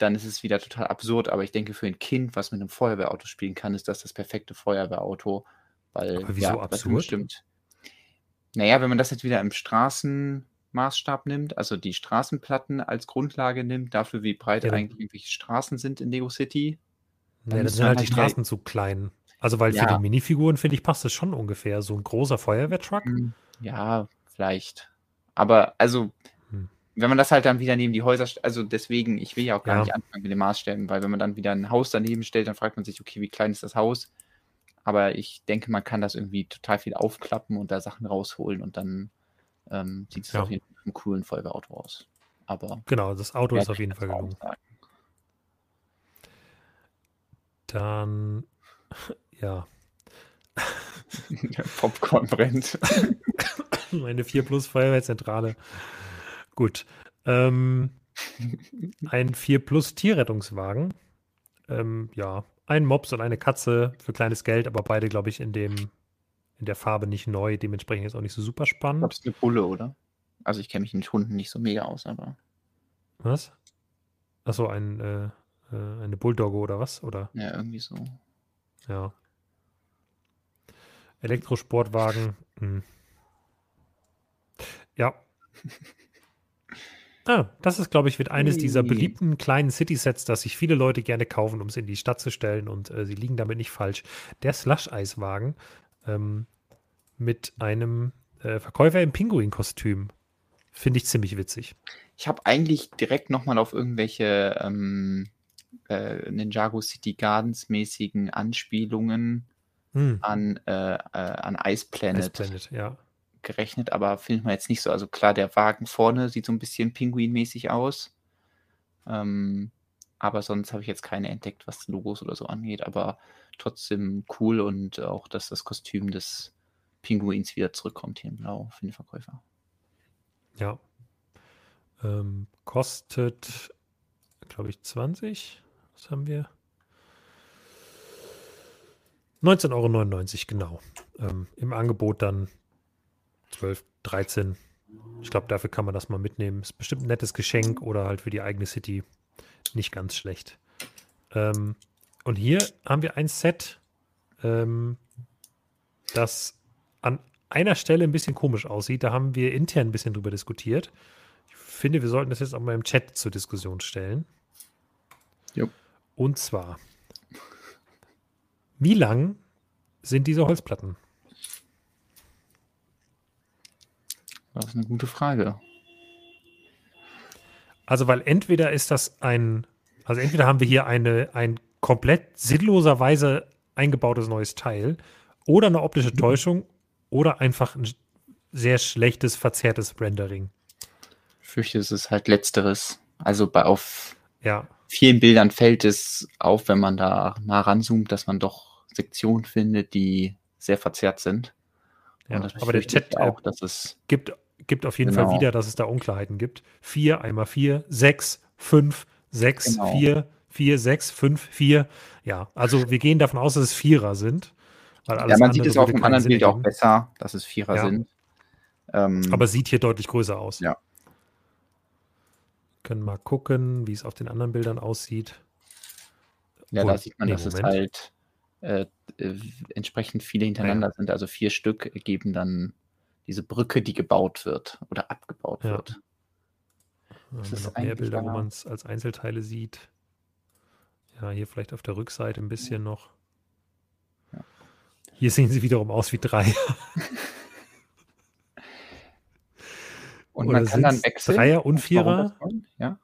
dann ist es wieder total absurd. Aber ich denke, für ein Kind, was mit einem Feuerwehrauto spielen kann, ist das das perfekte Feuerwehrauto. Weil, Aber wieso ja, absurd? Stimmt. Naja, wenn man das jetzt wieder im Straßenmaßstab nimmt, also die Straßenplatten als Grundlage nimmt, dafür wie breit ja, eigentlich irgendwelche Straßen sind in Lego City. Ja, das sind halt die Straßen zu klein. Also, weil ja. für die Minifiguren, finde ich, passt das schon ungefähr. So ein großer Feuerwehrtruck. Hm, ja, vielleicht. Aber also. Wenn man das halt dann wieder neben die Häuser, also deswegen, ich will ja auch gar ja. nicht anfangen mit den Maßstäben, weil wenn man dann wieder ein Haus daneben stellt, dann fragt man sich, okay, wie klein ist das Haus? Aber ich denke, man kann das irgendwie total viel aufklappen und da Sachen rausholen und dann ähm, sieht es ja. auf jeden Fall einem coolen Feuerwehrauto aus. Aber genau, das Auto ist auf jeden Fall gelungen. Dann, ja. Popcorn brennt. Meine 4 Plus Feuerwehrzentrale. Gut. Ähm, ein 4 Plus Tierrettungswagen. Ähm, ja, ein Mops und eine Katze für kleines Geld, aber beide, glaube ich, in dem in der Farbe nicht neu. Dementsprechend ist auch nicht so super spannend. Ich glaube, es ist eine Bulle, oder? Also ich kenne mich mit Hunden nicht so mega aus, aber. Was? Achso, ein, äh, äh, eine Bulldogge oder was? Oder? Ja, irgendwie so. Ja. Elektrosportwagen. Hm. Ja. Ah, das ist, glaube ich, wird eines dieser beliebten kleinen City-Sets, das sich viele Leute gerne kaufen, um es in die Stadt zu stellen und äh, sie liegen damit nicht falsch. Der Slush-Eiswagen ähm, mit einem äh, Verkäufer im Pinguin-Kostüm. Finde ich ziemlich witzig. Ich habe eigentlich direkt nochmal auf irgendwelche ähm, äh, Ninjago City Gardens mäßigen Anspielungen hm. an, äh, äh, an Ice Planet. Ice Planet, ja gerechnet, aber findet man jetzt nicht so. Also klar, der Wagen vorne sieht so ein bisschen Pinguin-mäßig aus. Ähm, aber sonst habe ich jetzt keine entdeckt, was Logos oder so angeht. Aber trotzdem cool und auch, dass das Kostüm des Pinguins wieder zurückkommt hier in Blau für den Verkäufer. Ja. Ähm, kostet, glaube ich, 20. Was haben wir? 19,99 Euro, genau. Ähm, Im Angebot dann 12, 13. Ich glaube, dafür kann man das mal mitnehmen. Ist bestimmt ein nettes Geschenk oder halt für die eigene City nicht ganz schlecht. Ähm, und hier haben wir ein Set, ähm, das an einer Stelle ein bisschen komisch aussieht. Da haben wir intern ein bisschen drüber diskutiert. Ich finde, wir sollten das jetzt auch mal im Chat zur Diskussion stellen. Jo. Und zwar, wie lang sind diese Holzplatten? Das ist eine gute Frage. Also, weil entweder ist das ein, also entweder haben wir hier eine, ein komplett sinnloserweise eingebautes neues Teil oder eine optische Täuschung oder einfach ein sehr schlechtes, verzerrtes Rendering. Ich fürchte, es ist halt letzteres. Also bei auf ja. vielen Bildern fällt es auf, wenn man da nah ranzoomt, dass man doch Sektionen findet, die sehr verzerrt sind. Ja, aber der Chat auch, dass es gibt, gibt auf jeden genau. Fall wieder, dass es da Unklarheiten gibt. 4, einmal 4, 6, 5, 6, 4, 4, 6, 5, 4. Ja, also wir gehen davon aus, dass es Vierer sind. ja, man sieht es auf dem anderen Bild auch besser, dass es Vierer ja. sind. Ähm, aber sieht hier deutlich größer aus. Ja. Können mal gucken, wie es auf den anderen Bildern aussieht. Ja, da sieht man, nee, dass Moment. es halt äh, äh, entsprechend viele hintereinander ja. sind. Also vier Stück ergeben dann diese Brücke, die gebaut wird oder abgebaut ja. wird. Das ist noch mehr Bilder, wo man es als Einzelteile sieht. Ja, hier vielleicht auf der Rückseite ein bisschen noch. Ja. Hier sehen sie wiederum aus wie drei. man kann dann wechseln. Dreier und Vierer? Ja.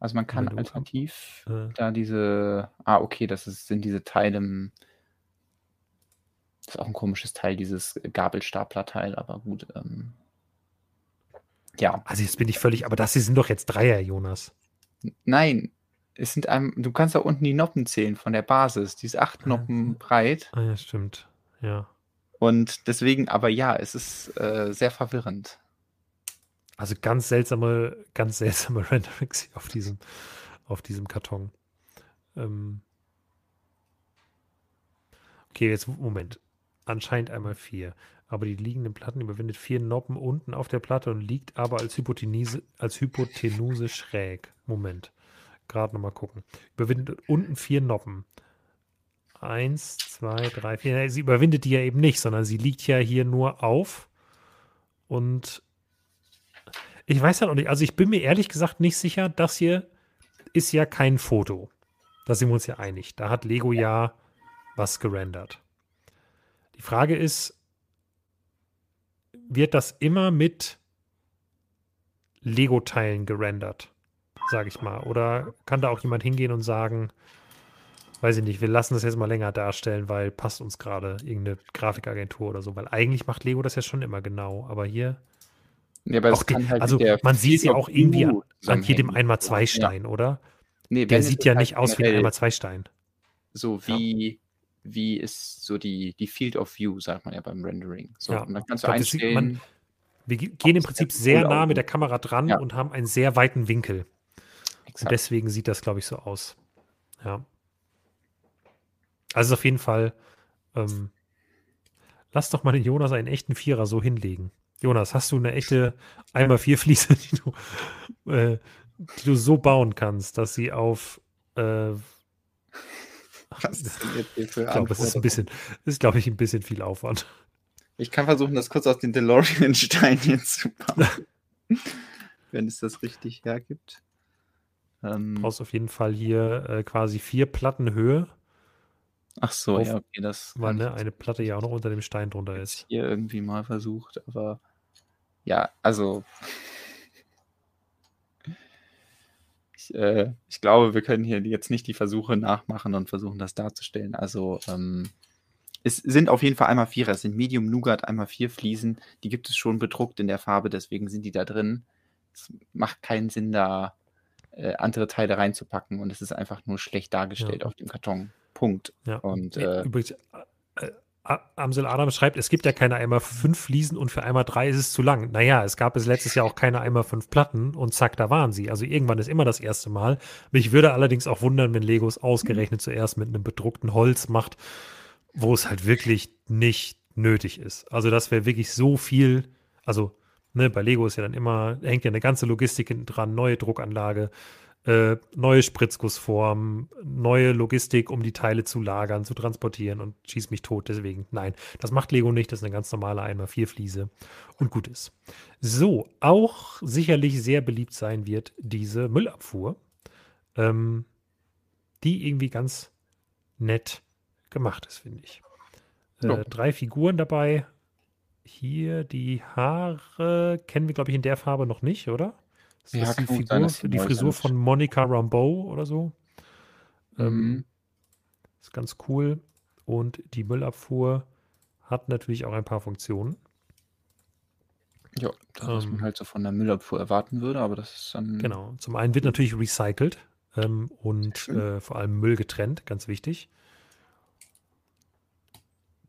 Also man kann alternativ äh. da diese, ah, okay, das ist, sind diese Teile, das ist auch ein komisches Teil, dieses Gabelstapler-Teil, aber gut. Ähm, ja. Also jetzt bin ich völlig, aber das hier sind doch jetzt Dreier, Jonas. Nein, es sind einem, du kannst da unten die Noppen zählen von der Basis. Die ist acht ah, Noppen breit. Ah ja, stimmt. Ja. Und deswegen, aber ja, es ist äh, sehr verwirrend. Also ganz seltsame, ganz seltsame Renderings auf diesem, auf diesem Karton. Ähm okay, jetzt Moment. Anscheinend einmal vier. Aber die liegenden Platten überwindet vier Noppen unten auf der Platte und liegt aber als als Hypotenuse schräg. Moment. Gerade nochmal gucken. Überwindet unten vier Noppen. Eins, zwei, drei, vier. Sie überwindet die ja eben nicht, sondern sie liegt ja hier nur auf und ich weiß halt auch nicht, also ich bin mir ehrlich gesagt nicht sicher, das hier ist ja kein Foto. Da sind wir uns ja einig. Da hat Lego ja was gerendert. Die Frage ist, wird das immer mit Lego-Teilen gerendert, sage ich mal? Oder kann da auch jemand hingehen und sagen, weiß ich nicht, wir lassen das jetzt mal länger darstellen, weil passt uns gerade irgendeine Grafikagentur oder so, weil eigentlich macht Lego das ja schon immer genau, aber hier ja, aber das kann halt also man sieht es ja auch irgendwie an, an hier dem 1x2-Stein, ja. oder? Nee, der sieht ja nicht aus wie ein 1x2-Stein. So wie, ja. wie ist so die, die Field of View, sagt man ja beim Rendering. So, ja. Und dann kannst du glaub, einstellen. Man, wir gehen im Prinzip sehr nah mit der Kamera dran und haben einen sehr weiten Winkel. Exakt. Und deswegen sieht das, glaube ich, so aus. Ja. Also auf jeden Fall, ähm, lass doch mal den Jonas einen echten Vierer so hinlegen. Jonas, hast du eine echte einmal vier Fliese, die du, äh, die du so bauen kannst, dass sie auf äh, was ist denn jetzt hier für ich glaube, das ist ein bisschen, ist, glaube ich, ein bisschen viel Aufwand. Ich kann versuchen, das kurz aus den DeLorean-Steinen zu bauen. wenn es das richtig hergibt. Ähm, du brauchst auf jeden Fall hier äh, quasi vier Platten Höhe. Ach so, auf, ja, okay, das. Weil ne, eine Platte ja auch noch unter dem Stein drunter ist. Hier irgendwie mal versucht, aber ja, also ich, äh, ich glaube, wir können hier jetzt nicht die Versuche nachmachen und versuchen, das darzustellen. Also ähm, es sind auf jeden Fall einmal Vierer, es sind Medium Nougat einmal vier Fliesen. Die gibt es schon bedruckt in der Farbe, deswegen sind die da drin. Es macht keinen Sinn, da äh, andere Teile reinzupacken und es ist einfach nur schlecht dargestellt ja. auf dem Karton. Punkt. Ja. Und, äh, Übrigens, äh, Amsel Adam schreibt, es gibt ja keine einmal fünf Fliesen und für einmal drei ist es zu lang. Naja, es gab es letztes Jahr auch keine einmal fünf Platten und zack, da waren sie. Also irgendwann ist immer das erste Mal. Mich würde allerdings auch wundern, wenn Legos ausgerechnet zuerst mit einem bedruckten Holz macht, wo es halt wirklich nicht nötig ist. Also das wäre wirklich so viel, also ne, bei Lego ist ja dann immer, hängt ja eine ganze Logistik hinten dran, neue Druckanlage, äh, neue Spritzgussformen, neue Logistik, um die Teile zu lagern, zu transportieren und schieß mich tot. Deswegen, nein, das macht Lego nicht. Das ist eine ganz normale 1x4 Fliese und gut ist. So, auch sicherlich sehr beliebt sein wird diese Müllabfuhr, ähm, die irgendwie ganz nett gemacht ist, finde ich. Äh, drei Figuren dabei. Hier die Haare kennen wir, glaube ich, in der Farbe noch nicht, oder? Ja, die, Figur, sein, die Frisur von Monica Rambeau oder so? Ähm, mhm. Ähm, ist ganz cool. Und die Müllabfuhr hat natürlich auch ein paar Funktionen. Ja, das, was man ähm. halt so von der Müllabfuhr erwarten würde, aber das ist dann. Genau. Zum einen wird natürlich recycelt ähm, und äh, vor allem Müll getrennt, ganz wichtig.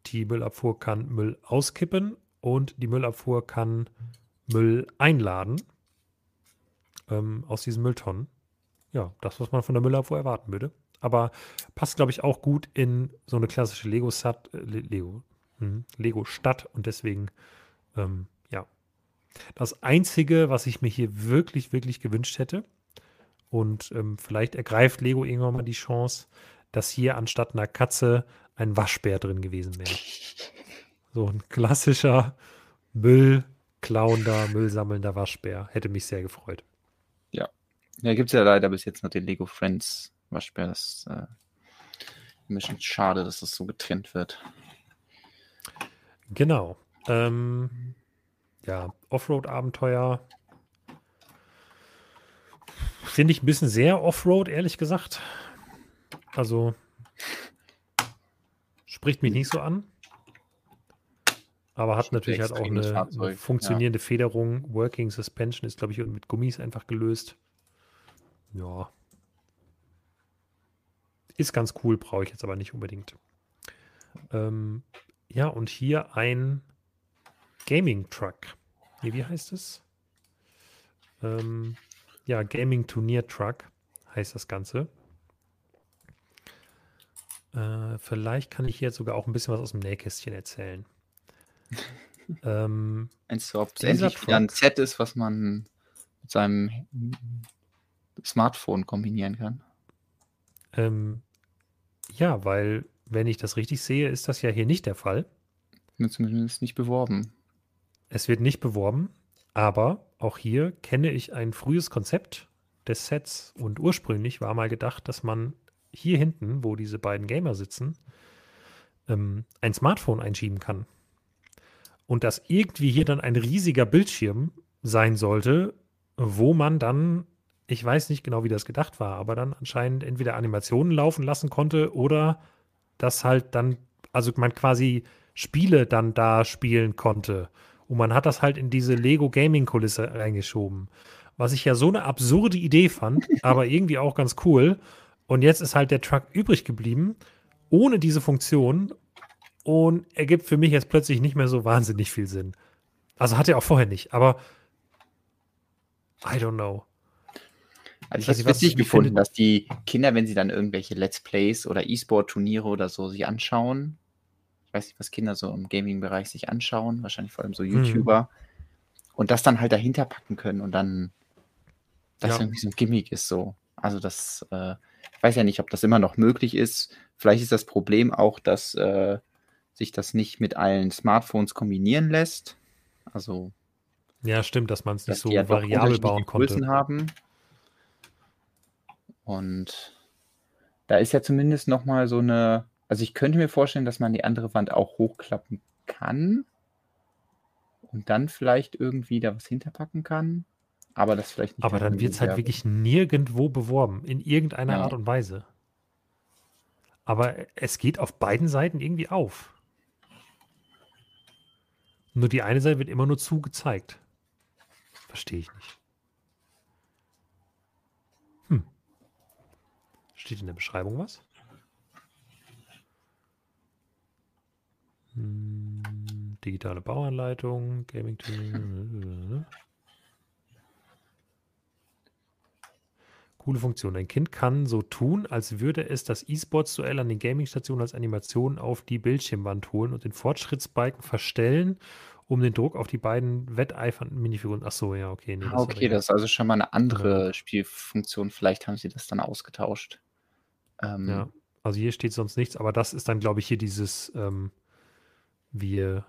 Die Müllabfuhr kann Müll auskippen und die Müllabfuhr kann Müll einladen ähm, aus diesen Mülltonnen. Ja, das, was man von der Müllabfuhr erwarten würde. Aber passt, glaube ich, auch gut in so eine klassische Lego-Stadt, äh, Lego, hm, Lego-Stadt und deswegen, ähm, ja. Das Einzige, was ich mir hier wirklich, wirklich gewünscht hätte, und ähm, vielleicht ergreift Lego irgendwann mal die Chance, dass hier anstatt einer Katze ein Waschbär drin gewesen wäre. So ein klassischer Müllklauender, Müllsammelnder Waschbär. Hätte mich sehr gefreut. Ja, gibt es ja leider bis jetzt noch den Lego Friends Waschbär. Das äh, ein bisschen schade, dass das so getrennt wird. Genau. Ähm, ja, Offroad-Abenteuer. Finde ich ein bisschen sehr Offroad, ehrlich gesagt. Also spricht mich nicht so an. Aber hat natürlich halt auch eine, eine funktionierende ja. Federung. Working Suspension ist, glaube ich, mit Gummis einfach gelöst. Ja. Ist ganz cool, brauche ich jetzt aber nicht unbedingt. Ähm, ja, und hier ein Gaming Truck. Nee, wie heißt es? Ähm, ja, Gaming Turnier Truck heißt das Ganze. Äh, vielleicht kann ich hier sogar auch ein bisschen was aus dem Nähkästchen erzählen. ähm, ob es endlich wieder ein Set ist, was man mit seinem Smartphone kombinieren kann? Ähm, ja, weil, wenn ich das richtig sehe, ist das ja hier nicht der Fall. Zumindest nicht beworben. Es wird nicht beworben, aber auch hier kenne ich ein frühes Konzept des Sets und ursprünglich war mal gedacht, dass man hier hinten, wo diese beiden Gamer sitzen, ähm, ein Smartphone einschieben kann. Und dass irgendwie hier dann ein riesiger Bildschirm sein sollte, wo man dann, ich weiß nicht genau, wie das gedacht war, aber dann anscheinend entweder Animationen laufen lassen konnte oder dass halt dann, also man quasi Spiele dann da spielen konnte. Und man hat das halt in diese Lego Gaming Kulisse reingeschoben. Was ich ja so eine absurde Idee fand, aber irgendwie auch ganz cool. Und jetzt ist halt der Truck übrig geblieben, ohne diese Funktion und ergibt für mich jetzt plötzlich nicht mehr so wahnsinnig viel Sinn. Also hat er auch vorher nicht, aber I don't know. Also ich habe es witzig gefunden, dass die Kinder, wenn sie dann irgendwelche Let's Plays oder E-Sport-Turniere oder so sich anschauen, ich weiß nicht, was Kinder so im Gaming-Bereich sich anschauen, wahrscheinlich vor allem so mhm. YouTuber, mhm. und das dann halt dahinter packen können und dann das ja. irgendwie so ein Gimmick ist so. Also das, äh, ich weiß ja nicht, ob das immer noch möglich ist. Vielleicht ist das Problem auch, dass äh, sich das nicht mit allen Smartphones kombinieren lässt. Also ja, stimmt, dass man es nicht so variabel bauen konnte. Größen haben. Und da ist ja zumindest noch mal so eine, also ich könnte mir vorstellen, dass man die andere Wand auch hochklappen kann und dann vielleicht irgendwie da was hinterpacken kann. Aber das vielleicht nicht. Aber dann wird es halt wirklich nirgendwo beworben, in irgendeiner ja. Art und Weise. Aber es geht auf beiden Seiten irgendwie auf. Nur die eine Seite wird immer nur zu gezeigt. Verstehe ich nicht. Steht in der Beschreibung was? Hm, digitale Bauanleitung, Gaming. Coole Funktion. Ein Kind kann so tun, als würde es das E-Sports-Duell an den Gaming-Stationen als Animation auf die Bildschirmwand holen und den Fortschrittsbalken verstellen, um den Druck auf die beiden wetteifernden Minifiguren. Ach so, ja, okay. Nee, ah, das okay, das ist also schon mal eine andere ja. Spielfunktion. Vielleicht haben sie das dann ausgetauscht. Ähm, ja, also hier steht sonst nichts, aber das ist dann, glaube ich, hier dieses, ähm, wir,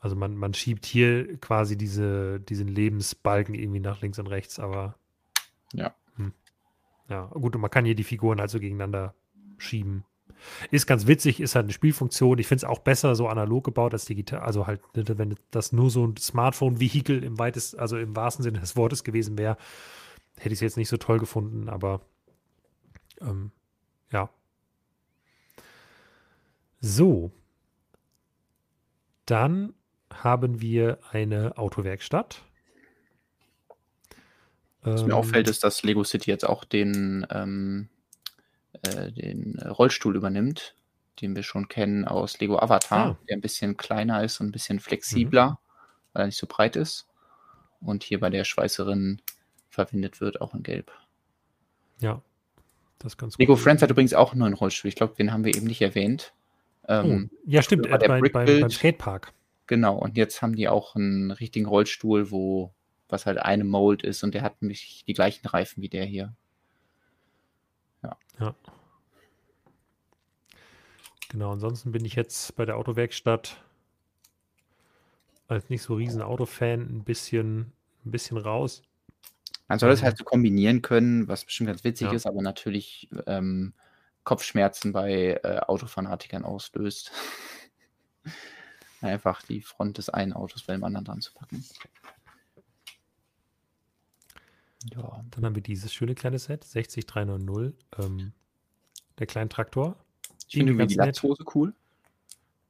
also man, man schiebt hier quasi diese, diesen Lebensbalken irgendwie nach links und rechts, aber ja. Hm. Ja, gut, und man kann hier die Figuren also gegeneinander schieben. Ist ganz witzig, ist halt eine Spielfunktion. Ich finde es auch besser so analog gebaut als digital. Also halt, ne, wenn das nur so ein Smartphone-Vehikel im weitesten, also im wahrsten Sinne des Wortes gewesen wäre, hätte ich es jetzt nicht so toll gefunden, aber ähm, ja. So. Dann haben wir eine Autowerkstatt. Was mir auffällt, ähm. ist, dass Lego City jetzt auch den, ähm, äh, den Rollstuhl übernimmt, den wir schon kennen aus Lego Avatar, ah. der ein bisschen kleiner ist und ein bisschen flexibler, mhm. weil er nicht so breit ist. Und hier bei der Schweißerin verwendet wird, auch in Gelb. Ja, das ganz Lego gut. Friends hat übrigens auch einen neuen Rollstuhl. Ich glaube, den haben wir eben nicht erwähnt. Ähm, oh. Ja, stimmt, äh, bei, bei, beim Skatepark. Genau, und jetzt haben die auch einen richtigen Rollstuhl, wo was halt eine Mold ist und der hat nämlich die gleichen Reifen wie der hier. Ja. ja. Genau, ansonsten bin ich jetzt bei der Autowerkstatt als nicht so riesen Autofan ein bisschen, ein bisschen raus. Man soll es ähm, halt so kombinieren können, was bestimmt ganz witzig ja. ist, aber natürlich ähm, Kopfschmerzen bei äh, Autofanatikern auslöst. Einfach die Front des einen Autos bei dem anderen dran zu packen. Ja. Dann haben wir dieses schöne kleine Set, 60390. Ähm, der kleine Traktor. Ich finde die Latzhose cool.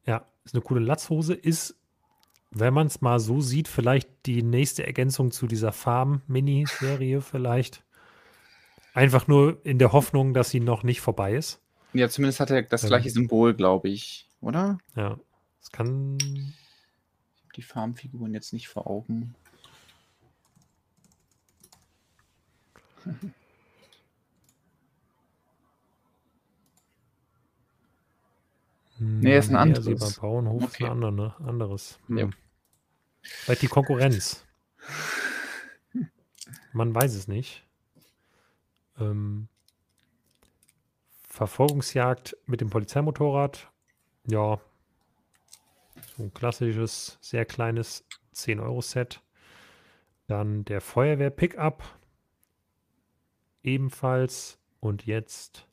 Ja, ist eine coole Latzhose. Ist, wenn man es mal so sieht, vielleicht die nächste Ergänzung zu dieser Farm-Mini-Serie vielleicht. Einfach nur in der Hoffnung, dass sie noch nicht vorbei ist. Ja, zumindest hat er das ähm, gleiche Symbol, glaube ich, oder? Ja, es kann. Ich habe die Farmfiguren jetzt nicht vor Augen. Nee, ist ein anderes. Nee, beim Bauernhof okay. ist ein ne? anderes. Hm. Ja. Vielleicht die Konkurrenz. Man weiß es nicht. Ähm, Verfolgungsjagd mit dem Polizeimotorrad. Ja. So ein klassisches, sehr kleines 10-Euro-Set. Dann der Feuerwehr-Pickup. Ebenfalls. Und jetzt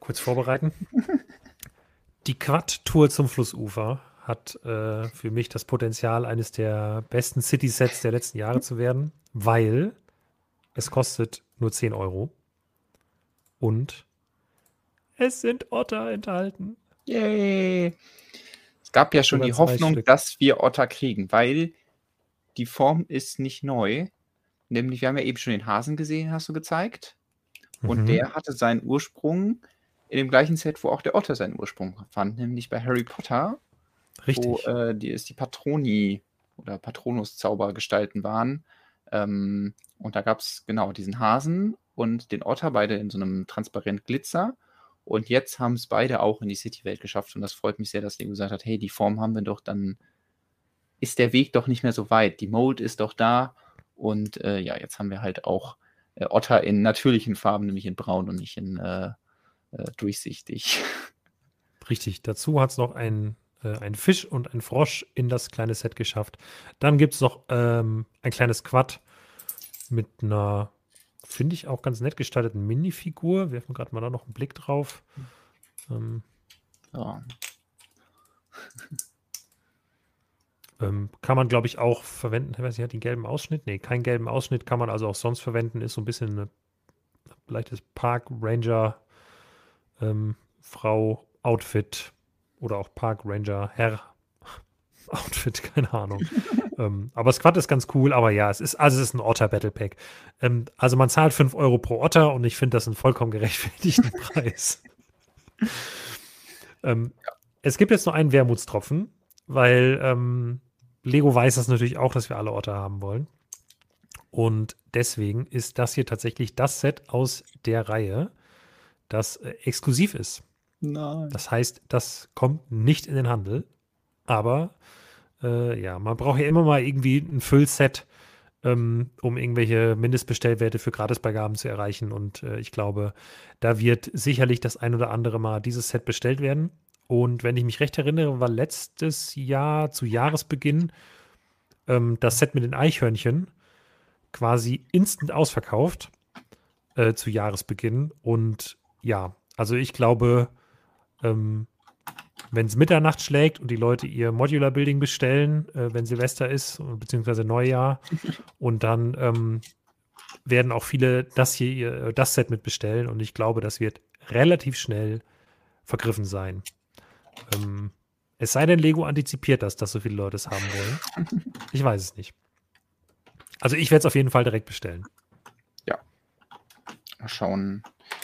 kurz vorbereiten. Die Quad-Tour zum Flussufer hat äh, für mich das Potenzial, eines der besten City-Sets der letzten Jahre zu werden, weil es kostet nur 10 Euro. Und es sind Otter enthalten. Yay! Es gab ja schon die Hoffnung, Stück. dass wir Otter kriegen, weil die Form ist nicht neu. Nämlich, wir haben ja eben schon den Hasen gesehen, hast du gezeigt. Und mhm. der hatte seinen Ursprung in dem gleichen Set, wo auch der Otter seinen Ursprung fand, nämlich bei Harry Potter. Richtig. Wo äh, die, es die Patroni oder Patronus-Zaubergestalten waren. Ähm, und da gab es genau diesen Hasen und den Otter, beide in so einem transparent Glitzer. Und jetzt haben es beide auch in die City-Welt geschafft. Und das freut mich sehr, dass Lego gesagt hat: hey, die Form haben wir doch, dann ist der Weg doch nicht mehr so weit. Die Mold ist doch da. Und äh, ja, jetzt haben wir halt auch äh, Otter in natürlichen Farben, nämlich in braun und nicht in äh, äh, durchsichtig. Richtig, dazu hat es noch ein, äh, ein Fisch und ein Frosch in das kleine Set geschafft. Dann gibt es noch ähm, ein kleines Quad mit einer, finde ich, auch ganz nett gestalteten Minifigur. Werfen gerade mal da noch einen Blick drauf. Ähm, ja. Ähm, kann man, glaube ich, auch verwenden. Ich weiß nicht, hat den gelben Ausschnitt? Nee, keinen gelben Ausschnitt kann man also auch sonst verwenden. Ist so ein bisschen eine leichtes Park Ranger ähm, Frau Outfit oder auch Park Ranger Herr Outfit, keine Ahnung. ähm, aber Squad ist ganz cool, aber ja, es ist, also es ist ein Otter Battle Pack. Ähm, also man zahlt 5 Euro pro Otter und ich finde das einen vollkommen gerechtfertigten Preis. ähm, es gibt jetzt noch einen Wermutstropfen, weil ähm, Lego weiß das natürlich auch, dass wir alle Otter haben wollen. Und deswegen ist das hier tatsächlich das Set aus der Reihe, das äh, exklusiv ist. Nein. Das heißt, das kommt nicht in den Handel. Aber äh, ja, man braucht ja immer mal irgendwie ein Füllset, ähm, um irgendwelche Mindestbestellwerte für Gratisbeigaben zu erreichen. Und äh, ich glaube, da wird sicherlich das ein oder andere Mal dieses Set bestellt werden. Und wenn ich mich recht erinnere, war letztes Jahr zu Jahresbeginn ähm, das Set mit den Eichhörnchen quasi instant ausverkauft äh, zu Jahresbeginn. Und ja, also ich glaube, ähm, wenn es Mitternacht schlägt und die Leute ihr Modular Building bestellen, äh, wenn Silvester ist, beziehungsweise Neujahr, und dann ähm, werden auch viele das hier, das Set mit bestellen und ich glaube, das wird relativ schnell vergriffen sein. Ähm, es sei denn, Lego antizipiert das, dass so viele Leute es haben wollen. Ich weiß es nicht. Also ich werde es auf jeden Fall direkt bestellen. Ja. Mal schauen,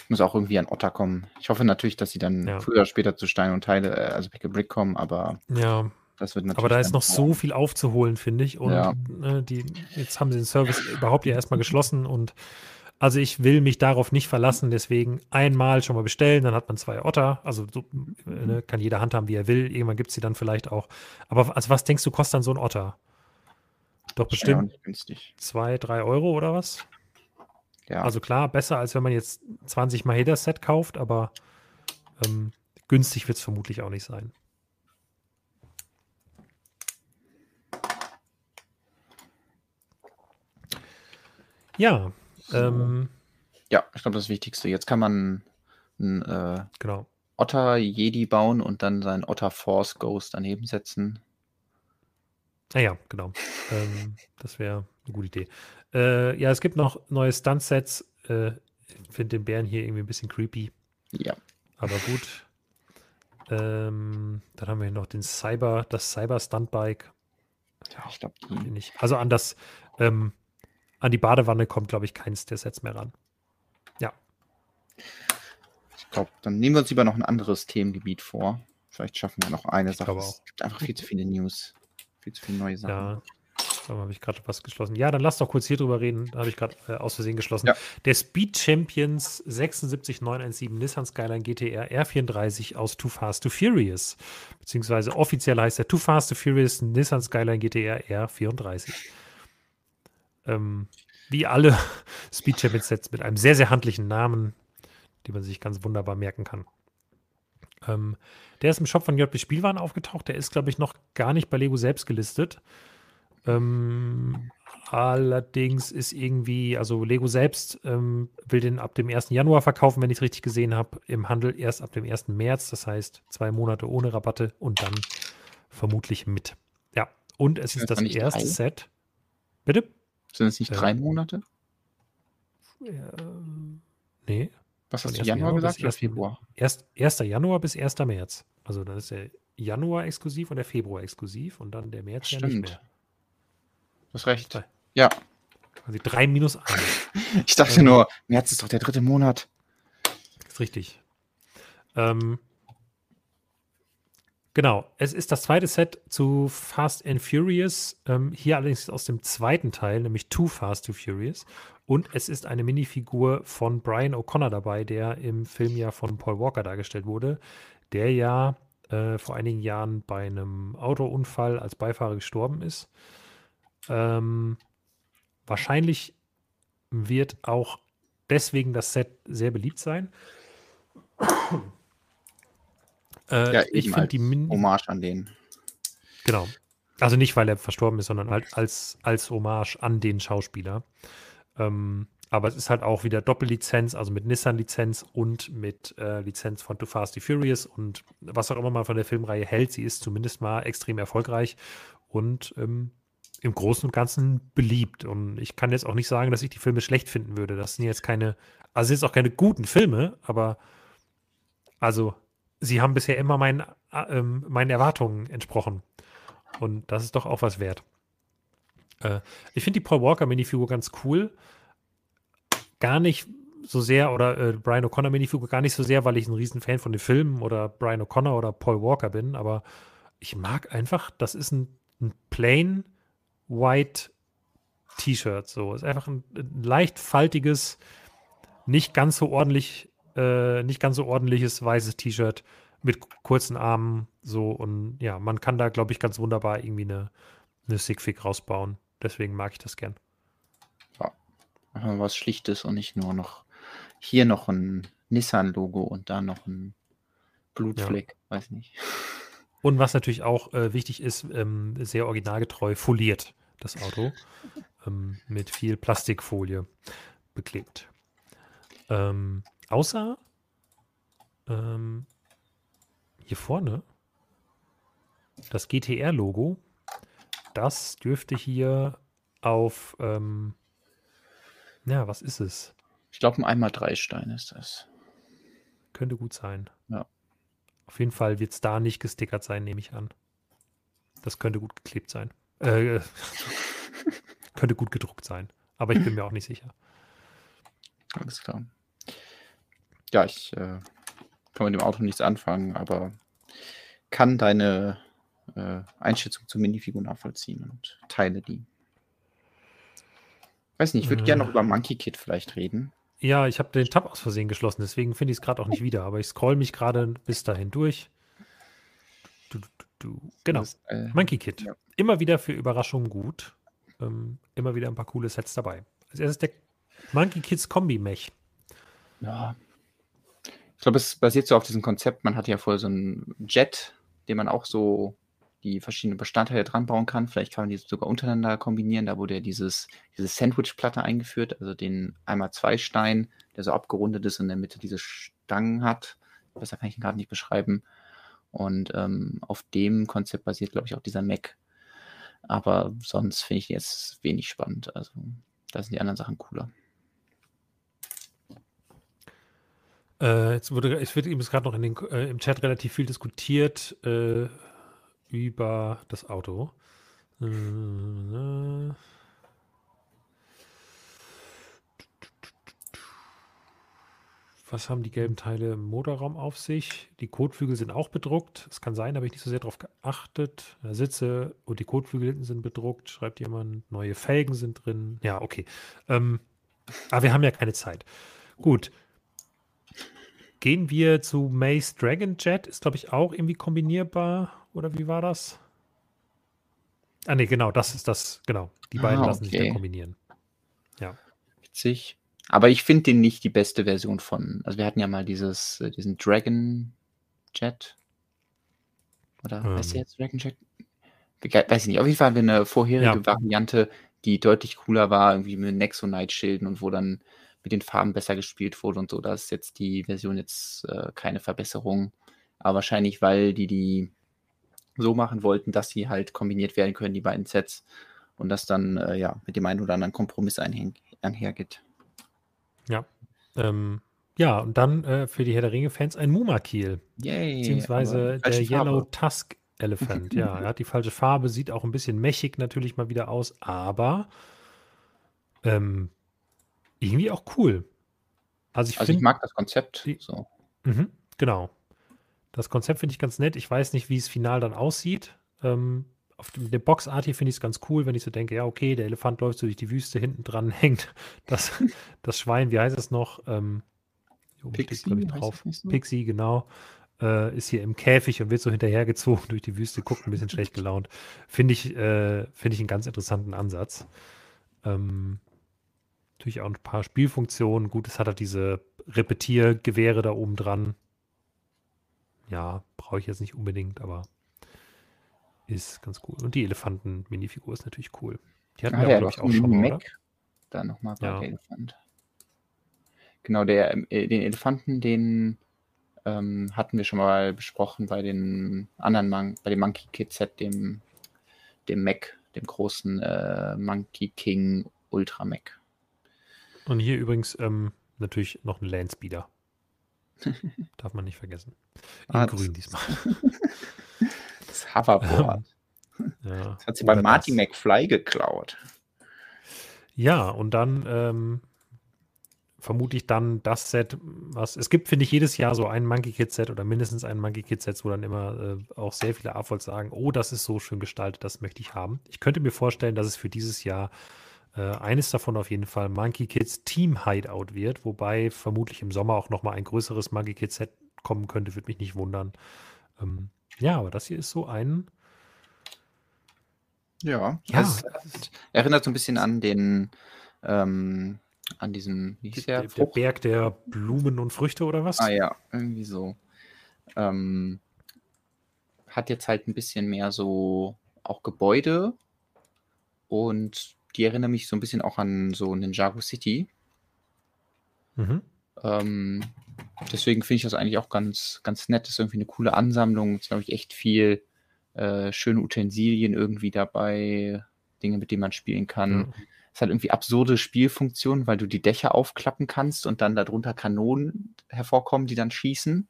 muss auch irgendwie an Otter kommen. Ich hoffe natürlich, dass sie dann ja. früher oder später zu Stein und Teile, äh, also Pick a Brick kommen, aber ja. das wird natürlich. Aber da ist noch so viel aufzuholen, finde ich. Und ja. äh, die, jetzt haben sie den Service überhaupt ja erstmal geschlossen und also ich will mich darauf nicht verlassen, deswegen einmal schon mal bestellen, dann hat man zwei Otter. Also so, ne, kann jeder handhaben, wie er will. Irgendwann gibt es sie dann vielleicht auch. Aber also was denkst du, kostet dann so ein Otter? Doch bestimmt zwei, drei Euro oder was? Ja. Also klar, besser als wenn man jetzt 20 Maheda-Set kauft, aber ähm, günstig wird es vermutlich auch nicht sein. Ja. Ähm, ja, ich glaube, das Wichtigste. Jetzt kann man ein, äh, genau. Otter Jedi bauen und dann seinen Otter Force Ghost daneben setzen. Naja, ah genau. ähm, das wäre eine gute Idee. Äh, ja, es gibt noch neue Stunt-Sets. Äh, ich finde den Bären hier irgendwie ein bisschen creepy. Ja. Aber gut. Ähm, dann haben wir hier noch den Cyber, das Cyber Stuntbike. Ja, ich glaube. Nicht. Also an das, ähm, an die Badewanne kommt, glaube ich, keins der Sets mehr ran. Ja. Ich glaube, dann nehmen wir uns lieber noch ein anderes Themengebiet vor. Vielleicht schaffen wir noch eine ich Sache. Es gibt einfach viel zu viele News. Viel zu viele neue Sachen. Ja. Da habe ich gerade was geschlossen. Ja, dann lass doch kurz hier drüber reden. Da habe ich gerade äh, aus Versehen geschlossen. Ja. Der Speed Champions 76917 Nissan Skyline GTR R34 aus Too Fast to Furious. Beziehungsweise offiziell heißt er Too Fast to Furious Nissan Skyline GTR R34. Ähm, wie alle Speed Champions Sets mit einem sehr, sehr handlichen Namen, die man sich ganz wunderbar merken kann. Ähm, der ist im Shop von JB Spielwaren aufgetaucht. Der ist, glaube ich, noch gar nicht bei Lego selbst gelistet. Ähm, allerdings ist irgendwie, also Lego selbst ähm, will den ab dem 1. Januar verkaufen, wenn ich es richtig gesehen habe, im Handel erst ab dem 1. März, das heißt zwei Monate ohne Rabatte und dann vermutlich mit. Ja, und es ist das erste drei? Set. Bitte? Sind es nicht äh, drei Monate? Äh, nee. Was hast du Januar, Januar gesagt oder Februar? Erst, 1. Januar bis 1. März. Also dann ist der Januar exklusiv und der Februar exklusiv und dann der März Stimmt. ja nicht mehr. Du hast recht. Zwei. Ja. Quasi drei minus eins. ich dachte ähm, nur, März ist doch der dritte Monat. Ist richtig. Ähm, genau, es ist das zweite Set zu Fast and Furious. Ähm, hier allerdings aus dem zweiten Teil, nämlich Too Fast to Furious. Und es ist eine Minifigur von Brian O'Connor dabei, der im Film ja von Paul Walker dargestellt wurde, der ja äh, vor einigen Jahren bei einem Autounfall als Beifahrer gestorben ist. Ähm, wahrscheinlich wird auch deswegen das Set sehr beliebt sein. äh, ja, ich finde die Min Hommage an den. Genau. Also nicht, weil er verstorben ist, sondern halt als, als Hommage an den Schauspieler. Ähm, aber es ist halt auch wieder Doppellizenz, also mit Nissan-Lizenz und mit äh, Lizenz von Too Fast, The Furious und was auch immer man von der Filmreihe hält. Sie ist zumindest mal extrem erfolgreich und ähm, im Großen und Ganzen beliebt. Und ich kann jetzt auch nicht sagen, dass ich die Filme schlecht finden würde. Das sind jetzt keine, also jetzt auch keine guten Filme, aber also sie haben bisher immer mein, äh, meinen Erwartungen entsprochen. Und das ist doch auch was wert. Äh, ich finde die Paul Walker Minifigur ganz cool. Gar nicht so sehr, oder äh, Brian O'Connor Minifigur gar nicht so sehr, weil ich ein Riesenfan von den Filmen oder Brian O'Connor oder Paul Walker bin, aber ich mag einfach, das ist ein, ein plain White T-Shirt. So ist einfach ein, leicht faltiges, nicht ganz so ordentlich, äh, nicht ganz so ordentliches weißes T-Shirt mit kurzen Armen. So und ja, man kann da, glaube ich, ganz wunderbar irgendwie eine, eine Sigfig rausbauen. Deswegen mag ich das gern. Ja, was Schlichtes und nicht nur noch hier noch ein Nissan-Logo und da noch ein Blutfleck, ja. weiß nicht. Und was natürlich auch äh, wichtig ist, ähm, sehr originalgetreu foliert das Auto, ähm, mit viel Plastikfolie beklebt. Ähm, außer ähm, hier vorne das GTR-Logo, das dürfte hier auf, ähm, ja, was ist es? Ich glaube, ein 1x3-Stein ist das. Könnte gut sein. Ja. Auf jeden Fall wird es da nicht gestickert sein, nehme ich an. Das könnte gut geklebt sein. Äh, könnte gut gedruckt sein. Aber ich bin mir auch nicht sicher. Alles klar. Ja, ich äh, kann mit dem Auto nichts anfangen, aber kann deine äh, Einschätzung zur Minifigur nachvollziehen und teile die. Weiß nicht, ich würde äh, gerne noch über Monkey Kid vielleicht reden. Ja, ich habe den Tab aus Versehen geschlossen, deswegen finde ich es gerade auch nicht wieder, aber ich scroll mich gerade bis dahin durch. Du, du, du, genau. Äh, Monkey Kid. Ja. Immer wieder für Überraschungen gut. Ähm, immer wieder ein paar coole Sets dabei. Als erstes der Monkey Kids Kombi-Mech. Ja. Ich glaube, es basiert so auf diesem Konzept. Man hat ja vorher so einen Jet, den man auch so die verschiedenen Bestandteile dran bauen kann. Vielleicht kann man die sogar untereinander kombinieren. Da wurde ja dieses, diese Sandwich-Platte eingeführt, also den einmal zwei Stein, der so abgerundet ist und in der Mitte diese Stangen hat besser kann ich ihn gerade nicht beschreiben. Und ähm, auf dem Konzept basiert, glaube ich, auch dieser Mac. Aber sonst finde ich jetzt wenig spannend. Also da sind die anderen Sachen cooler. Äh, jetzt wurde, es wird eben gerade noch den, äh, im Chat relativ viel diskutiert äh, über das Auto. Äh, Was haben die gelben Teile im Motorraum auf sich? Die Kotflügel sind auch bedruckt. Es kann sein, habe ich nicht so sehr darauf geachtet. Sitze und die Kotflügel hinten sind bedruckt, schreibt jemand. Neue Felgen sind drin. Ja, okay. Ähm, aber wir haben ja keine Zeit. Gut. Gehen wir zu Mace Dragon Jet. Ist, glaube ich, auch irgendwie kombinierbar. Oder wie war das? Ah, nee, genau, das ist das. Genau. Die beiden ah, lassen sich dann kombinieren. Ja. Witzig. Aber ich finde den nicht die beste Version von. Also wir hatten ja mal dieses, äh, diesen Dragon Jet. Oder ähm. heißt der jetzt Dragon Jet? Weiß ich nicht. Auf jeden Fall haben wir eine vorherige ja. Variante, die deutlich cooler war, irgendwie mit Nexonite-Schilden und wo dann mit den Farben besser gespielt wurde und so. Da ist jetzt die Version jetzt äh, keine Verbesserung. Aber wahrscheinlich, weil die die so machen wollten, dass sie halt kombiniert werden können, die beiden Sets. Und das dann äh, ja mit dem einen oder anderen Kompromiss einhergeht. Ja. Ähm, ja, und dann äh, für die Herr der Ringe-Fans ein Muma-Kiel. Yay. Beziehungsweise der Yellow Tusk Elephant. ja, er hat die falsche Farbe, sieht auch ein bisschen mächtig natürlich mal wieder aus, aber ähm, irgendwie auch cool. Also ich, also ich mag das Konzept. Die, so. Mhm, genau. Das Konzept finde ich ganz nett. Ich weiß nicht, wie es final dann aussieht. Ähm, auf dem, der Boxart hier finde ich es ganz cool, wenn ich so denke, ja, okay, der Elefant läuft so durch die Wüste, hinten dran hängt das, das Schwein, wie heißt es noch? Ähm, Pixie, ich, drauf. So? Pixie, genau. Äh, ist hier im Käfig und wird so hinterhergezogen durch die Wüste, guckt ein bisschen schlecht gelaunt. Finde ich, äh, find ich einen ganz interessanten Ansatz. Ähm, natürlich auch ein paar Spielfunktionen. Gut, es hat halt diese Repetiergewehre da oben dran. Ja, brauche ich jetzt nicht unbedingt, aber ist ganz cool. Und die Elefanten-Minifigur ist natürlich cool. Die hatten ah, wir, ja, glaube ich, auch schon Mac. Oder? Da nochmal bei ja. der Elefant. Genau, der, äh, den Elefanten, den ähm, hatten wir schon mal besprochen bei den anderen, Mon bei dem Monkey Kid Set, dem, dem Mac, dem großen äh, Monkey King Ultra Mac. Und hier übrigens ähm, natürlich noch ein Landspeeder. Darf man nicht vergessen. In ah, grün diesmal. Das Hoverboard. Ja, das hat sie bei Marty das. McFly geklaut. Ja, und dann ähm, vermute ich dann das Set, was es gibt, finde ich, jedes Jahr so ein Monkey Kid Set oder mindestens ein Monkey Kid Set, wo dann immer äh, auch sehr viele AFOLs sagen, oh, das ist so schön gestaltet, das möchte ich haben. Ich könnte mir vorstellen, dass es für dieses Jahr äh, eines davon auf jeden Fall Monkey Kids Team Hideout wird, wobei vermutlich im Sommer auch nochmal ein größeres Monkey Kid Set kommen könnte, würde mich nicht wundern. Ähm, ja, aber das hier ist so ein. Ja, ja. Es, erinnert so ein bisschen an den, ähm, an diesen, wie hieß der? Der Berg der Blumen und Früchte oder was? Ah ja, irgendwie so. Ähm, hat jetzt halt ein bisschen mehr so auch Gebäude und die erinnern mich so ein bisschen auch an so Ninjago City. Mhm. Ähm, deswegen finde ich das eigentlich auch ganz, ganz nett. Das ist irgendwie eine coole Ansammlung. Es ist, glaube ich, echt viel äh, schöne Utensilien irgendwie dabei, Dinge, mit denen man spielen kann. Mhm. Es hat irgendwie absurde Spielfunktionen, weil du die Dächer aufklappen kannst und dann darunter Kanonen hervorkommen, die dann schießen.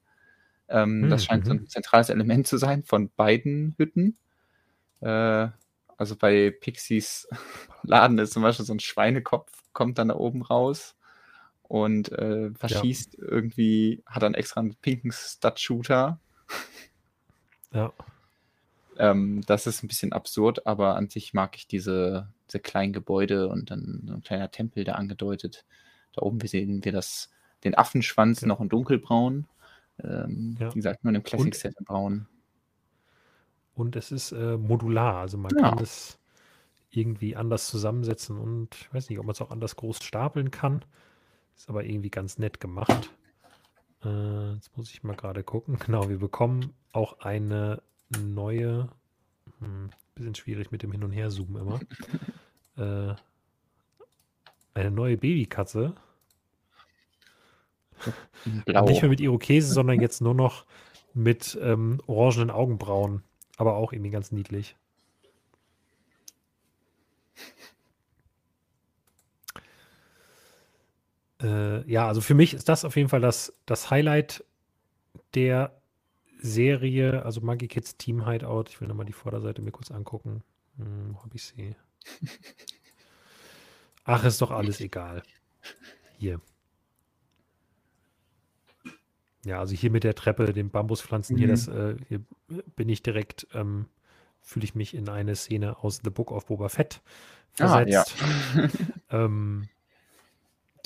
Ähm, mhm. Das scheint so ein mhm. zentrales Element zu sein von beiden Hütten. Äh, also bei Pixies Laden ist zum Beispiel so ein Schweinekopf, kommt dann da oben raus und äh, verschießt ja. irgendwie, hat dann extra einen pinken Stud-Shooter. Ja. ähm, das ist ein bisschen absurd, aber an sich mag ich diese, diese kleinen Gebäude und dann so ein kleiner Tempel da angedeutet. Da oben sehen wir das, den Affenschwanz ja. noch in dunkelbraun. Ähm, ja. Wie gesagt, nur in dem Classic-Set in braun. Und es ist äh, modular, also man kann es irgendwie anders zusammensetzen und ich weiß nicht, ob man es auch anders groß stapeln kann. Ist aber irgendwie ganz nett gemacht. Äh, jetzt muss ich mal gerade gucken. Genau, wir bekommen auch eine neue. Hm, bisschen schwierig mit dem Hin- und Her-Zoomen immer. äh, eine neue Babykatze. Blau. Nicht mehr mit Irokese, sondern jetzt nur noch mit ähm, orangenen Augenbrauen. Aber auch irgendwie ganz niedlich. Äh, ja, also für mich ist das auf jeden Fall das, das Highlight der Serie, also Monkey Kids Team Hideout. Ich will nochmal die Vorderseite mir kurz angucken. Hm, hab ich sie? Ach, ist doch alles egal. Hier. Ja, also hier mit der Treppe, den Bambuspflanzen, mhm. hier, das, äh, hier bin ich direkt, ähm, fühle ich mich in eine Szene aus The Book of Boba Fett versetzt. Ah, ja. ähm,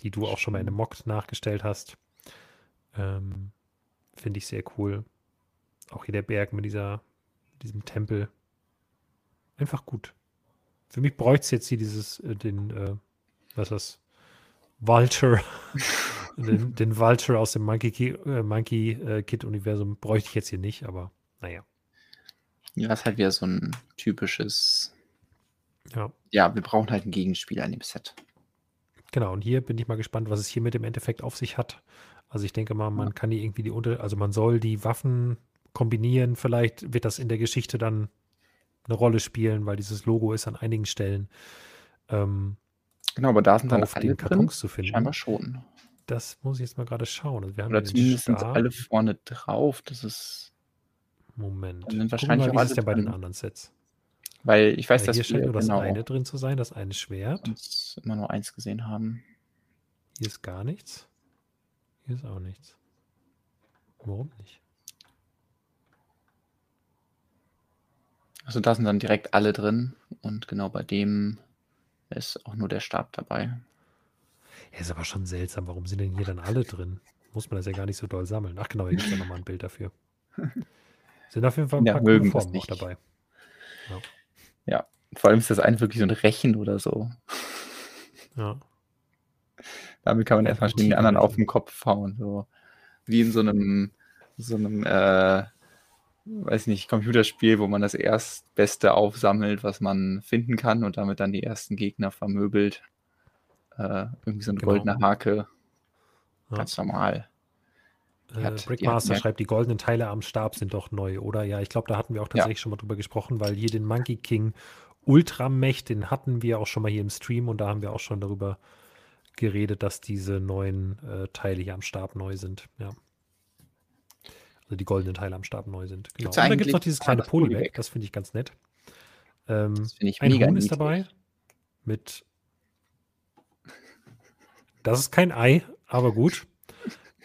die du auch schon mal in einem Mock nachgestellt hast. Ähm, Finde ich sehr cool. Auch hier der Berg mit dieser, diesem Tempel. Einfach gut. Für mich bräuchte es jetzt hier dieses, äh, den, äh, was ist das? Vulture. den, den Vulture aus dem Monkey, äh, Monkey äh, Kid-Universum bräuchte ich jetzt hier nicht, aber naja. Ja, ist halt wieder so ein typisches. Ja. Ja, wir brauchen halt einen Gegenspieler in dem Set. Genau, und hier bin ich mal gespannt, was es hier mit dem Endeffekt auf sich hat. Also ich denke mal, man kann die irgendwie die unter, also man soll die Waffen kombinieren. Vielleicht wird das in der Geschichte dann eine Rolle spielen, weil dieses Logo ist an einigen Stellen. Ähm, genau, aber da sind dann alle den Kartons zu finden. Scheinbar schon. Das muss ich jetzt mal gerade schauen. Also wir haben Oder zumindest sind alle vorne drauf. Das ist. Moment. Dann sind wahrscheinlich mal, wie ist es ja bei den anderen Sets? Weil ich weiß, dass hier scheint nur das genau, eine drin zu sein, das eine Schwert. Uns immer nur eins gesehen haben. Hier ist gar nichts. Hier ist auch nichts. Warum nicht? Also da sind dann direkt alle drin und genau bei dem ist auch nur der Stab dabei. Ja, ist aber schon seltsam. Warum sind denn hier dann alle drin? Muss man das ja gar nicht so doll sammeln. Ach genau, hier gibt es ja nochmal ein Bild dafür. Sind auf jeden Fall ein ja, paar Formen noch dabei. Ja. Ja, vor allem ist das eine wirklich so ein Rechen oder so. Ja. Damit kann man erstmal den anderen auf den Kopf hauen. So. Wie in so einem, so einem, äh, weiß nicht, Computerspiel, wo man das Erstbeste aufsammelt, was man finden kann und damit dann die ersten Gegner vermöbelt. Äh, irgendwie so eine genau. goldene Hake. Ja. Ganz normal. Äh, Brickmaster schreibt, die goldenen Teile am Stab sind doch neu, oder? Ja, ich glaube, da hatten wir auch tatsächlich ja. schon mal drüber gesprochen, weil hier den Monkey King Ultramech, den hatten wir auch schon mal hier im Stream und da haben wir auch schon darüber geredet, dass diese neuen äh, Teile hier am Stab neu sind. Ja. Also die goldenen Teile am Stab neu sind. Genau. Und da gibt es noch dieses kleine Polybag, das finde ich ganz nett. Ähm, ich ein Huhn ist dabei mit. Das ist kein Ei, aber gut.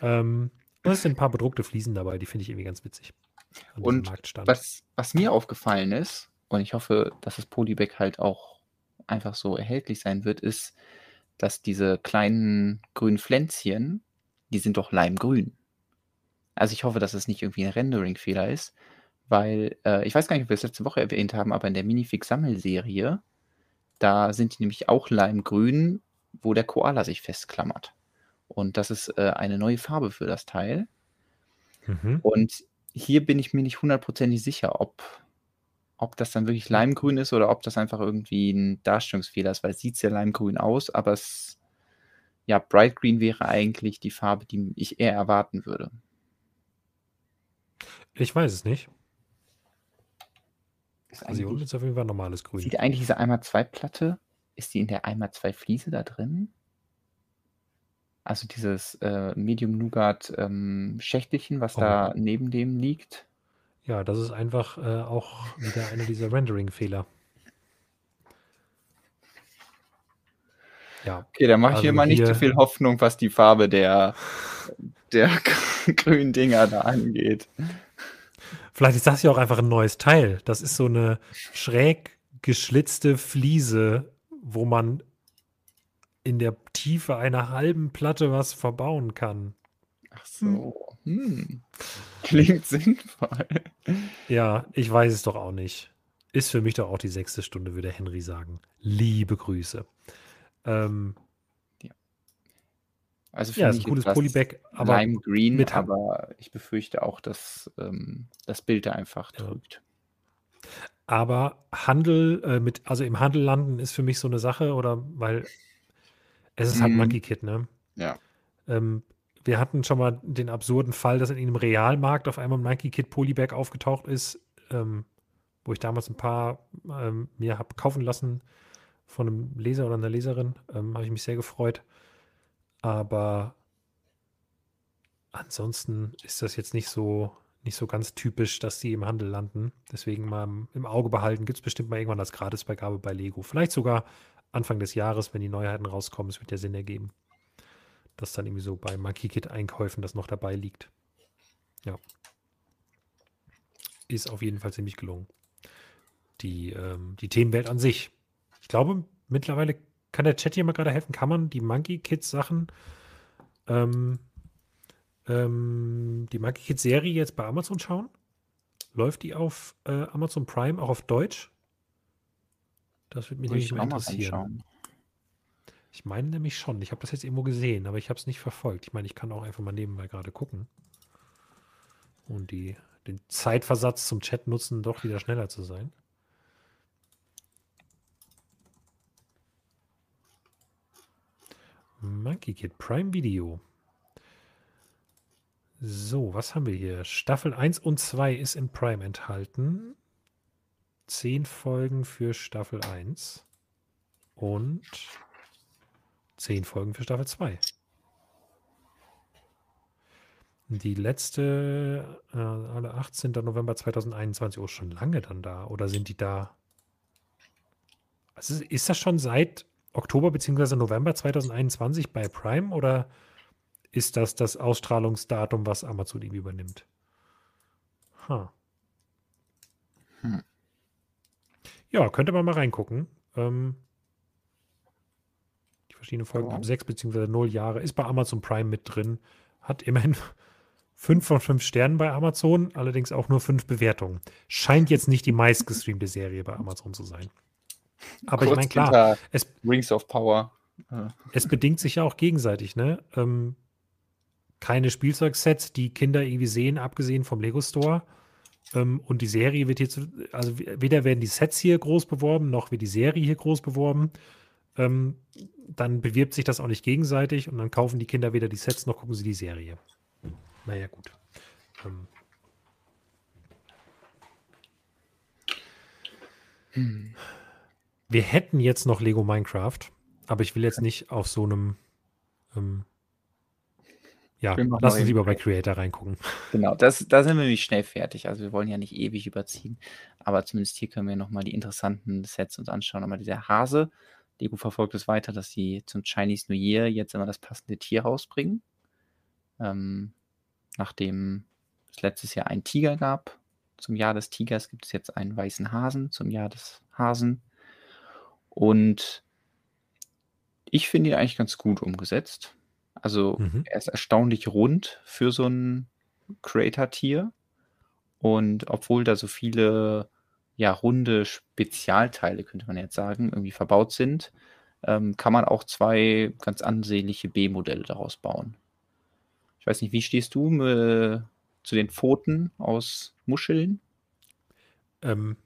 ähm, es sind ein paar bedruckte Fliesen dabei, die finde ich irgendwie ganz witzig. Und was, was mir aufgefallen ist, und ich hoffe, dass das Polybag halt auch einfach so erhältlich sein wird, ist, dass diese kleinen grünen Pflänzchen, die sind doch leimgrün. Also ich hoffe, dass es nicht irgendwie ein Rendering-Fehler ist, weil äh, ich weiß gar nicht, ob wir es letzte Woche erwähnt haben, aber in der Minifix-Sammelserie, da sind die nämlich auch leimgrün, wo der Koala sich festklammert. Und das ist äh, eine neue Farbe für das Teil. Mhm. Und hier bin ich mir nicht hundertprozentig sicher, ob ob das dann wirklich Leimgrün ist oder ob das einfach irgendwie ein Darstellungsfehler ist, weil es sieht sehr Leimgrün aus, aber es, ja, Bright Green wäre eigentlich die Farbe, die ich eher erwarten würde. Ich weiß es nicht. Ist also hier unten ist auf jeden Fall normales Grün. Sieht eigentlich diese einmal 2 Platte, ist die in der einmal 2 Fliese da drin? Also dieses äh, Medium Nougat ähm, Schächtelchen, was oh. da neben dem liegt. Ja, das ist einfach äh, auch wieder einer dieser Rendering-Fehler. Ja. Okay, dann mache ich also hier mal nicht zu viel Hoffnung, was die Farbe der, der grünen Dinger da angeht. Vielleicht ist das ja auch einfach ein neues Teil. Das ist so eine schräg geschlitzte Fliese, wo man in der Tiefe einer halben Platte was verbauen kann. Ach so. Hm. Klingt sinnvoll. Ja, ich weiß es doch auch nicht. Ist für mich doch auch die sechste Stunde, würde Henry sagen. Liebe Grüße. Ähm, ja. Also ja, ist ein cooles Polybag, aber Lime Green, mit aber ich befürchte auch, dass ähm, das Bild da einfach drückt. Aber Handel äh, mit, also im Handel landen ist für mich so eine Sache, oder weil es ist halt mhm. Monkey Kid, ne? Ja. Ähm, wir hatten schon mal den absurden Fall, dass in einem Realmarkt auf einmal ein Nike Kid Polybag aufgetaucht ist, ähm, wo ich damals ein paar ähm, mir habe kaufen lassen von einem Leser oder einer Leserin. Ähm, habe ich mich sehr gefreut. Aber ansonsten ist das jetzt nicht so, nicht so ganz typisch, dass die im Handel landen. Deswegen mal im Auge behalten. Gibt es bestimmt mal irgendwann als Gratisbeigabe bei Lego. Vielleicht sogar Anfang des Jahres, wenn die Neuheiten rauskommen. Es wird ja Sinn ergeben, dass dann irgendwie so bei Monkey Kit Einkäufen das noch dabei liegt. Ja. Ist auf jeden Fall ziemlich gelungen. Die, ähm, die Themenwelt an sich. Ich glaube, mittlerweile kann der Chat hier mal gerade helfen. Kann man die Monkey Kids Sachen, ähm, ähm, die Monkey Kids Serie jetzt bei Amazon schauen? Läuft die auf äh, Amazon Prime auch auf Deutsch? Das würde mich nämlich mal interessieren. Ich meine nämlich schon. Ich habe das jetzt irgendwo gesehen, aber ich habe es nicht verfolgt. Ich meine, ich kann auch einfach mal nebenbei gerade gucken. Und die, den Zeitversatz zum Chat nutzen, doch wieder schneller zu sein. Monkey Kid Prime Video. So, was haben wir hier? Staffel 1 und 2 ist in Prime enthalten. Zehn Folgen für Staffel 1 und zehn Folgen für Staffel 2. Die letzte, äh, alle 18. November 2021, oh, schon lange dann da. Oder sind die da? Also ist das schon seit Oktober bzw. November 2021 bei Prime oder ist das das Ausstrahlungsdatum, was Amazon ihm übernimmt? Huh. Hm. Ja, könnte man mal reingucken. Ähm, die verschiedenen Folgen ab sechs bzw. null Jahre ist bei Amazon Prime mit drin. Hat immerhin fünf von fünf Sternen bei Amazon, allerdings auch nur fünf Bewertungen. Scheint jetzt nicht die meistgestreamte Serie bei Amazon zu sein. Aber Kurz ich meine, klar, es, Rings of Power. Es bedingt sich ja auch gegenseitig, ne? Ähm, keine Spielzeugsets, die Kinder irgendwie sehen, abgesehen vom Lego Store. Ähm, und die Serie wird hier, zu, also weder werden die Sets hier groß beworben, noch wird die Serie hier groß beworben. Ähm, dann bewirbt sich das auch nicht gegenseitig und dann kaufen die Kinder weder die Sets noch gucken sie die Serie. Naja, gut. Ähm. Hm. Wir hätten jetzt noch Lego Minecraft, aber ich will jetzt nicht auf so einem. Ähm, ja, lass uns lieber bei Creator reingucken. Genau, das, da sind wir nämlich schnell fertig. Also wir wollen ja nicht ewig überziehen, aber zumindest hier können wir nochmal die interessanten Sets uns anschauen. Nochmal dieser Hase. Lego verfolgt es weiter, dass sie zum Chinese New Year jetzt immer das passende Tier rausbringen. Ähm, nachdem es letztes Jahr einen Tiger gab, zum Jahr des Tigers gibt es jetzt einen weißen Hasen zum Jahr des Hasen. Und ich finde ihn eigentlich ganz gut umgesetzt. Also mhm. er ist erstaunlich rund für so ein Creator-Tier. Und obwohl da so viele ja, runde Spezialteile, könnte man jetzt sagen, irgendwie verbaut sind, ähm, kann man auch zwei ganz ansehnliche B-Modelle daraus bauen. Ich weiß nicht, wie stehst du äh, zu den Pfoten aus Muscheln? Ähm,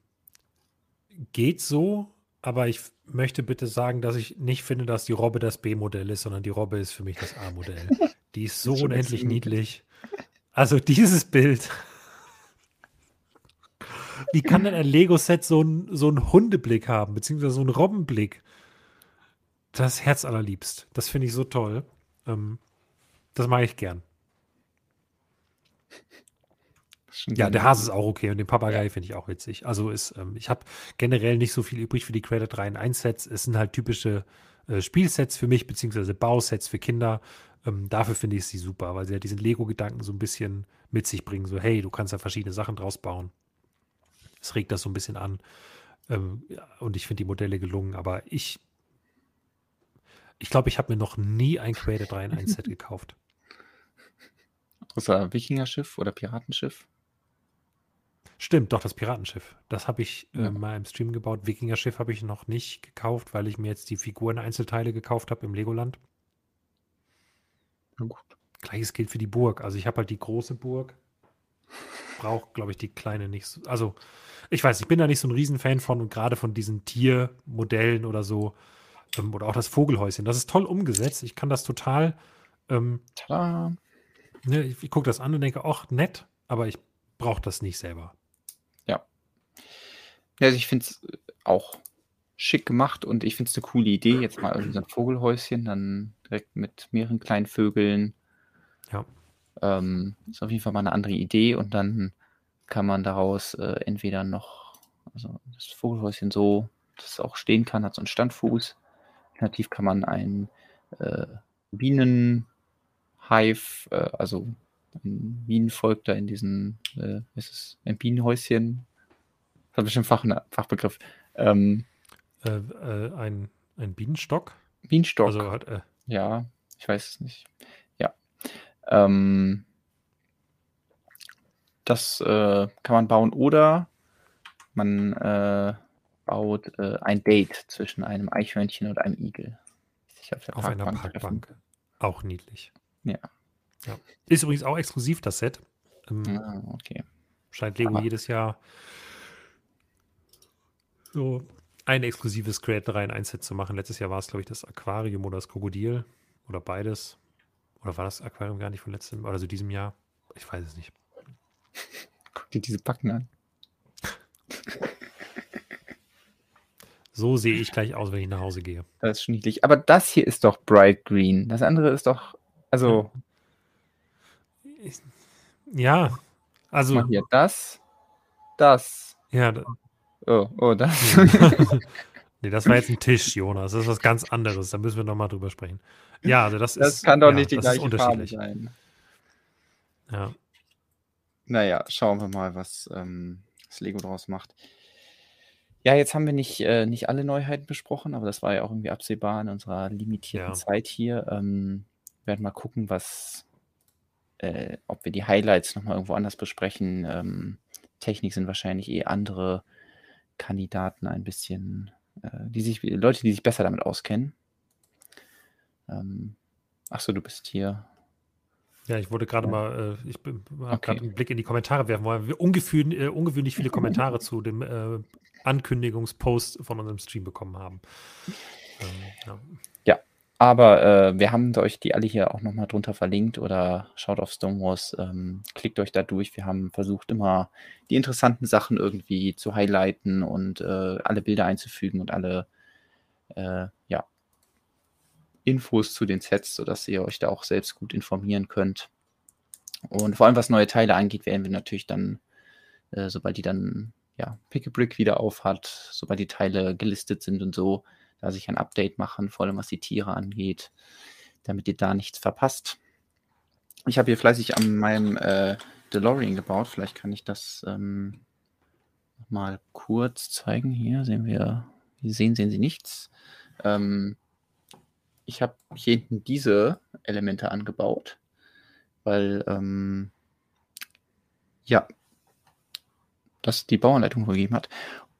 geht so, aber ich möchte bitte sagen, dass ich nicht finde, dass die Robbe das B-Modell ist, sondern die Robbe ist für mich das A-Modell. Die ist so unendlich niedlich. Also dieses Bild. Wie kann denn ein Lego-Set so, ein, so einen Hundeblick haben, beziehungsweise so einen Robbenblick? Das Herz allerliebst. Das finde ich so toll. Ähm, das mache ich gern. Ja, der Hase ist auch okay und den Papagei ja. finde ich auch witzig. Also ist, ähm, ich habe generell nicht so viel übrig für die Creator 3 in 1 Sets. Es sind halt typische äh, Spielsets für mich, beziehungsweise Bausets für Kinder. Ähm, dafür finde ich sie super, weil sie ja diesen Lego-Gedanken so ein bisschen mit sich bringen. So, hey, du kannst da verschiedene Sachen draus bauen. Es regt das so ein bisschen an. Ähm, ja, und ich finde die Modelle gelungen, aber ich, ich glaube, ich habe mir noch nie ein Creator 3 in 1 Set gekauft. Außer Wikinger-Schiff oder Piratenschiff? Stimmt, doch, das Piratenschiff. Das habe ich äh, mal im Stream gebaut. Wikinger-Schiff habe ich noch nicht gekauft, weil ich mir jetzt die Figuren-Einzelteile gekauft habe im Legoland. Na gut. Gleiches gilt für die Burg. Also ich habe halt die große Burg. Brauche, glaube ich, die kleine nicht so. Also, ich weiß, ich bin da nicht so ein Riesenfan von und gerade von diesen Tiermodellen oder so. Ähm, oder auch das Vogelhäuschen. Das ist toll umgesetzt. Ich kann das total Ähm, Tada. Ne, ich, ich gucke das an und denke, ach, nett, aber ich brauche das nicht selber. Also ich finde es auch schick gemacht und ich finde es eine coole Idee. Jetzt mal irgendwie so ein Vogelhäuschen, dann direkt mit mehreren kleinen Vögeln. Ja. Ähm, ist auf jeden Fall mal eine andere Idee und dann kann man daraus äh, entweder noch, also das Vogelhäuschen so, dass es auch stehen kann, hat so einen Standfuß. Alternativ kann man ein äh, Bienenhive, äh, also ein Bienenvolk da in diesen, äh, ist es ein Bienenhäuschen? Das hat bestimmt Fach, Fachbegriff. Ähm, äh, äh, ein, ein Bienenstock? Bienenstock. Also hat, äh, ja, ich weiß es nicht. Ja. Ähm, das äh, kann man bauen oder man äh, baut äh, ein Date zwischen einem Eichhörnchen und einem Igel. auf, auf einer Parkbank. Treffen. Auch niedlich. Ja. ja. Ist übrigens auch exklusiv, das Set. Ähm, ah, okay. Scheint Lego Aber jedes Jahr so ein exklusives Create rein ein Set zu machen. Letztes Jahr war es, glaube ich, das Aquarium oder das Krokodil oder beides. Oder war das Aquarium gar nicht von letztem oder so diesem Jahr? Ich weiß es nicht. Guck dir diese Backen an. So sehe ich gleich aus, wenn ich nach Hause gehe. Das ist schon niedlich. Aber das hier ist doch Bright Green. Das andere ist doch, also. Ja, also. Hier, das, das. Ja. Oh, oh, das. nee, das war jetzt ein Tisch, Jonas. Das ist was ganz anderes. Da müssen wir nochmal drüber sprechen. Ja, also das, das ist. Das kann doch ja, nicht die gleiche Farbe sein. Ja. Naja, schauen wir mal, was ähm, das Lego draus macht. Ja, jetzt haben wir nicht, äh, nicht alle Neuheiten besprochen, aber das war ja auch irgendwie absehbar in unserer limitierten Ja. Zeit hier. Ähm, werden mal gucken, was, äh, ob wir die Highlights nochmal irgendwo anders besprechen. Ähm, Technik sind wahrscheinlich eh andere Kandidaten ein bisschen, äh, die sich, Leute, die sich besser damit auskennen. Ähm, ach so, du bist hier. Ja, ich wollte gerade ja. mal, äh, ich habe okay. gerade einen Blick in die Kommentare werfen, weil wir ungewöhnlich, äh, ungewöhnlich viele Kommentare zu dem äh, Ankündigungspost von unserem Stream bekommen haben. Ähm, ja. ja. Aber äh, wir haben euch die alle hier auch nochmal drunter verlinkt oder schaut auf Stonewalls, ähm, klickt euch da durch. Wir haben versucht immer die interessanten Sachen irgendwie zu highlighten und äh, alle Bilder einzufügen und alle äh, ja, Infos zu den Sets, sodass ihr euch da auch selbst gut informieren könnt. Und vor allem was neue Teile angeht, werden wir natürlich dann, äh, sobald die dann ja, Pick a Brick wieder auf hat, sobald die Teile gelistet sind und so, da sich ein Update machen, vor allem was die Tiere angeht, damit ihr da nichts verpasst. Ich habe hier fleißig an meinem äh, DeLorean gebaut. Vielleicht kann ich das ähm, mal kurz zeigen. Hier sehen wir, wie sehen, sehen Sie nichts. Ähm, ich habe hier hinten diese Elemente angebaut, weil ähm, ja, das die Bauanleitung gegeben hat.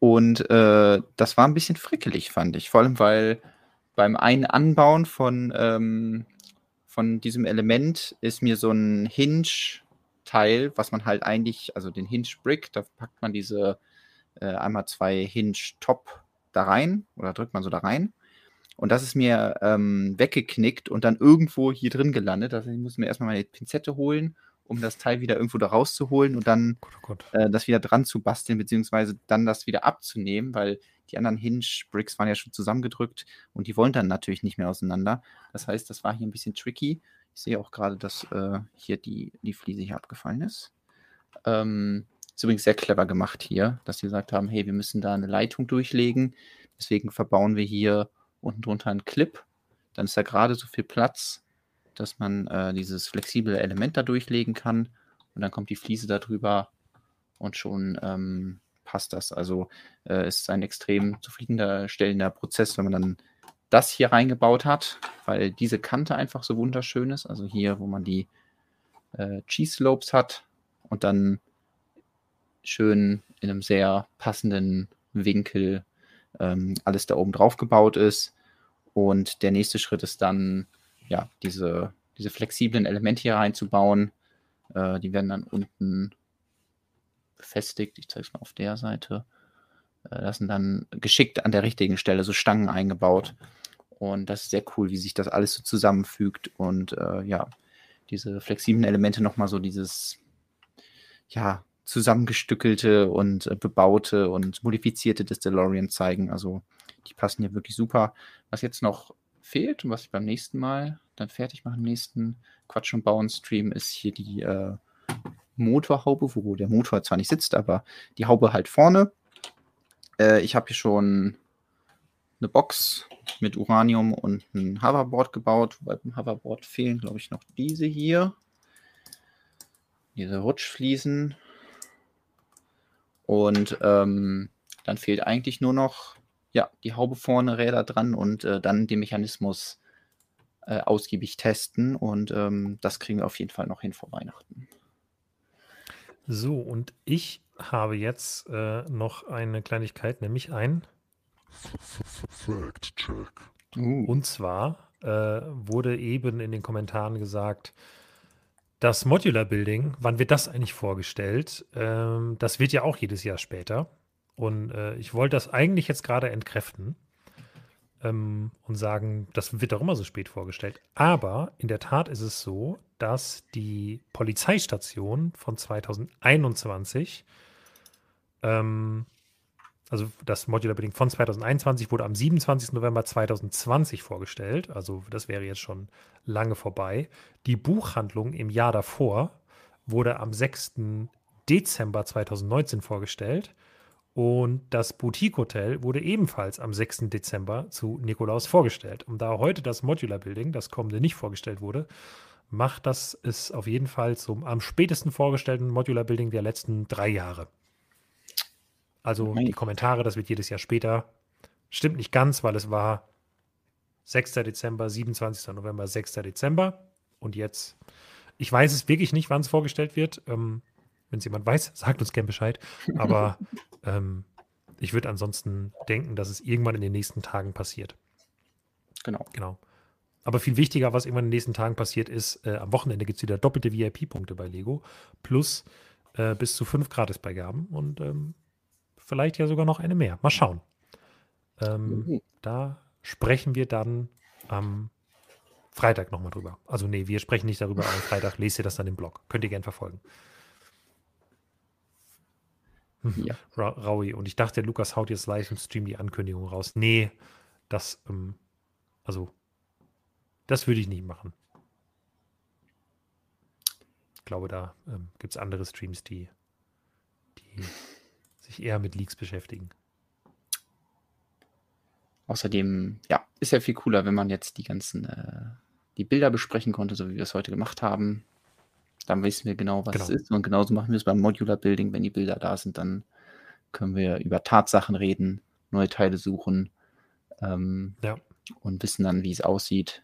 Und äh, das war ein bisschen frickelig, fand ich. Vor allem, weil beim einen Anbauen von, ähm, von diesem Element ist mir so ein Hinge-Teil, was man halt eigentlich, also den Hinge-Brick, da packt man diese äh, einmal zwei Hinge-Top da rein oder drückt man so da rein. Und das ist mir ähm, weggeknickt und dann irgendwo hier drin gelandet. Also ich muss mir erstmal meine Pinzette holen um das Teil wieder irgendwo da rauszuholen und dann Gott, oh Gott. Äh, das wieder dran zu basteln, beziehungsweise dann das wieder abzunehmen, weil die anderen Hinge-Bricks waren ja schon zusammengedrückt und die wollen dann natürlich nicht mehr auseinander. Das heißt, das war hier ein bisschen tricky. Ich sehe auch gerade, dass äh, hier die, die Fliese hier abgefallen ist. Ähm, ist übrigens sehr clever gemacht hier, dass sie gesagt haben, hey, wir müssen da eine Leitung durchlegen. Deswegen verbauen wir hier unten drunter einen Clip. Dann ist da gerade so viel Platz, dass man äh, dieses flexible Element da durchlegen kann und dann kommt die Fliese darüber und schon ähm, passt das. Also äh, ist ein extrem zufriedenstellender Prozess, wenn man dann das hier reingebaut hat, weil diese Kante einfach so wunderschön ist. Also hier, wo man die äh, Cheese Slopes hat und dann schön in einem sehr passenden Winkel ähm, alles da oben drauf gebaut ist. Und der nächste Schritt ist dann ja, diese, diese flexiblen Elemente hier reinzubauen. Äh, die werden dann unten befestigt. Ich zeige es mal auf der Seite. Äh, das sind dann geschickt an der richtigen Stelle so Stangen eingebaut. Und das ist sehr cool, wie sich das alles so zusammenfügt und äh, ja, diese flexiblen Elemente nochmal so dieses, ja, zusammengestückelte und äh, bebaute und modifizierte des DeLorean zeigen. Also die passen hier wirklich super. Was jetzt noch fehlt und was ich beim nächsten Mal dann fertig mache, im nächsten Quatsch und Bauen Stream, ist hier die äh, Motorhaube, wo der Motor zwar nicht sitzt, aber die Haube halt vorne. Äh, ich habe hier schon eine Box mit Uranium und ein Hoverboard gebaut. Wobei beim Hoverboard fehlen, glaube ich, noch diese hier. Diese Rutschfliesen. Und ähm, dann fehlt eigentlich nur noch ja, die Haube vorne, Räder dran und äh, dann den Mechanismus äh, ausgiebig testen. Und ähm, das kriegen wir auf jeden Fall noch hin vor Weihnachten. So, und ich habe jetzt äh, noch eine Kleinigkeit, nämlich ein Fact-Check. Uh. Und zwar äh, wurde eben in den Kommentaren gesagt, das Modular Building, wann wird das eigentlich vorgestellt? Ähm, das wird ja auch jedes Jahr später. Und äh, ich wollte das eigentlich jetzt gerade entkräften ähm, und sagen, das wird doch immer so spät vorgestellt. Aber in der Tat ist es so, dass die Polizeistation von 2021 ähm, also das Modular Building von 2021 wurde am 27. November 2020 vorgestellt. Also das wäre jetzt schon lange vorbei. Die Buchhandlung im Jahr davor wurde am 6. Dezember 2019 vorgestellt. Und das Boutique Hotel wurde ebenfalls am 6. Dezember zu Nikolaus vorgestellt. Und da heute das Modular Building, das kommende, nicht vorgestellt wurde, macht das es auf jeden Fall zum am spätesten vorgestellten Modular Building der letzten drei Jahre. Also die Kommentare, das wird jedes Jahr später. Stimmt nicht ganz, weil es war 6. Dezember, 27. November, 6. Dezember. Und jetzt, ich weiß es wirklich nicht, wann es vorgestellt wird. Ähm, Wenn es jemand weiß, sagt uns gern Bescheid. Aber ähm, ich würde ansonsten denken, dass es irgendwann in den nächsten Tagen passiert. Genau. Genau. Aber viel wichtiger, was irgendwann in den nächsten Tagen passiert, ist, äh, am Wochenende gibt es wieder doppelte VIP-Punkte bei Lego. Plus äh, bis zu fünf Gratisbeigaben. Und ähm, vielleicht ja sogar noch eine mehr. Mal schauen. Ähm, mhm. Da sprechen wir dann am Freitag nochmal drüber. Also nee, wir sprechen nicht darüber, am Freitag lest ihr das dann im Blog. Könnt ihr gern verfolgen. Ja. Ra Raui. Und ich dachte, Lukas haut jetzt live im Stream die Ankündigung raus. Nee, das, ähm, also, das würde ich nicht machen. Ich glaube, da ähm, gibt es andere Streams, die, die sich eher mit Leaks beschäftigen. Außerdem, ja, ist ja viel cooler, wenn man jetzt die ganzen, äh, die Bilder besprechen konnte, so wie wir es heute gemacht haben. Dann wissen wir genau, was genau. es ist. Und genauso machen wir es beim Modular Building. Wenn die Bilder da sind, dann können wir über Tatsachen reden, neue Teile suchen ähm, ja. und wissen dann, wie es aussieht.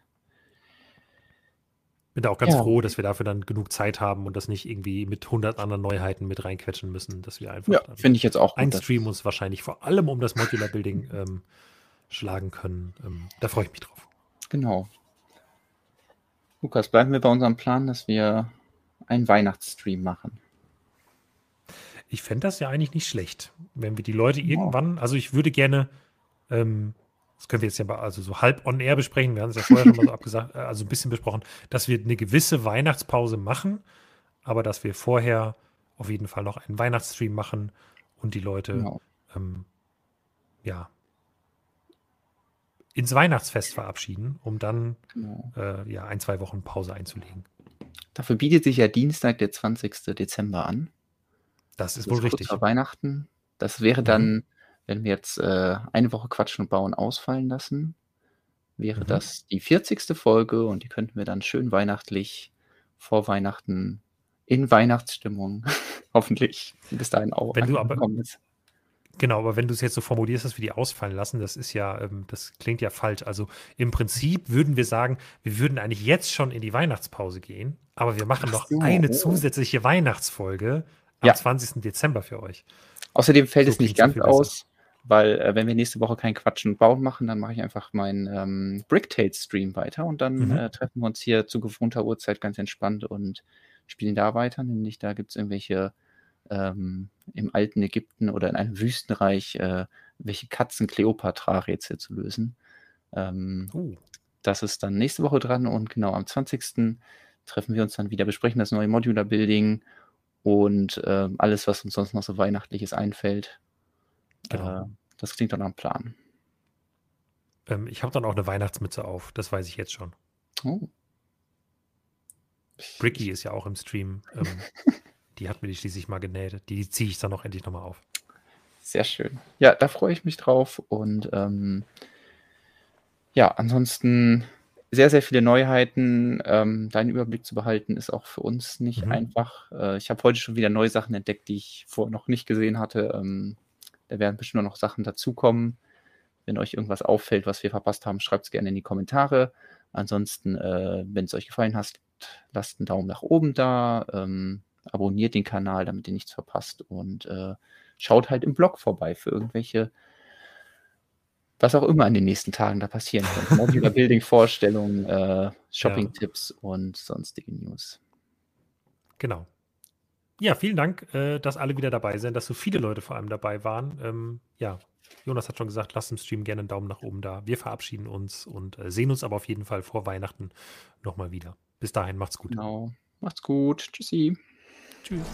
Bin da auch ganz ja. froh, dass wir dafür dann genug Zeit haben und das nicht irgendwie mit 100 anderen Neuheiten mit reinquetschen müssen, dass wir einfach ja, finde ich jetzt auch ein Stream uns wahrscheinlich vor allem um das Modular Building ähm, schlagen können. Ähm, da freue ich mich drauf. Genau. Lukas, bleiben wir bei unserem Plan, dass wir einen Weihnachtsstream machen. Ich fände das ja eigentlich nicht schlecht, wenn wir die Leute irgendwann, also ich würde gerne ähm, das können wir jetzt ja also so halb on air besprechen, wir haben es ja vorher schon mal so abgesagt, äh, also ein bisschen besprochen, dass wir eine gewisse Weihnachtspause machen, aber dass wir vorher auf jeden Fall noch einen Weihnachtsstream machen und die Leute genau. ähm, ja ins Weihnachtsfest verabschieden, um dann genau. äh, ja ein, zwei Wochen Pause einzulegen. Dafür bietet sich ja Dienstag, der 20. Dezember an. Das ist das wohl ist richtig. Vor Weihnachten. Das wäre dann mhm wenn wir jetzt äh, eine Woche Quatschen und Bauen ausfallen lassen, wäre mhm. das die 40. Folge und die könnten wir dann schön weihnachtlich vor Weihnachten in Weihnachtsstimmung hoffentlich bis dahin auch wenn du aber ist. Genau, aber wenn du es jetzt so formulierst, dass wir die ausfallen lassen, das ist ja, ähm, das klingt ja falsch. Also im Prinzip würden wir sagen, wir würden eigentlich jetzt schon in die Weihnachtspause gehen, aber wir machen noch so. eine zusätzliche Weihnachtsfolge am ja. 20. Dezember für euch. Außerdem fällt so es nicht ganz aus, weil äh, wenn wir nächste Woche kein Quatschen und Bauen machen, dann mache ich einfach meinen ähm, Bricktales-Stream weiter und dann mhm. äh, treffen wir uns hier zu gewohnter Uhrzeit ganz entspannt und spielen da weiter. Nämlich da gibt es irgendwelche ähm, im alten Ägypten oder in einem Wüstenreich äh, welche Katzen-Kleopatra-Rätsel zu lösen. Ähm, uh. Das ist dann nächste Woche dran und genau am 20. treffen wir uns dann wieder, besprechen das neue Modular Building und äh, alles, was uns sonst noch so Weihnachtliches einfällt. Genau. Äh, das klingt dann am Plan. Ähm, ich habe dann auch eine Weihnachtsmütze auf, das weiß ich jetzt schon. Oh. Bricky ist ja auch im Stream. Ähm, die hat mir die schließlich mal genäht. Die ziehe ich dann auch endlich nochmal auf. Sehr schön. Ja, da freue ich mich drauf. Und ähm, ja, ansonsten sehr, sehr viele Neuheiten. Ähm, deinen Überblick zu behalten, ist auch für uns nicht mhm. einfach. Äh, ich habe heute schon wieder neue Sachen entdeckt, die ich vorher noch nicht gesehen hatte. Ähm, da werden bestimmt noch Sachen dazukommen. Wenn euch irgendwas auffällt, was wir verpasst haben, schreibt es gerne in die Kommentare. Ansonsten, äh, wenn es euch gefallen hat, lasst einen Daumen nach oben da. Ähm, abonniert den Kanal, damit ihr nichts verpasst. Und äh, schaut halt im Blog vorbei für irgendwelche was auch immer in den nächsten Tagen da passieren könnte. Modular Building Vorstellungen, äh, Shopping-Tipps ja. und sonstige News. Genau. Ja, vielen Dank, äh, dass alle wieder dabei sind, dass so viele Leute vor allem dabei waren. Ähm, ja, Jonas hat schon gesagt, lasst im Stream gerne einen Daumen nach oben da. Wir verabschieden uns und äh, sehen uns aber auf jeden Fall vor Weihnachten nochmal wieder. Bis dahin, macht's gut. Genau. Macht's gut. Tschüssi. Tschüss.